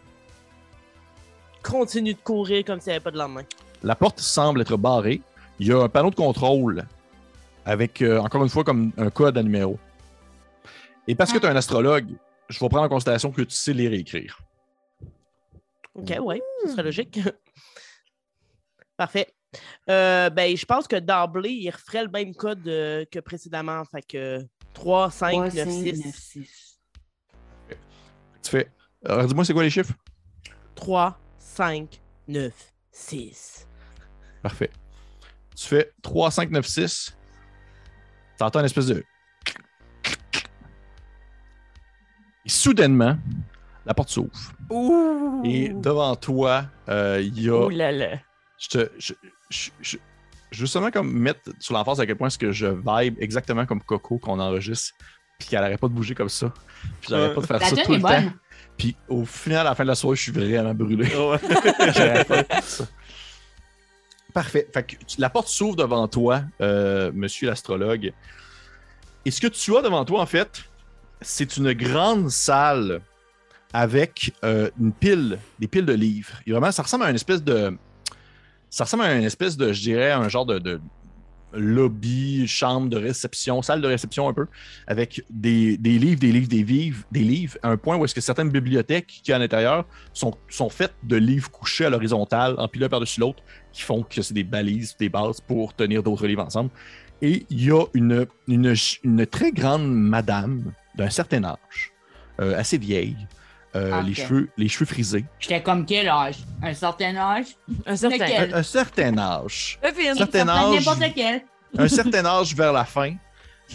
Continue de courir comme s'il n'y avait pas de lendemain. La porte semble être barrée. Il y a un panneau de contrôle avec, euh, encore une fois, comme un code à numéro. Et parce que tu es un astrologue, je vais prendre en considération que tu sais lire et écrire. Ok, ouais, ce serait logique. Parfait. Euh, ben, je pense que d'emblée, il referait le même code euh, que précédemment. Fait que 3, 5, 3, 9, 5, 6. 9, 6. Tu fais. Alors, dis-moi, c'est quoi les chiffres? 3, 5, 9, 6. Parfait. Tu fais 3, 5, 9, 6. T'entends une espèce de. Et soudainement, la porte s'ouvre. Ouh! Et devant toi, euh, il y a. Ouh là là. Je te. Je, je, je- je veux seulement comme mettre sur l'emphase à quel point est-ce que je vibe exactement comme Coco qu'on enregistre, puis qu'elle arrête pas de bouger comme ça. Puis j'arrête pas de faire La ça tout est le temps. Puis au final, à la fin de la soirée, je suis vraiment brûlé. Ça. Parfait. Fait que la porte s'ouvre devant toi, euh, monsieur l'astrologue. Et ce que tu as devant toi, en fait, c'est une grande salle avec euh, une pile, des piles de livres. Et vraiment, ça ressemble à une espèce de. Ça ressemble à une espèce de, je dirais, un genre de, de lobby, chambre de réception, salle de réception un peu, avec des, livres, des livres, des livres, des livres, à un point où est-ce que certaines bibliothèques qui à l'intérieur sont, sont faites de livres couchés à l'horizontale, empilés par-dessus l'autre, qui font que c'est des balises, des bases pour tenir d'autres livres ensemble. Et il y a une, une, une très grande madame d'un certain âge, euh, assez vieille, euh, Ah, les, cheveux, les cheveux frisés. J'étais comme quel âge? Un certain âge? Un certain. Un, un certain âge. Fine. Certain âge. N'importe lequel. un certain âge vers la fin.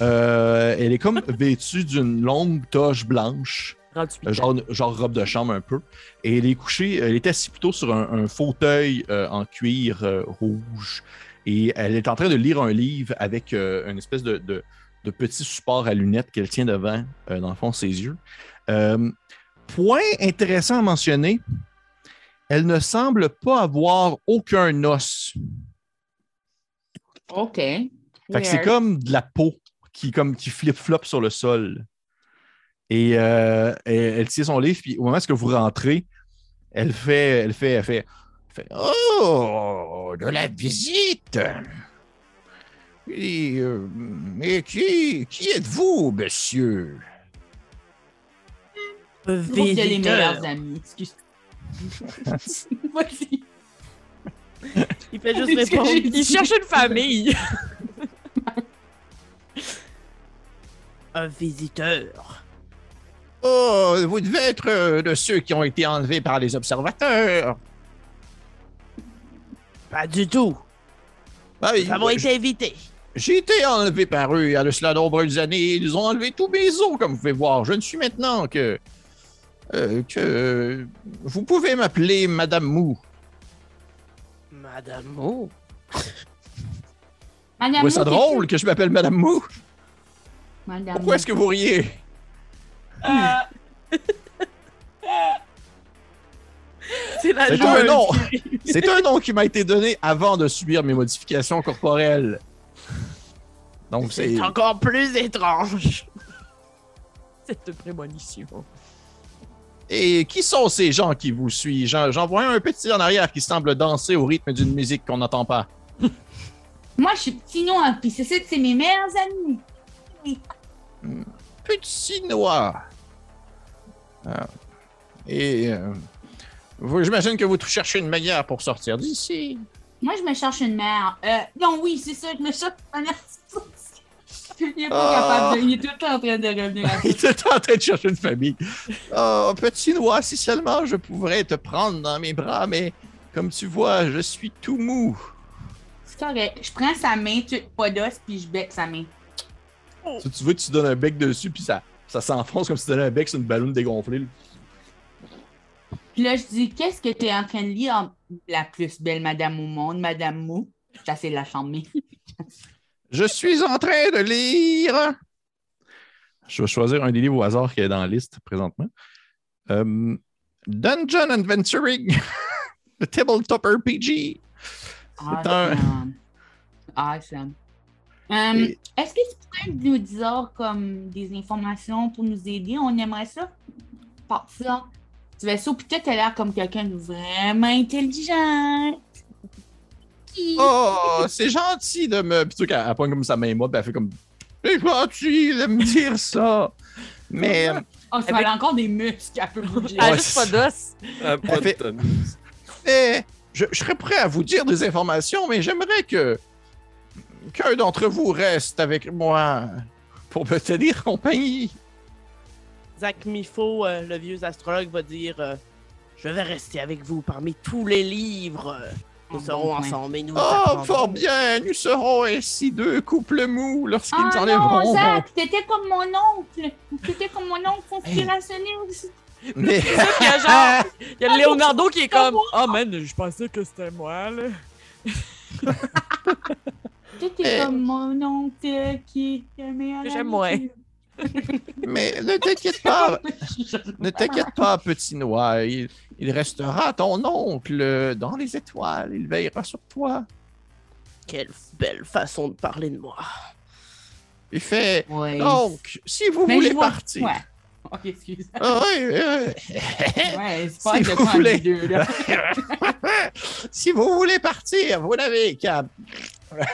Euh, elle est comme vêtue d'une longue toche blanche. 38 genre, genre robe de chambre un peu. Et elle est couchée, elle est assise plutôt sur un, un fauteuil euh, en cuir euh, rouge. Et elle est en train de lire un livre avec euh, une espèce de, de- de petit support à lunettes qu'elle tient devant, euh, dans le fond, ses yeux. Point intéressant à mentionner, elle ne semble pas avoir aucun os. OK. Fait que c'est comme de la peau qui, comme, qui flip-flop sur le sol. Et euh, elle, elle tient son livre, puis au moment où vous rentrez, elle fait, elle fait, elle fait, elle fait Oh, de la visite! Et, euh, mais qui, qui êtes-vous, monsieur? Qu'il y a les meilleurs amis. Excuse. Vas-y. Il fait juste répondre. Il cherche une famille. Un visiteur. Oh, vous devez être euh, de ceux qui ont été enlevés par les observateurs. Pas du tout. Ah, Nous avons été invités. J'ai été enlevé par eux il y a de cela de nombreuses années. Ils ont enlevé tous mes os, comme vous pouvez voir. Je ne suis maintenant que. Euh, que. euh, vous pouvez m'appeler Madame Mou. Madame Mo. Madame ça Mou, drôle que je m'appelle Madame Mou? Madame Pourquoi est-ce que vous riez? C'est la C'est un nom. C'est un nom qui m'a été donné avant de subir mes modifications corporelles. Donc c'est. C'est encore plus étrange. Cette prémonition. Et qui sont ces gens qui vous suivent? J'en vois un petit en arrière qui semble danser au rythme d'une musique qu'on n'entend pas. Moi, je suis petit noir, puis c'est ça, c'est mes meilleurs amis. Petit noir. Ah. Et euh, j'imagine que vous cherchez une manière pour sortir d'ici. Moi, je me cherche une mère. Euh, non, oui, c'est ça, je me cherche une mère. Il est pas Ah. capable de... Il est tout le temps en train de revenir à. Il était en train de chercher une famille. Oh, petit noir, si seulement je pourrais te prendre dans mes bras, mais comme tu vois, je suis tout mou. C'est correct. Je prends sa main, tu... pas d'os, puis je bec sa main. Si tu veux, tu donnes un bec dessus, puis ça, ça s'enfonce comme si tu donnais un bec sur une ballon dégonflée. là. Puis là, je dis, qu'est-ce que tu es en train de lire? La plus belle madame au monde, Madame Mou. J'essaie de la charmer. Je suis en train de lire. Je vais choisir un des livres au hasard qui est dans la liste présentement. Euh, Dungeon Adventuring, The Tabletop RPG. Awesome. Awesome. Um, Et- Est-ce que tu pourrais nous dire comme des informations pour nous aider? On aimerait ça. Par ça. Tu vas ça, peut-être l'air comme quelqu'un de vraiment intelligent. Oh, c'est gentil de me. Plutôt qu'elle elle pogne comme sa main moi, puis elle fait comme. C'est gentil de me dire ça. Mais. euh, Oh, ça Avec- a encore des muscles, elle peut bouger. Elle a juste pas d'os. Ah, pas Elle fait- mais je, je serais prêt à vous dire des informations, mais j'aimerais que. qu'un d'entre vous reste avec moi pour me tenir compagnie. Zach Mifo, euh, le vieux astrologue, va dire euh, Je vais rester avec vous parmi tous les livres. Nous Ah, serons ensemble et nous. Oh, fort bien, nous serons ainsi deux couples mous lorsqu'ils Ah non, enlèveront. Zach, t'étais comme mon oncle. T'étais comme mon oncle conspirationniste. Mais... Il y a genre, il y a Leonardo qui est comme, oh man, je pensais que c'était moi, là. T'étais Eh. comme mon oncle qui est le meilleur. J'aime moins. Mais ne t'inquiète pas, ne t'inquiète pas, petit noir. Il, restera ton oncle dans les étoiles. Il veillera sur toi. Quelle belle façon de parler de moi. Il fait. Ouais. Donc, si vous Mais voulez vois- partir. Ouais. Ok, excuse. Ah oui, oui, Ouais, c'est pas Si vous voulez. deux, là. si vous voulez partir, vous n'avez qu'à.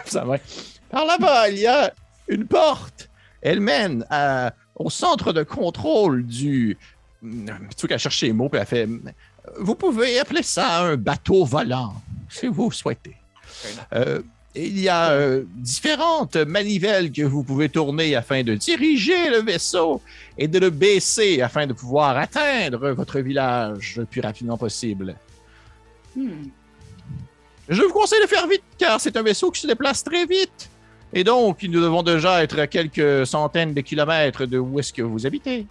Ça va. Par là-bas, il y a une porte. Elle mène à- au centre de contrôle du. Tu qu'à chercher les mots, puis elle fait. Vous pouvez appeler ça un bateau volant, si vous souhaitez. Euh, il y a euh, différentes manivelles que vous pouvez tourner afin de diriger le vaisseau et de le baisser afin de pouvoir atteindre votre village le plus rapidement possible. Hmm. Je vous conseille de faire vite, car c'est un vaisseau qui se déplace très vite. Et donc, nous devons déjà être à quelques centaines de kilomètres de où est-ce que vous habitez.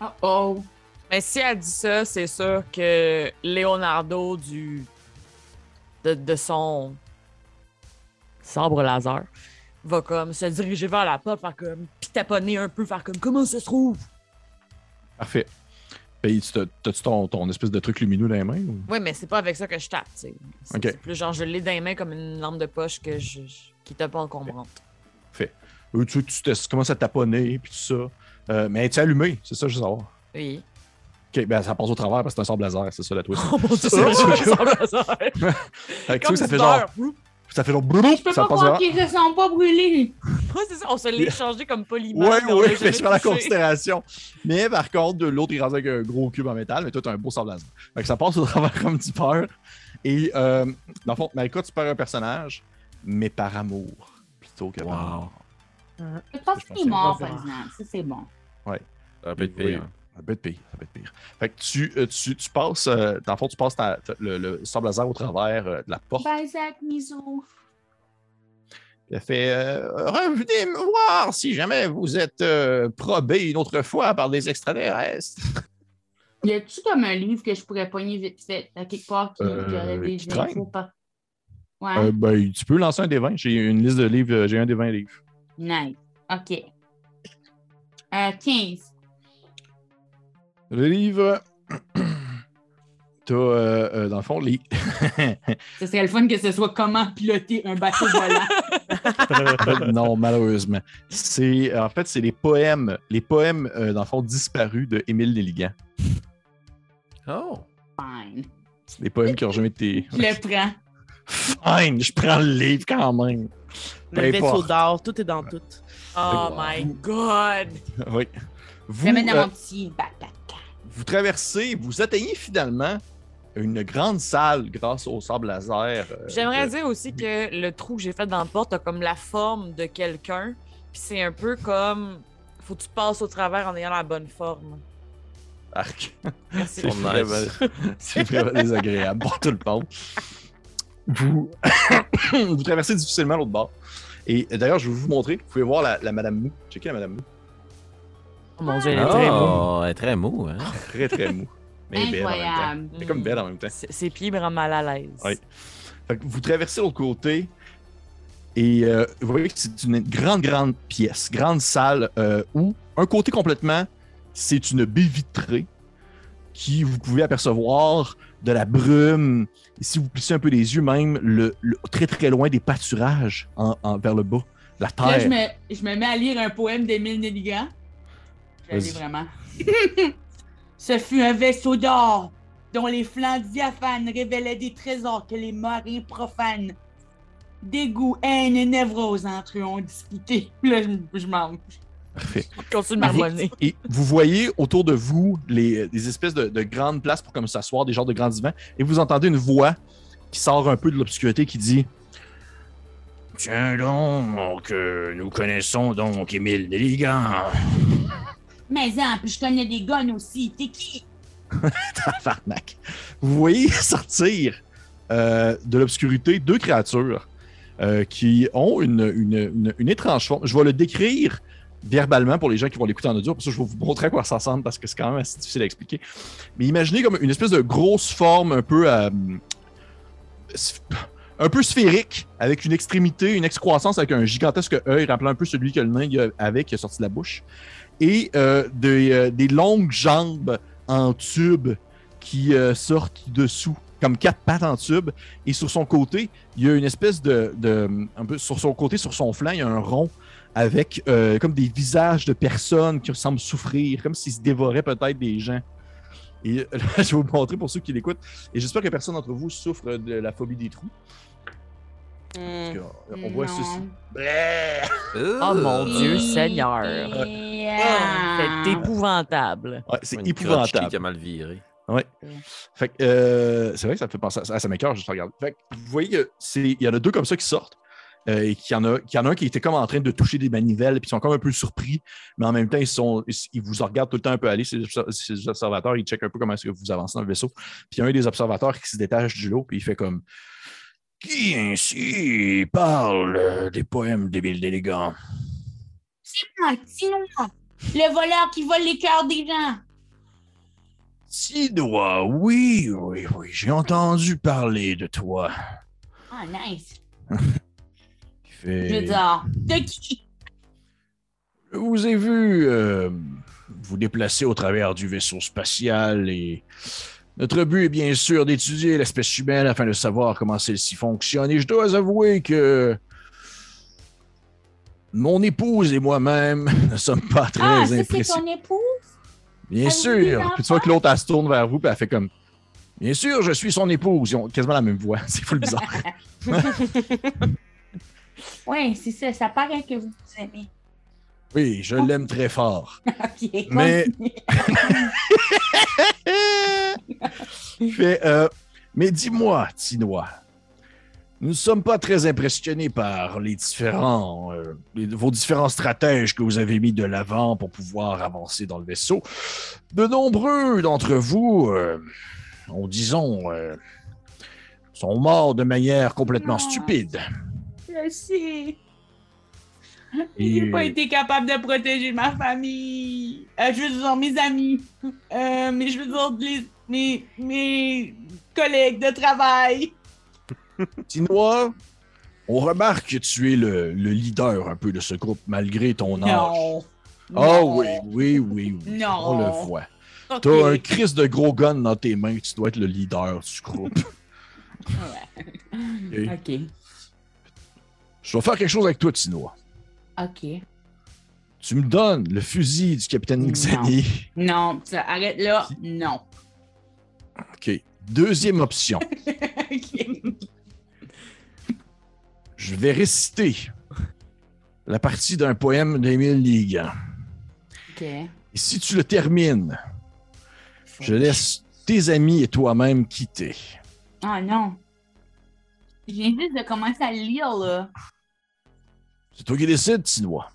Oh oh. Mais si elle dit ça, c'est sûr que Leonardo du. de, de son. sabre laser va comme se diriger vers la porte, faire comme. puis taponner un peu, faire comme comment ça se trouve? Parfait. Puis, tu t'as- t'as-tu ton, ton espèce de truc lumineux dans les mains? ou- Oui, mais c'est pas avec ça que je tape, tu sais. C'est plus genre, je l'ai dans les mains comme une lampe de poche que je, je- qui t'a pas encombrante. Euh, tu, tu, te- commences à taponner, puis tout ça. Euh, mais es-tu allumé? C'est ça, je veux savoir. Oui. Ok, ben ça passe au travers parce que c'est un sable laser, c'est ça la twist. Oh mon dieu, c'est un sabre laser. Fait que ça fait genre. Ça fait genre. Je peux ça pas croire qu'ils se sont pas brûlés. Ouais, c'est ça, on se l'est échangé comme poliment. Ouais, ouais, l'a mais je prends la considération. Mais par contre, de l'autre, il rendu avec un gros cube en métal, mais toi, t'as un beau sable laser. Fait que ça passe au travers comme du peur. Et euh, dans le fond, Malika, tu perds un personnage, mais par amour plutôt que par Wow. mort. Je pense qu'il est mort, par exemple. Ça, c'est bon. Ça peut être Oui, pire. Ça peut être pire, ça peut être pire. Fait que tu, euh, tu, tu passes, euh, dans le fond, tu passes ta- ta- le, le sable laser au travers euh, de la porte. Bye, Zach, Miso. Elle fait euh, Revenez me voir si jamais vous êtes euh, probé une autre fois par des extraterrestres. Y a-tu comme un livre que je pourrais pogner vite fait à quelque part qui aurait des qui infos pas? Ouais. Ben, tu peux lancer un des 20. J'ai une liste de livres, j'ai un des 20 livres. Nice. OK. Euh, 15. Le livre. T'as, euh, euh, dans le fond, les. Ce serait le fun que ce soit comment piloter un bateau volant. non, malheureusement. C'est, en fait, c'est les poèmes, les poèmes, euh, dans le fond, disparus de Émile Nelligan. Oh! Fine. C'est des poèmes qui ont jamais été. Je le prends. Fine, je prends le livre quand même. Le Peu vaisseau importe. d'or, tout est dans tout. Oh my god! Oui. Je Vous, le mets dans euh, mon petit backpack. Vous traversez, vous atteignez finalement une grande salle grâce au sable laser. euh, J'aimerais de- dire aussi que le trou que j'ai fait dans la porte a comme la forme de quelqu'un. Puis c'est un peu comme. Faut que tu passes au travers en ayant la bonne forme. Arc. C'est Oh, vraiment, c'est vraiment désagréable pour tout le monde. Vous, vous traversez difficilement l'autre bord. Et d'ailleurs, je vais vous montrer. Vous pouvez voir la, la Madame Mou. Checkez la Madame Mou. Oh mon dieu, elle est très mou. Elle est très mou, hein? Très, très mou. Mais belle en même temps. Incroyable. Elle est comme belle en même temps. Ses pieds me rendent mal à l'aise. Oui. Fait que vous traversez l'autre côté et euh, vous voyez que c'est une grande, grande pièce, grande salle euh, où un côté complètement, c'est une baie vitrée qui vous pouvez apercevoir de la brume. Et si vous plissez un peu les yeux, même le, le- très très loin des pâturages en- en- vers le bas, la Là, je terre. me, je me mets à lire un poème d'Émile Nelligan. Je vraiment. Ce fut un vaisseau d'or dont les flancs diaphanes révélaient des trésors que les marins profanes, dégoût, haine et névrose entre eux ont disputé. Là, je, je mange. Parfait. Continue de marmonner. Et vous voyez autour de vous les, des espèces de, de grandes places pour comme s'asseoir, des genres de grands divans, et vous entendez une voix qui sort un peu de l'obscurité qui dit Tiens donc, euh, nous connaissons donc Émile Nelligan. Mais en plus, je connais des guns aussi. T'es qui? Tabarnak. Vous voyez sortir euh, de l'obscurité deux créatures euh, qui ont une, une- une- étrange forme. Je vais le décrire verbalement pour les gens qui vont l'écouter en audio. Pour ça, je vais vous montrer à quoi ça ressemble parce que c'est quand même assez difficile à expliquer. Mais imaginez comme une espèce de grosse forme un peu euh, un peu sphérique, avec une extrémité, une excroissance avec un gigantesque œil, rappelant un peu celui que le nain avait qui est sorti de la bouche. Et euh, des, euh, des longues jambes en tube qui euh, sortent dessous, comme quatre pattes en tube. Et sur son côté, il y a une espèce de. un peu sur son côté, sur son flanc, il y a un rond avec comme des visages de personnes qui semblent souffrir, comme s'ils se dévoraient peut-être des gens. Et là, je vais vous montrer pour ceux qui l'écoutent. Et j'espère que personne d'entre vous souffre de la phobie des trous. Parce que, euh, on voit Non. ceci. Oh mon Dieu Seigneur. Yeah. C'est épouvantable. Ouais, c'est épouvantable. qui a mal viré. Fait que, euh, c'est vrai que ça me fait penser à ça, ça m'écoeure juste à regarder. Fait que, vous voyez que c'est, il y en a deux comme ça qui sortent. euh, et qu'il y, en a, qu'il y en a un qui était comme en train de toucher des manivelles, puis ils sont comme un peu surpris, mais en même temps, ils, sont, ils, ils vous regardent tout le temps un peu aller. Ces, ces observateurs, ils checkent un peu comment est-ce que vous avancez dans le vaisseau. Puis il y a un des observateurs qui se détache du lot, puis il fait comme Qui ainsi parle des poèmes d'Émile d'Élégant? C'est moi, moi. Le voleur qui vole les cœurs des gens. Sidois, oui, oui, oui, j'ai entendu parler de toi. Ah, nice. Fait- Je dire, de qui? Je vous ai vu euh, vous déplacer au travers du vaisseau spatial et notre but est bien sûr d'étudier l'espèce humaine afin de savoir comment celle-ci fonctionne. Et je dois avouer que mon épouse et moi-même ne sommes pas très Ah, ça, c'est impressionnés. ton épouse? Bien sûr. Puis tu vois que l'autre, elle se tourne vers vous, puis elle fait comme. Bien sûr, je suis son épouse. Ils ont quasiment la même voix. C'est full bizarre. Oui, c'est ça. Ça paraît que vous vous aimez. Oui, je l'aime très fort. OK. Mais- euh, mais dis-moi, Tinois, nous ne sommes pas très impressionnés par les différents, euh, les- vos différents stratèges que vous avez mis de l'avant pour pouvoir avancer dans le vaisseau. De nombreux d'entre vous, euh, ont, disons, euh, sont morts de manière complètement Ah. stupide. Je sais. Et- J'ai pas été capable de protéger ma famille. Euh, je veux dire, mes amis. Euh, mais je veux dire, les- mes, mes collègues de travail. Tinois, on remarque que tu es le, le leader un peu de ce groupe malgré ton âge. Non. Ah Non. oui, oui, oui, oui. Non. On le voit. T'as un crise de gros gun dans tes mains, tu dois être le leader du groupe. Ouais. Ok. Je vais faire quelque chose avec toi, Tinois. Ok. Tu me donnes le fusil du capitaine Non. Xani. Non, ça, arrête là. Non. OK. Deuxième option. Ok. Je vais réciter la partie d'un poème d'Émile Ligan. Ok. Et si tu le termines, je laisse tes amis et toi-même quitter. Ah non. Je viens juste de commencer à lire, là. C'est toi qui décides, Tinois.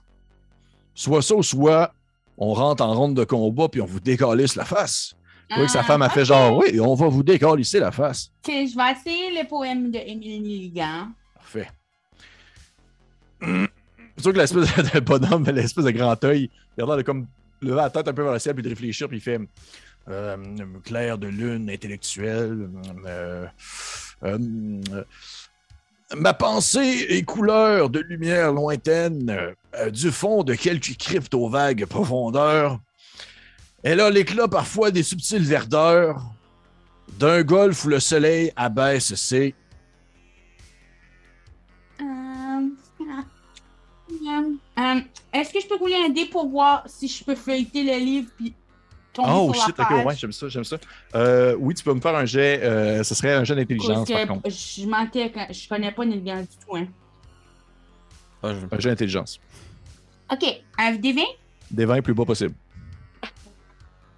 Soit ça ou soit on rentre en ronde de combat puis on vous décalisse la face. Tu vois que sa Ah, femme a fait genre, oui, on va vous décalisser la face. Ok, je vais essayer le poème de Émile Ligan. Parfait. C'est sûr que l'espèce de bonhomme, l'espèce de grand œil, il a l'air de comme lever la tête un peu vers le ciel puis de réfléchir, puis il fait euh, clair de lune intellectuelle. euh, euh, euh, ma pensée est couleur de lumière lointaine, euh, du fond de quelques cryptes aux vagues profondeurs. Elle a l'éclat parfois des subtiles verdeurs, d'un golfe où le soleil abaisse ses Euh, euh, Est-ce que je peux rouler un dé pour voir si je peux feuilleter le livre puis Oh sur shit, la ok, ouais, j'aime ça, j'aime ça. Euh, oui, tu peux me faire un jet, euh, ce serait un jet d'intelligence par contre. Je manquais quand je connais pas Neil Gaiman du tout. Hein. Ah, je- Un jet d'intelligence. Ok, un des 20? Des 20 plus bas possible.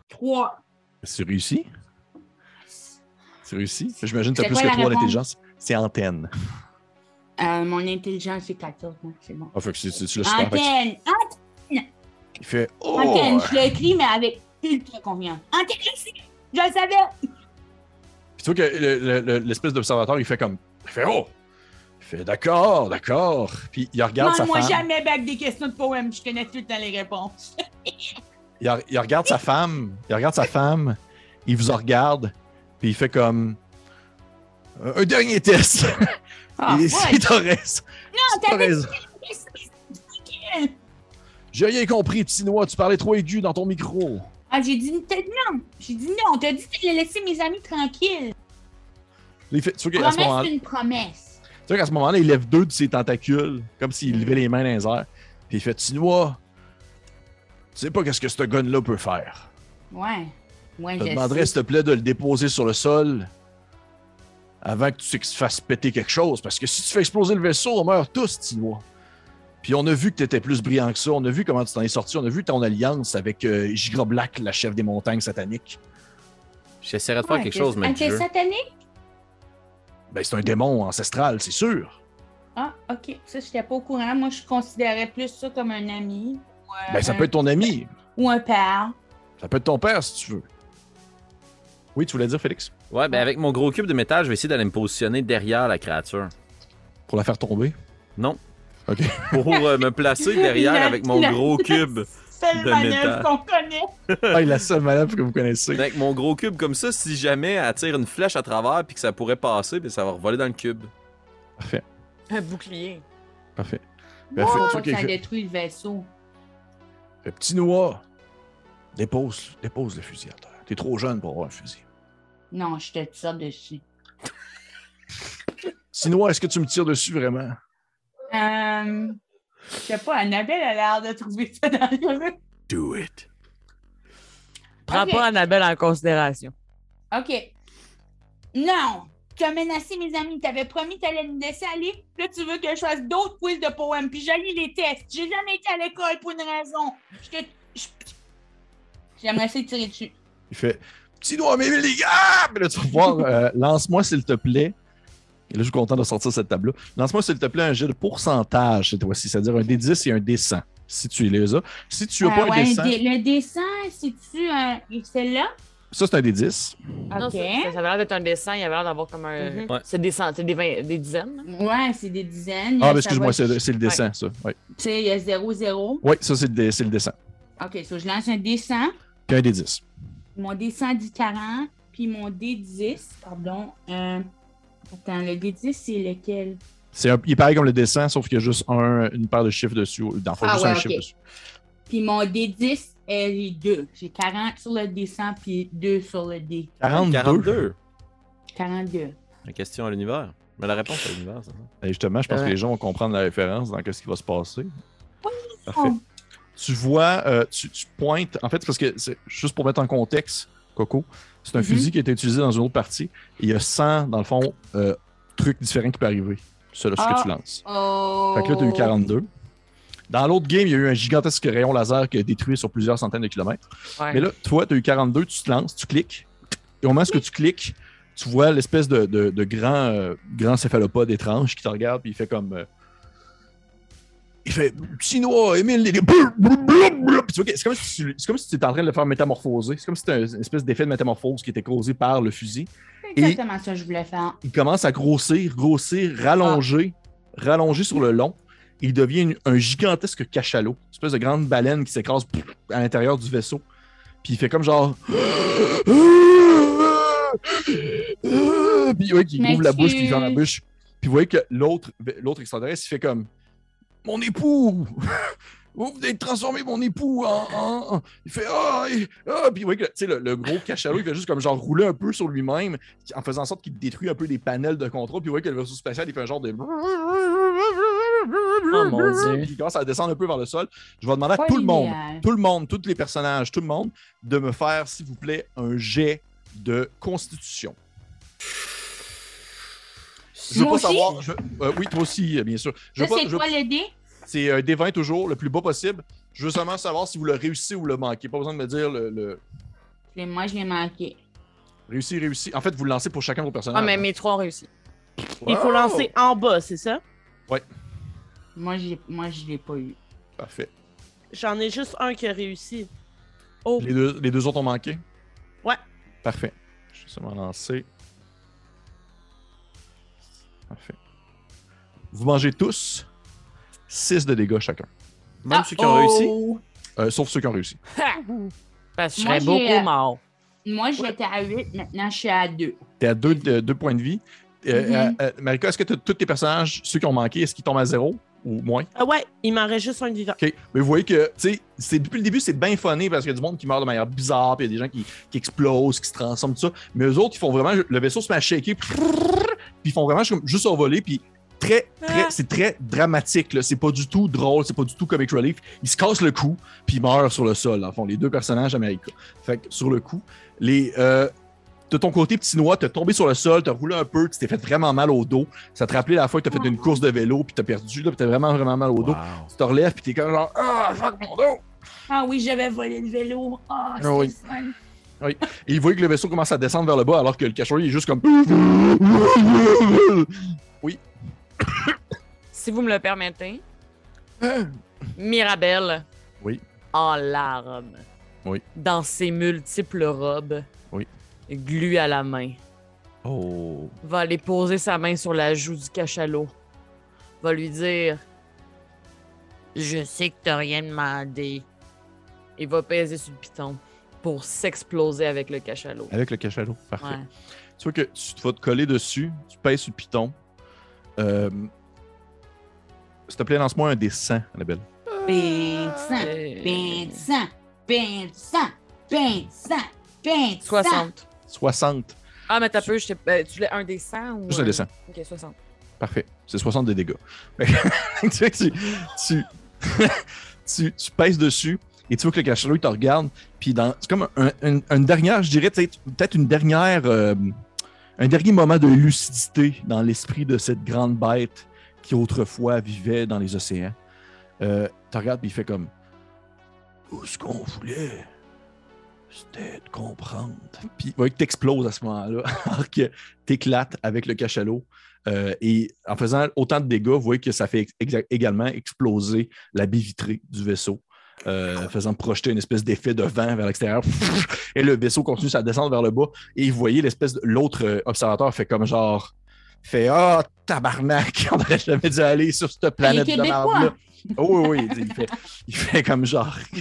3. C'est réussi? C'est réussi? J'imagine que C'est t'as plus que la 3 réponse? d'intelligence. C'est antenne. Euh, mon intelligence c'est 14, hein, c'est bon. Ah, fait que c'est- c'est- tu super. fait que Antenne! Il fait Oh! Antenne, je l'ai écrit, mais avec ultra confiance. Antenne, je sais! Je le savais! Puis tu vois que le- le- le- l'espèce d'observateur, il fait comme. Il fait Oh! Il fait D'accord, d'accord. Puis il regarde sa moi femme. jamais back des questions de poèmes, je connais tout le temps les réponses. Il, re- il regarde sa femme. Il regarde sa femme. Il vous regarde. Puis il fait comme. Un un dernier test. Ah, Et ouais. si t'as raison. Non, t'as raison. J'ai rien compris, Tinois, tu parlais trop aigu dans ton micro. Ah, j'ai dit non. J'ai dit non. T'as dit de laisser mes amis tranquilles. Il fait- tu vois ce Promesse, c'est une promesse. tu vois qu'à ce moment-là, il lève deux de ses tentacules, comme s'il levait les mains dans les airs. Puis il fait Tinois, tu sais pas qu'est-ce que ce gun-là peut faire. Ouais. Ouais, Je te demanderais, sais. s'il te plaît, de le déposer sur le sol avant que tu fasses péter quelque chose. Parce que si tu fais exploser le vaisseau, on meurt tous, Tinois. Puis on a vu que tu étais plus brillant que ça. On a vu comment tu t'en es sorti. On a vu ton alliance avec euh, Gigra Black, la chef des montagnes sataniques. J'essaierai de faire Ouais, quelque chose, mais t'es Dieu. satanique? Ben, c'est un démon ancestral, c'est sûr. Ah, ok. Ça, j'étais pas au courant. Moi, je considérais plus ça comme un ami. Ou, euh, Ben, ça un- peut être ton ami. Ou un père. Ça peut être ton père, si tu veux. Oui, tu voulais dire, Félix? Ouais, ben avec mon gros cube de métal, je vais essayer d'aller me positionner derrière la créature. Pour la faire tomber? Non. Pour euh, me placer derrière La- avec mon la- gros cube. Seule De manœuvre métal. qu'on connaît. ah, la seule manœuvre que vous connaissez. Avec mon gros cube comme ça, si jamais elle tire une flèche à travers puis que ça pourrait passer, puis ça va revoler dans le cube. Parfait, Un bouclier. parfait. Wow, Parfait. Vois ça détruit le vaisseau. Le petit noir, dépose, dépose le fusil à terre. T'es trop jeune pour avoir un fusil. Non, je te tire dessus. Sinois, est-ce que tu me tires dessus vraiment? Euh, je sais pas, Annabelle a l'air de trouver ça dangereux. Do it. Prends pas Annabelle en considération. OK. Non! Tu as menacé mes amis. Tu avais promis que tu allais me laisser aller. Là, tu veux que je fasse d'autres quiz de poèmes. Puis j'allie les tests. J'ai jamais été à l'école pour une raison. Te. J'aimerais essayer de tirer dessus. Il fait Petit noir, mais les gars! Puis là, tu vas voir, euh, lance-moi s'il te plaît. Et là, je suis content de sortir cette table-là. Lance-moi s'il te plaît un jet de pourcentage cette fois-ci, c'est-à-dire un D10 et un D100, si tu les as. Si tu n'as Ah pas un ouais, D100, dé- le dessin, c'est-tu euh, celle-là? ça c'est un D10. Non, OK. ça, ça avait l'air d'être un dessin, il avait l'air d'avoir comme un. Mhm. Ouais. C'est des des, vingt- des dizaines. Ouais, c'est des dizaines. Ah, Ça ben, excuse-moi, va- c'est c'est le dessin, ça. Oui, Tu sais, il y a 0-0. ouais, ça c'est le, dé- c'est le dessin. OK, so je lance un dessin. Puis un D10. Mon D100 dit 40, puis mon D10, pardon. euh, attends, le D10, c'est lequel? C'est un- il est pareil comme le dessin, sauf qu'il y a juste un, une paire de chiffres dessus. Dans le fond, Ah juste ouais, un chiffre dessus. Puis mon D10 est les deux. J'ai 40 sur le D100, puis 2 sur le D. 42. 42. 42. La question à l'univers. Mais la réponse à l'univers, c'est ça. Et justement, je pense Ouais. que les gens vont comprendre la référence dans ce qui va se passer. Parfait. Tu vois, euh, tu, tu pointes. En fait, c'est parce que, c'est juste pour mettre en contexte, Coco, c'est un Mhm. fusil qui a été utilisé dans une autre partie. Et il y a 100, dans le fond, euh, trucs différents qui peuvent arriver. C'est là ce Ah. que tu lances. Oh. Fait que là, tu as eu 42. Dans l'autre game, il y a eu un gigantesque rayon laser qui a détruit sur plusieurs centaines de kilomètres. Ouais. Mais là, toi, tu as eu 42, tu te lances, tu cliques. Et au moment où tu cliques, tu vois l'espèce de, de- de grand, euh, grand céphalopode étrange qui te regarde, puis il fait comme. euh, il fait Chinois, Émile, vois que c'est comme, si tu- c'est comme si tu étais en train de le faire métamorphoser. C'est comme si c'était un- une espèce d'effet de métamorphose qui était causé par le fusil. C'est exactement ça que je voulais faire. Il commence à grossir, grossir, rallonger, rallonger sur le long. Il devient une- un gigantesque cachalot, une espèce de grande baleine qui s'écrase à l'intérieur du vaisseau. Puis il fait comme genre. Puis ouais, qui ouvre la bouche, puis il ferme la bouche. Puis vous voyez que l'autre, l'autre extraterrestre, il fait comme Mon époux Vous venez de transformer mon époux en. en- en- Il fait Ah ah! Puis vous voyez que tu sais, le, le gros cachalot, il fait juste comme genre rouler un peu sur lui-même, en faisant en sorte qu'il détruit un peu les panels de contrôle. Puis vous voyez que le vaisseau spatial, il fait un genre de. Oh mon Dieu. Puis il commence à descendre un peu vers le sol. Je vais demander à tout le monde, tout le monde, tous les personnages, tout le monde, de me faire, s'il vous plaît, un jet de constitution. Je veux Moi pas aussi? savoir. je- euh, oui, toi aussi, euh, bien sûr. Je Ça, veux pas- c'est je quoi le dé? c'est un D20 toujours, le plus bas possible. Je veux seulement savoir si vous le réussissez ou le manquez. Pas besoin de me dire le, le- Et Moi, je l'ai manqué. réussi, réussi. En fait, vous le lancez pour chacun de vos personnages. Ah, mais mes trois ont réussi. Il faut Wow! lancer en bas, c'est ça? Moi, j'ai- moi je l'ai pas eu. Parfait. J'en ai juste un qui a réussi. Oh, Les deux, les deux autres ont manqué? Ouais. Parfait. Je vais seulement lancer. Parfait. Vous mangez tous 6 de dégâts chacun. Même Ah, ceux qui ont réussi? oh! Euh, sauf ceux qui ont réussi. Parce que je Moi, serais beaucoup euh, mort. Moi, j'étais à 8, maintenant, je suis à 2. T'es à 2 points de vie. Euh, Mhm. euh, euh, Marika, est-ce que tous tes personnages, ceux qui ont manqué, est-ce qu'ils tombent à zéro ou moins? ah ouais, il m'en reste juste un vivant. OK. Mais vous voyez que, tu sais, c'est- depuis le début, c'est bien funné parce qu'il y a du monde qui meurt de manière bizarre, puis il y a des gens qui, qui explosent, qui se transforment, tout ça. Mais eux autres, ils font vraiment. Le vaisseau se met à shaker, puis ils font vraiment juste survoler, puis très, très, Ah. c'est très dramatique, là. C'est pas du tout drôle, c'est pas du tout comic relief. Ils se cassent le cou, puis ils meurent sur le sol, en fond, les deux personnages américains. Fait que sur le coup, les. euh, de ton côté, petit noix, t'as tombé sur le sol, t'as roulé un peu, tu t'es fait vraiment mal au dos. Ça te rappelait la fois que t'as fait une course de vélo, puis t'as perdu, là, puis t'as vraiment, vraiment mal au dos. Wow. Tu te relèves, puis t'es comme genre, ah, fuck mon dos! Ah oui, j'avais volé le vélo. Ah, c'est Ah oui. Et il voit que le vaisseau commence à descendre vers le bas, alors que le cachot, il est juste comme. Si vous me le permettez, Mirabelle. Oui. En larmes. Oui. Dans ses multiples robes. Oui. glu à la main. Oh. Va aller poser sa main sur la joue du cachalot. Va lui dire Je sais que t'as rien demandé. Il va peser sur le piton pour s'exploser avec le cachalot. Avec le cachalot. Parfait. Ouais. Tu vois que tu vas te coller dessus, tu pèses sur le piton. Euh, S'il te plaît, lance-moi un des 100, Annabelle. Pain de sang, pain de sang, pain de sang, pain de sang, pain de sang. 60. 60. Ah, mais t'as peu, je euh, tu voulais un des 100 ou. Juste un des 100. Ok, 60. Parfait. C'est 60 de dégâts. Fait que- tu, vois que tu, tu, tu, tu pèses dessus et tu vois que le cachalot il te regarde. Puis dans, c'est comme un, un- une dernière, je dirais, tu peut-être une dernière, euh, un dernier moment de lucidité dans l'esprit de cette grande bête qui autrefois vivait dans les océans. Euh, tu regardes puis il fait comme Tout ce qu'on voulait, c'était de comprendre. Puis que t'exploses à ce moment-là, alors que t'éclates avec le cachalot. Euh, et en faisant autant de dégâts, vous voyez que ça fait également exploser la baie vitrée du vaisseau, euh, faisant projeter une espèce d'effet de vent vers l'extérieur. Et le vaisseau continue sa descente vers le bas. Et vous voyez l'espèce de l'autre euh, observateur fait comme genre fait Ah, tabarnak, on n'aurait jamais dû aller sur cette planète de merde-là. Oh oui, oui, il fait, il fait comme genre.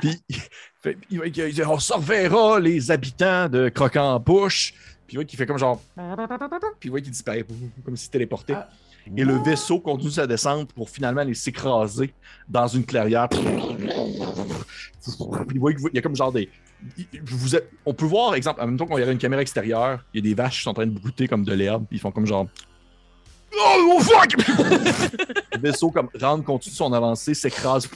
Puis il fait- il va- il dit, on se reverra les habitants de Croquant en bouche. Puis il voit qu'il fait comme genre. Puis il voit qu'il disparaît, comme s'il téléportait. Ah. Et le vaisseau continue sa descente pour finalement aller s'écraser dans une clairière. Puis il voit qu'il y a comme genre des. il- on peut voir, exemple, en même temps qu'on y aurait une caméra extérieure, il y a des vaches qui sont en train de brouter comme de l'herbe, ils font comme genre. Oh, oh, fuck! le vaisseau comme rentre, continue son avancée, s'écrase.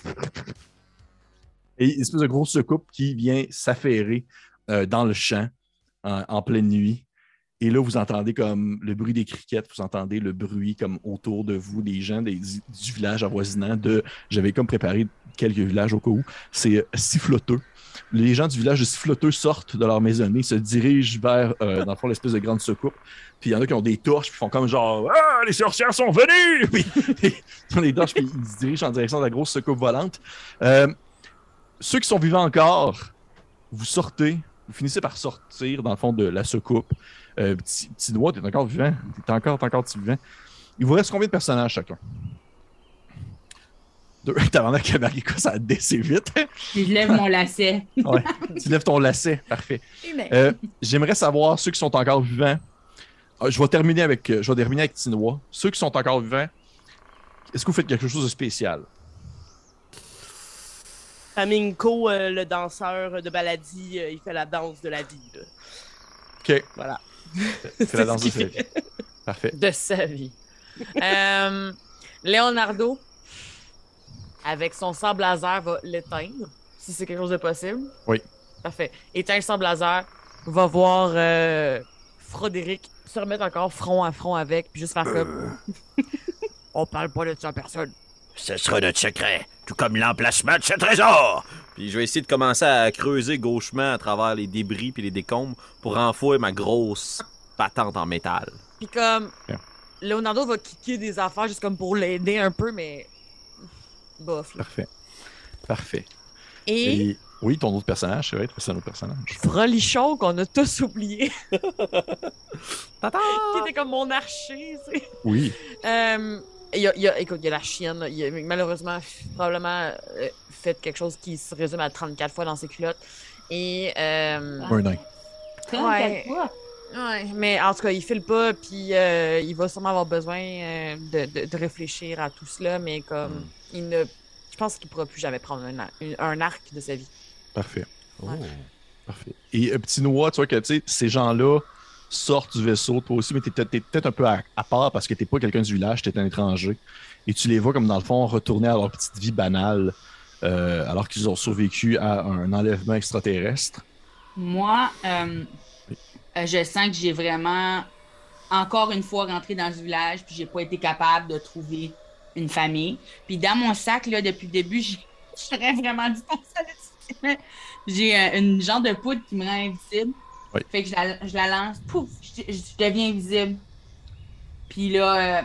Et une espèce de grosse secoupe qui vient s'affairer euh, dans le champ en pleine nuit. Et là, vous entendez comme le bruit des criquettes, vous entendez le bruit comme autour de vous des gens du village avoisinant. De, j'avais comme préparé quelques villages au cas où. C'est euh, siffloteux. Les gens du village de siffloteux sortent de leur maisonnée, se dirigent vers, euh, dans le fond, l'espèce de grande secoupe. Puis il y en a qui ont des torches, puis font comme genre Ah, les sorcières sont venues! Puis ils ont des torches, puis ils se dirigent en direction de la grosse secoupe volante. Euh, ceux qui sont vivants encore, vous sortez, vous finissez par sortir dans le fond de la secoupe. Euh, petit, petit doigt, t'es encore vivant. T'es encore, t'es encore petit vivant. Il vous reste combien de personnages chacun? Deux. T'as vraiment que Marika, ça a décé vite. Puis je lève mon lacet. Ouais. tu lèves ton lacet. Parfait. Euh, J'aimerais savoir ceux qui sont encore vivants. Ah, je vais terminer avec, euh, je vais terminer avec Tinois. Ceux qui sont encore vivants, est-ce que vous faites quelque chose de spécial? Flamingo, euh, le danseur de Baladi, euh, il fait la danse de la vie. là. OK. Voilà. C'est la danse ce de sa vie. Parfait. de sa vie. Euh, Leonardo, avec son sable laser, va l'éteindre, si c'est quelque chose de possible. Oui. Parfait. Éteint le sable laser, va voir euh, Frodéric se remettre encore front à front avec, puis juste faire comme. On parle pas de ça à personne. Ce sera notre secret, tout comme l'emplacement de ce trésor. Puis je vais essayer de commencer à creuser gauchement à travers les débris puis les décombres pour renfouer ma grosse patente en métal. Puis comme. Bien. Leonardo va kicker des affaires juste comme pour l'aider un peu, mais. Bof. là. Parfait. Parfait. Et. Et oui, ton autre personnage, c'est vrai, c'est un autre personnage. Frolichon qu'on a tous oublié. qui était comme mon archer, tu sais. Oui. Euh, il y a, il y a- écoute, il y a la chienne. Il a malheureusement probablement euh, fait quelque chose qui se résume à 34 fois dans ses culottes. Et. euh, Ouais. quatre fois. ouais, mais en tout cas, il file pas, puis euh, il va sûrement avoir besoin euh, de, de- de réfléchir à tout cela, mais comme. Il ne. Je pense qu'il pourra plus jamais prendre un, un arc de sa vie. Parfait. Ouais. Parfait. Et euh, petit noix, tu vois que tu sais, ces gens-là sortent du vaisseau, toi aussi, mais peut-être t'es peut-être un peu à, part parce que t'es pas quelqu'un du village, t'es un étranger. Et tu les vois comme dans le fond retourner à leur petite vie banale euh, alors qu'ils ont survécu à un enlèvement extraterrestre. Moi, euh, je sens que j'ai vraiment, encore une fois, rentré dans ce village, puis j'ai pas été capable de trouver une famille. Puis dans mon sac, là, depuis le début, j'aurais vraiment dû penser à. J'ai euh, une genre de poudre qui me rend invisible. Oui. Fait que je la, je la lance, pouf, je, je deviens invisible. Puis là, euh,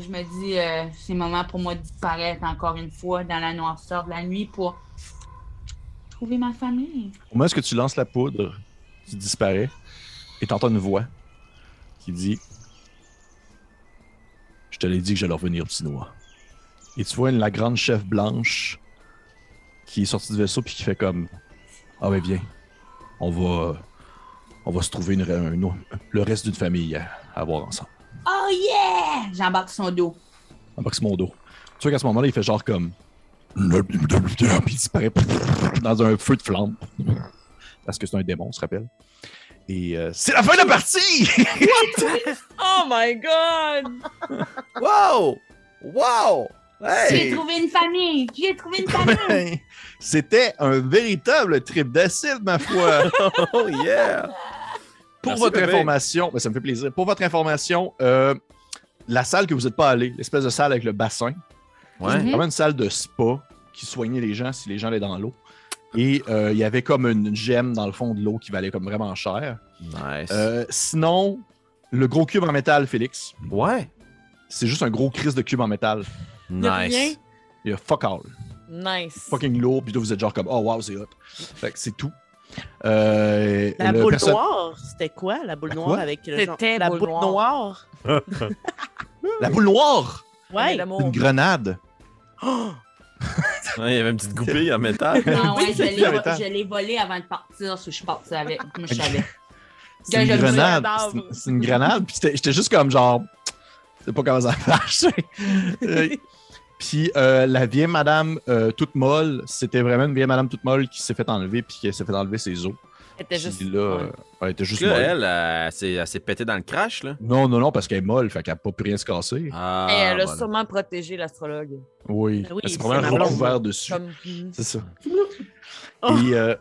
je me dis, euh, c'est le moment pour moi de disparaître encore une fois dans la noirceur de la nuit pour trouver ma famille. Au moment où est-ce que tu lances la poudre, qui disparaît et t'entends une voix qui dit Je te l'ai dit que j'allais revenir, petit noir. Et tu vois la grande chef blanche qui est sortie du vaisseau puis qui fait comme Ah ouais, viens, on va, on va se trouver une, un- le reste d'une famille à, à voir ensemble. Oh yeah! J'embarque son dos. Embarque sur mon dos. Tu vois qu'à ce moment-là, il fait genre comme. Puis il disparaît dans un feu de flamme. Parce que c'est un démon, on se rappelle. Et euh, c'est la fin de la partie! Oh my god! Wow! Wow! J'ai Hey! trouvé une famille! J'ai trouvé une famille! C'était un véritable trip d'acide, ma foi. Oh yeah! Pour Merci, votre bébé. information, ben, ça me fait plaisir. Pour votre information, euh, la salle que vous n'êtes pas allé, l'espèce de salle avec le bassin, Ouais. Mhm. C'est vraiment une salle de spa qui soignait les gens si les gens allaient dans l'eau. Et euh, il y avait comme une gemme dans le fond de l'eau qui valait comme vraiment cher. Nice. Euh, sinon, le gros cube en métal, Félix, Ouais. c'est juste un gros crise de cube en métal. Nice. Il y a fuck all. Nice. Fucking lourd. Puis là, vous êtes genre comme, oh wow, c'est hot. Fait que c'est tout. Euh, La le boule perso- noire, c'était quoi la boule La noire avec le genre- C'était la boule boule noire. noire? La boule noire! Ouais. Une grenade. Ouais, il y avait une petite goupille en métal. Ah ouais, je c'est l'ai, ça. je l'ai volé avant de partir, so je suis partie avec. Moi, je savais. C'est une grenade. C'est une- C'est grenade. Puis j'étais- j'étais juste comme genre, je sais pas comment ça marche. Euh, Puis euh, la vieille madame euh, toute molle, c'était vraiment une vieille madame toute molle qui s'est fait enlever puis qui s'est fait enlever ses os. Elle était Puis juste. là, euh, ouais. elle était juste Là, molle. elle, elle, s'est- elle s'est pétée dans le crash, là. Non, non, non, parce qu'elle est molle, fait qu'elle n'a pas pu rien se casser. Ah, Et elle a voilà. sûrement protégé l'astrologue. Oui, Ben oui, elle s'est c'est probablement recouvert dessus. Comme. C'est ça. Oh. Et, euh,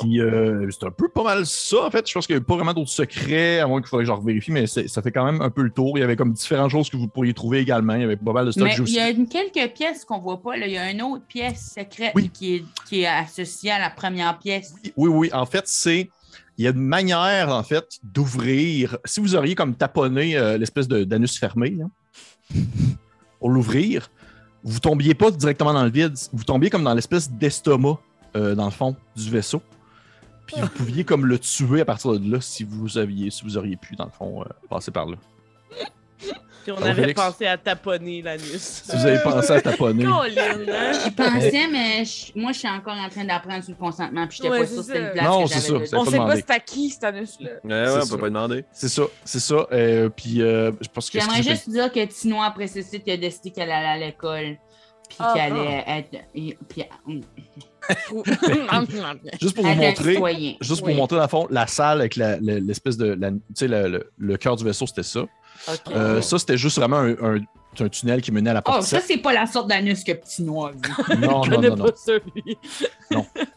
puis, euh, c'est un peu pas mal ça, en fait. Je pense qu'il n'y a pas vraiment d'autres secrets, à moins qu'il faudrait que je vérifie, mais ça fait quand même un peu le tour. Il y avait comme différentes choses que vous pourriez trouver également. Il y avait pas mal de stock Mais il y a une- quelques pièces qu'on voit pas. Là. Il y a une autre pièce secrète Oui. qui, est, qui est associée à la première pièce. Oui, oui. En fait, c'est. Il y a une manière, en fait, d'ouvrir. Si vous auriez comme taponné euh, l'espèce d'anus fermé, là, pour l'ouvrir, vous tombiez pas directement dans le vide. Vous tombiez comme dans l'espèce d'estomac, euh, dans le fond du vaisseau. Puis vous pouviez comme le tuer à partir de là si vous aviez, si vous auriez pu, dans le fond, euh, passer par là. Puis on avait Félix? pensé à taponner l'anus. Si vous avez pensé à taponner. Hein? J'y pensais, mais je- moi, je suis encore en train d'apprendre sur le consentement. Puis j'étais Ouais, pas c'est sûre que c'était ça. une place Non, que c'est j'avais ça, de- c'est- On pas sait pas demandé. c'est à qui cet anus-là. Ouais, ouais, C'est on ça. peut pas demander. C'est ça, c'est ça. Euh, puis euh, je pense que. ce J'aimerais qui juste dire que Tino, après ce site, il a décidé qu'elle allait à l'école. Puis Ah, qu'elle allait être. et- Puis, Juste pour vous montrer. Juste pour Oui. montrer, dans le fond, la salle avec l'espèce de. la- Tu sais, le, le- le cœur du vaisseau, c'était ça. Euh, ça, c'était juste vraiment un, un- un tunnel qui menait à la Oh, porte ça, 7. c'est pas la sorte d'anus que Petit Noir. Non, Je non, non, non. pas celui.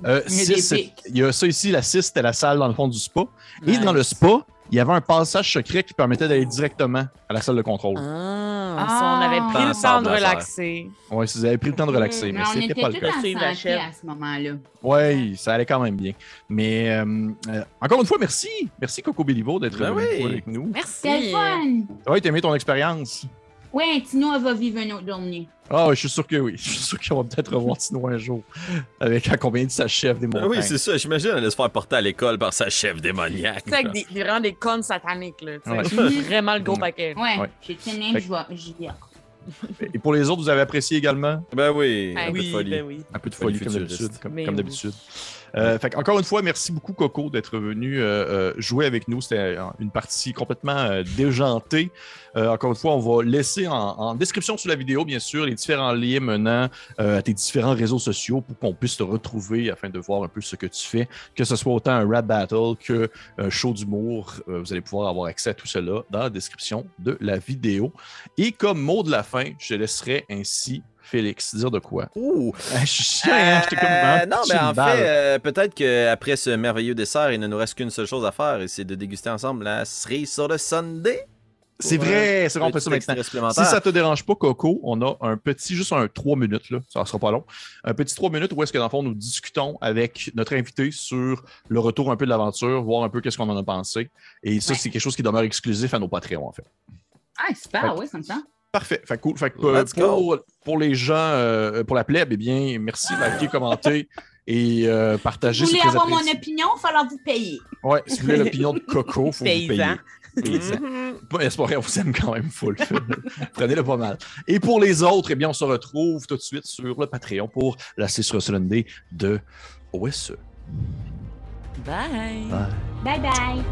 Euh, Il y a six, des c'est- pics. il y a ça ici, la 6, c'était la salle dans le fond du spa. Et dans le spa, il y avait un passage secret qui permettait d'aller directement à la salle de contrôle. Ah, Ah. si on avait pris le le temps de relaxer. Ouais, si vous avez pris le temps de relaxer, mais, Mais on c'était était pas le cas. à ce moment-là. Oui, ça allait quand même bien. Mais euh, euh, encore une fois, merci. Merci Coco Béliveau d'être Ben venu oui. avec nous. Merci. Fun! Ouais, t'as aimé ton expérience? Ouais, Tino, elle va vivre un autre journée. Ah, je suis sûr que oui. Je suis sûr qu'on va peut-être revoir Tino un jour avec accompagné de sa chef des Ah montagnes. oui, c'est ça. J'imagine elle allait se faire porter à l'école par sa chef démoniaque. Sais, avec des, des- vraiment des connes sataniques, là. Ouais. Vraiment le gros paquet. Ouais, Ouais. j'ai tenu, je. J'y vais. Et pour les autres, vous avez apprécié également? Ben oui, Ah un peu de Oui, folie. ben oui. un peu de Folie comme d'habitude. Comme, comme oui. Euh, encore une fois, merci beaucoup Coco d'être venu euh, euh, jouer avec nous. C'était une partie complètement déjantée. Encore une fois, on va laisser en, en description sous la vidéo, bien sûr, les différents liens menant à tes différents réseaux sociaux pour qu'on puisse te retrouver afin de voir un peu ce que tu fais, que ce soit autant un rap battle que un show d'humour. Vous allez pouvoir avoir accès à tout cela dans la description de la vidéo. Et comme mot de la fin, je laisserai ainsi Félix dire de quoi? Ouh! Ah, je suis chiant, hein? J'étais comme Euh, vraiment non, une en balle. fait, euh, peut-être qu'après ce merveilleux dessert, il ne nous reste qu'une seule chose à faire et c'est de déguster ensemble la cerise sur le Sunday. C'est vrai, c'est vrai, on Petit fait ça maintenant. Si ça te dérange pas, Coco, on a un petit, juste un 3 minutes, là, ça sera pas long, un petit 3 minutes où est-ce que dans le fond nous discutons avec notre invité sur le retour un peu de l'aventure, voir un peu qu'est-ce qu'on en a pensé. Et ça, Ouais. c'est quelque chose qui demeure exclusif à nos Patreons, en fait. Ah, super, ouais, ça me semble. Parfait. Fait que cool. Fait que, euh, Let's go. pour, pour les gens, euh, pour la plèbe, eh bien, merci, likez, commenter et euh, Si partagez. vous c'est voulez avoir mon opinion, il va falloir vous payer. Ouais, si vous voulez l'opinion de Coco, il faut vous payer. Paysan. Paysan. Mhm. Pas espoir, on vous aime quand même full. Prenez-le pas mal. Et pour les autres, eh bien, on se retrouve tout de suite sur le Patreon pour la 6 Sunday de OSE. Bye. Bye. Bye bye.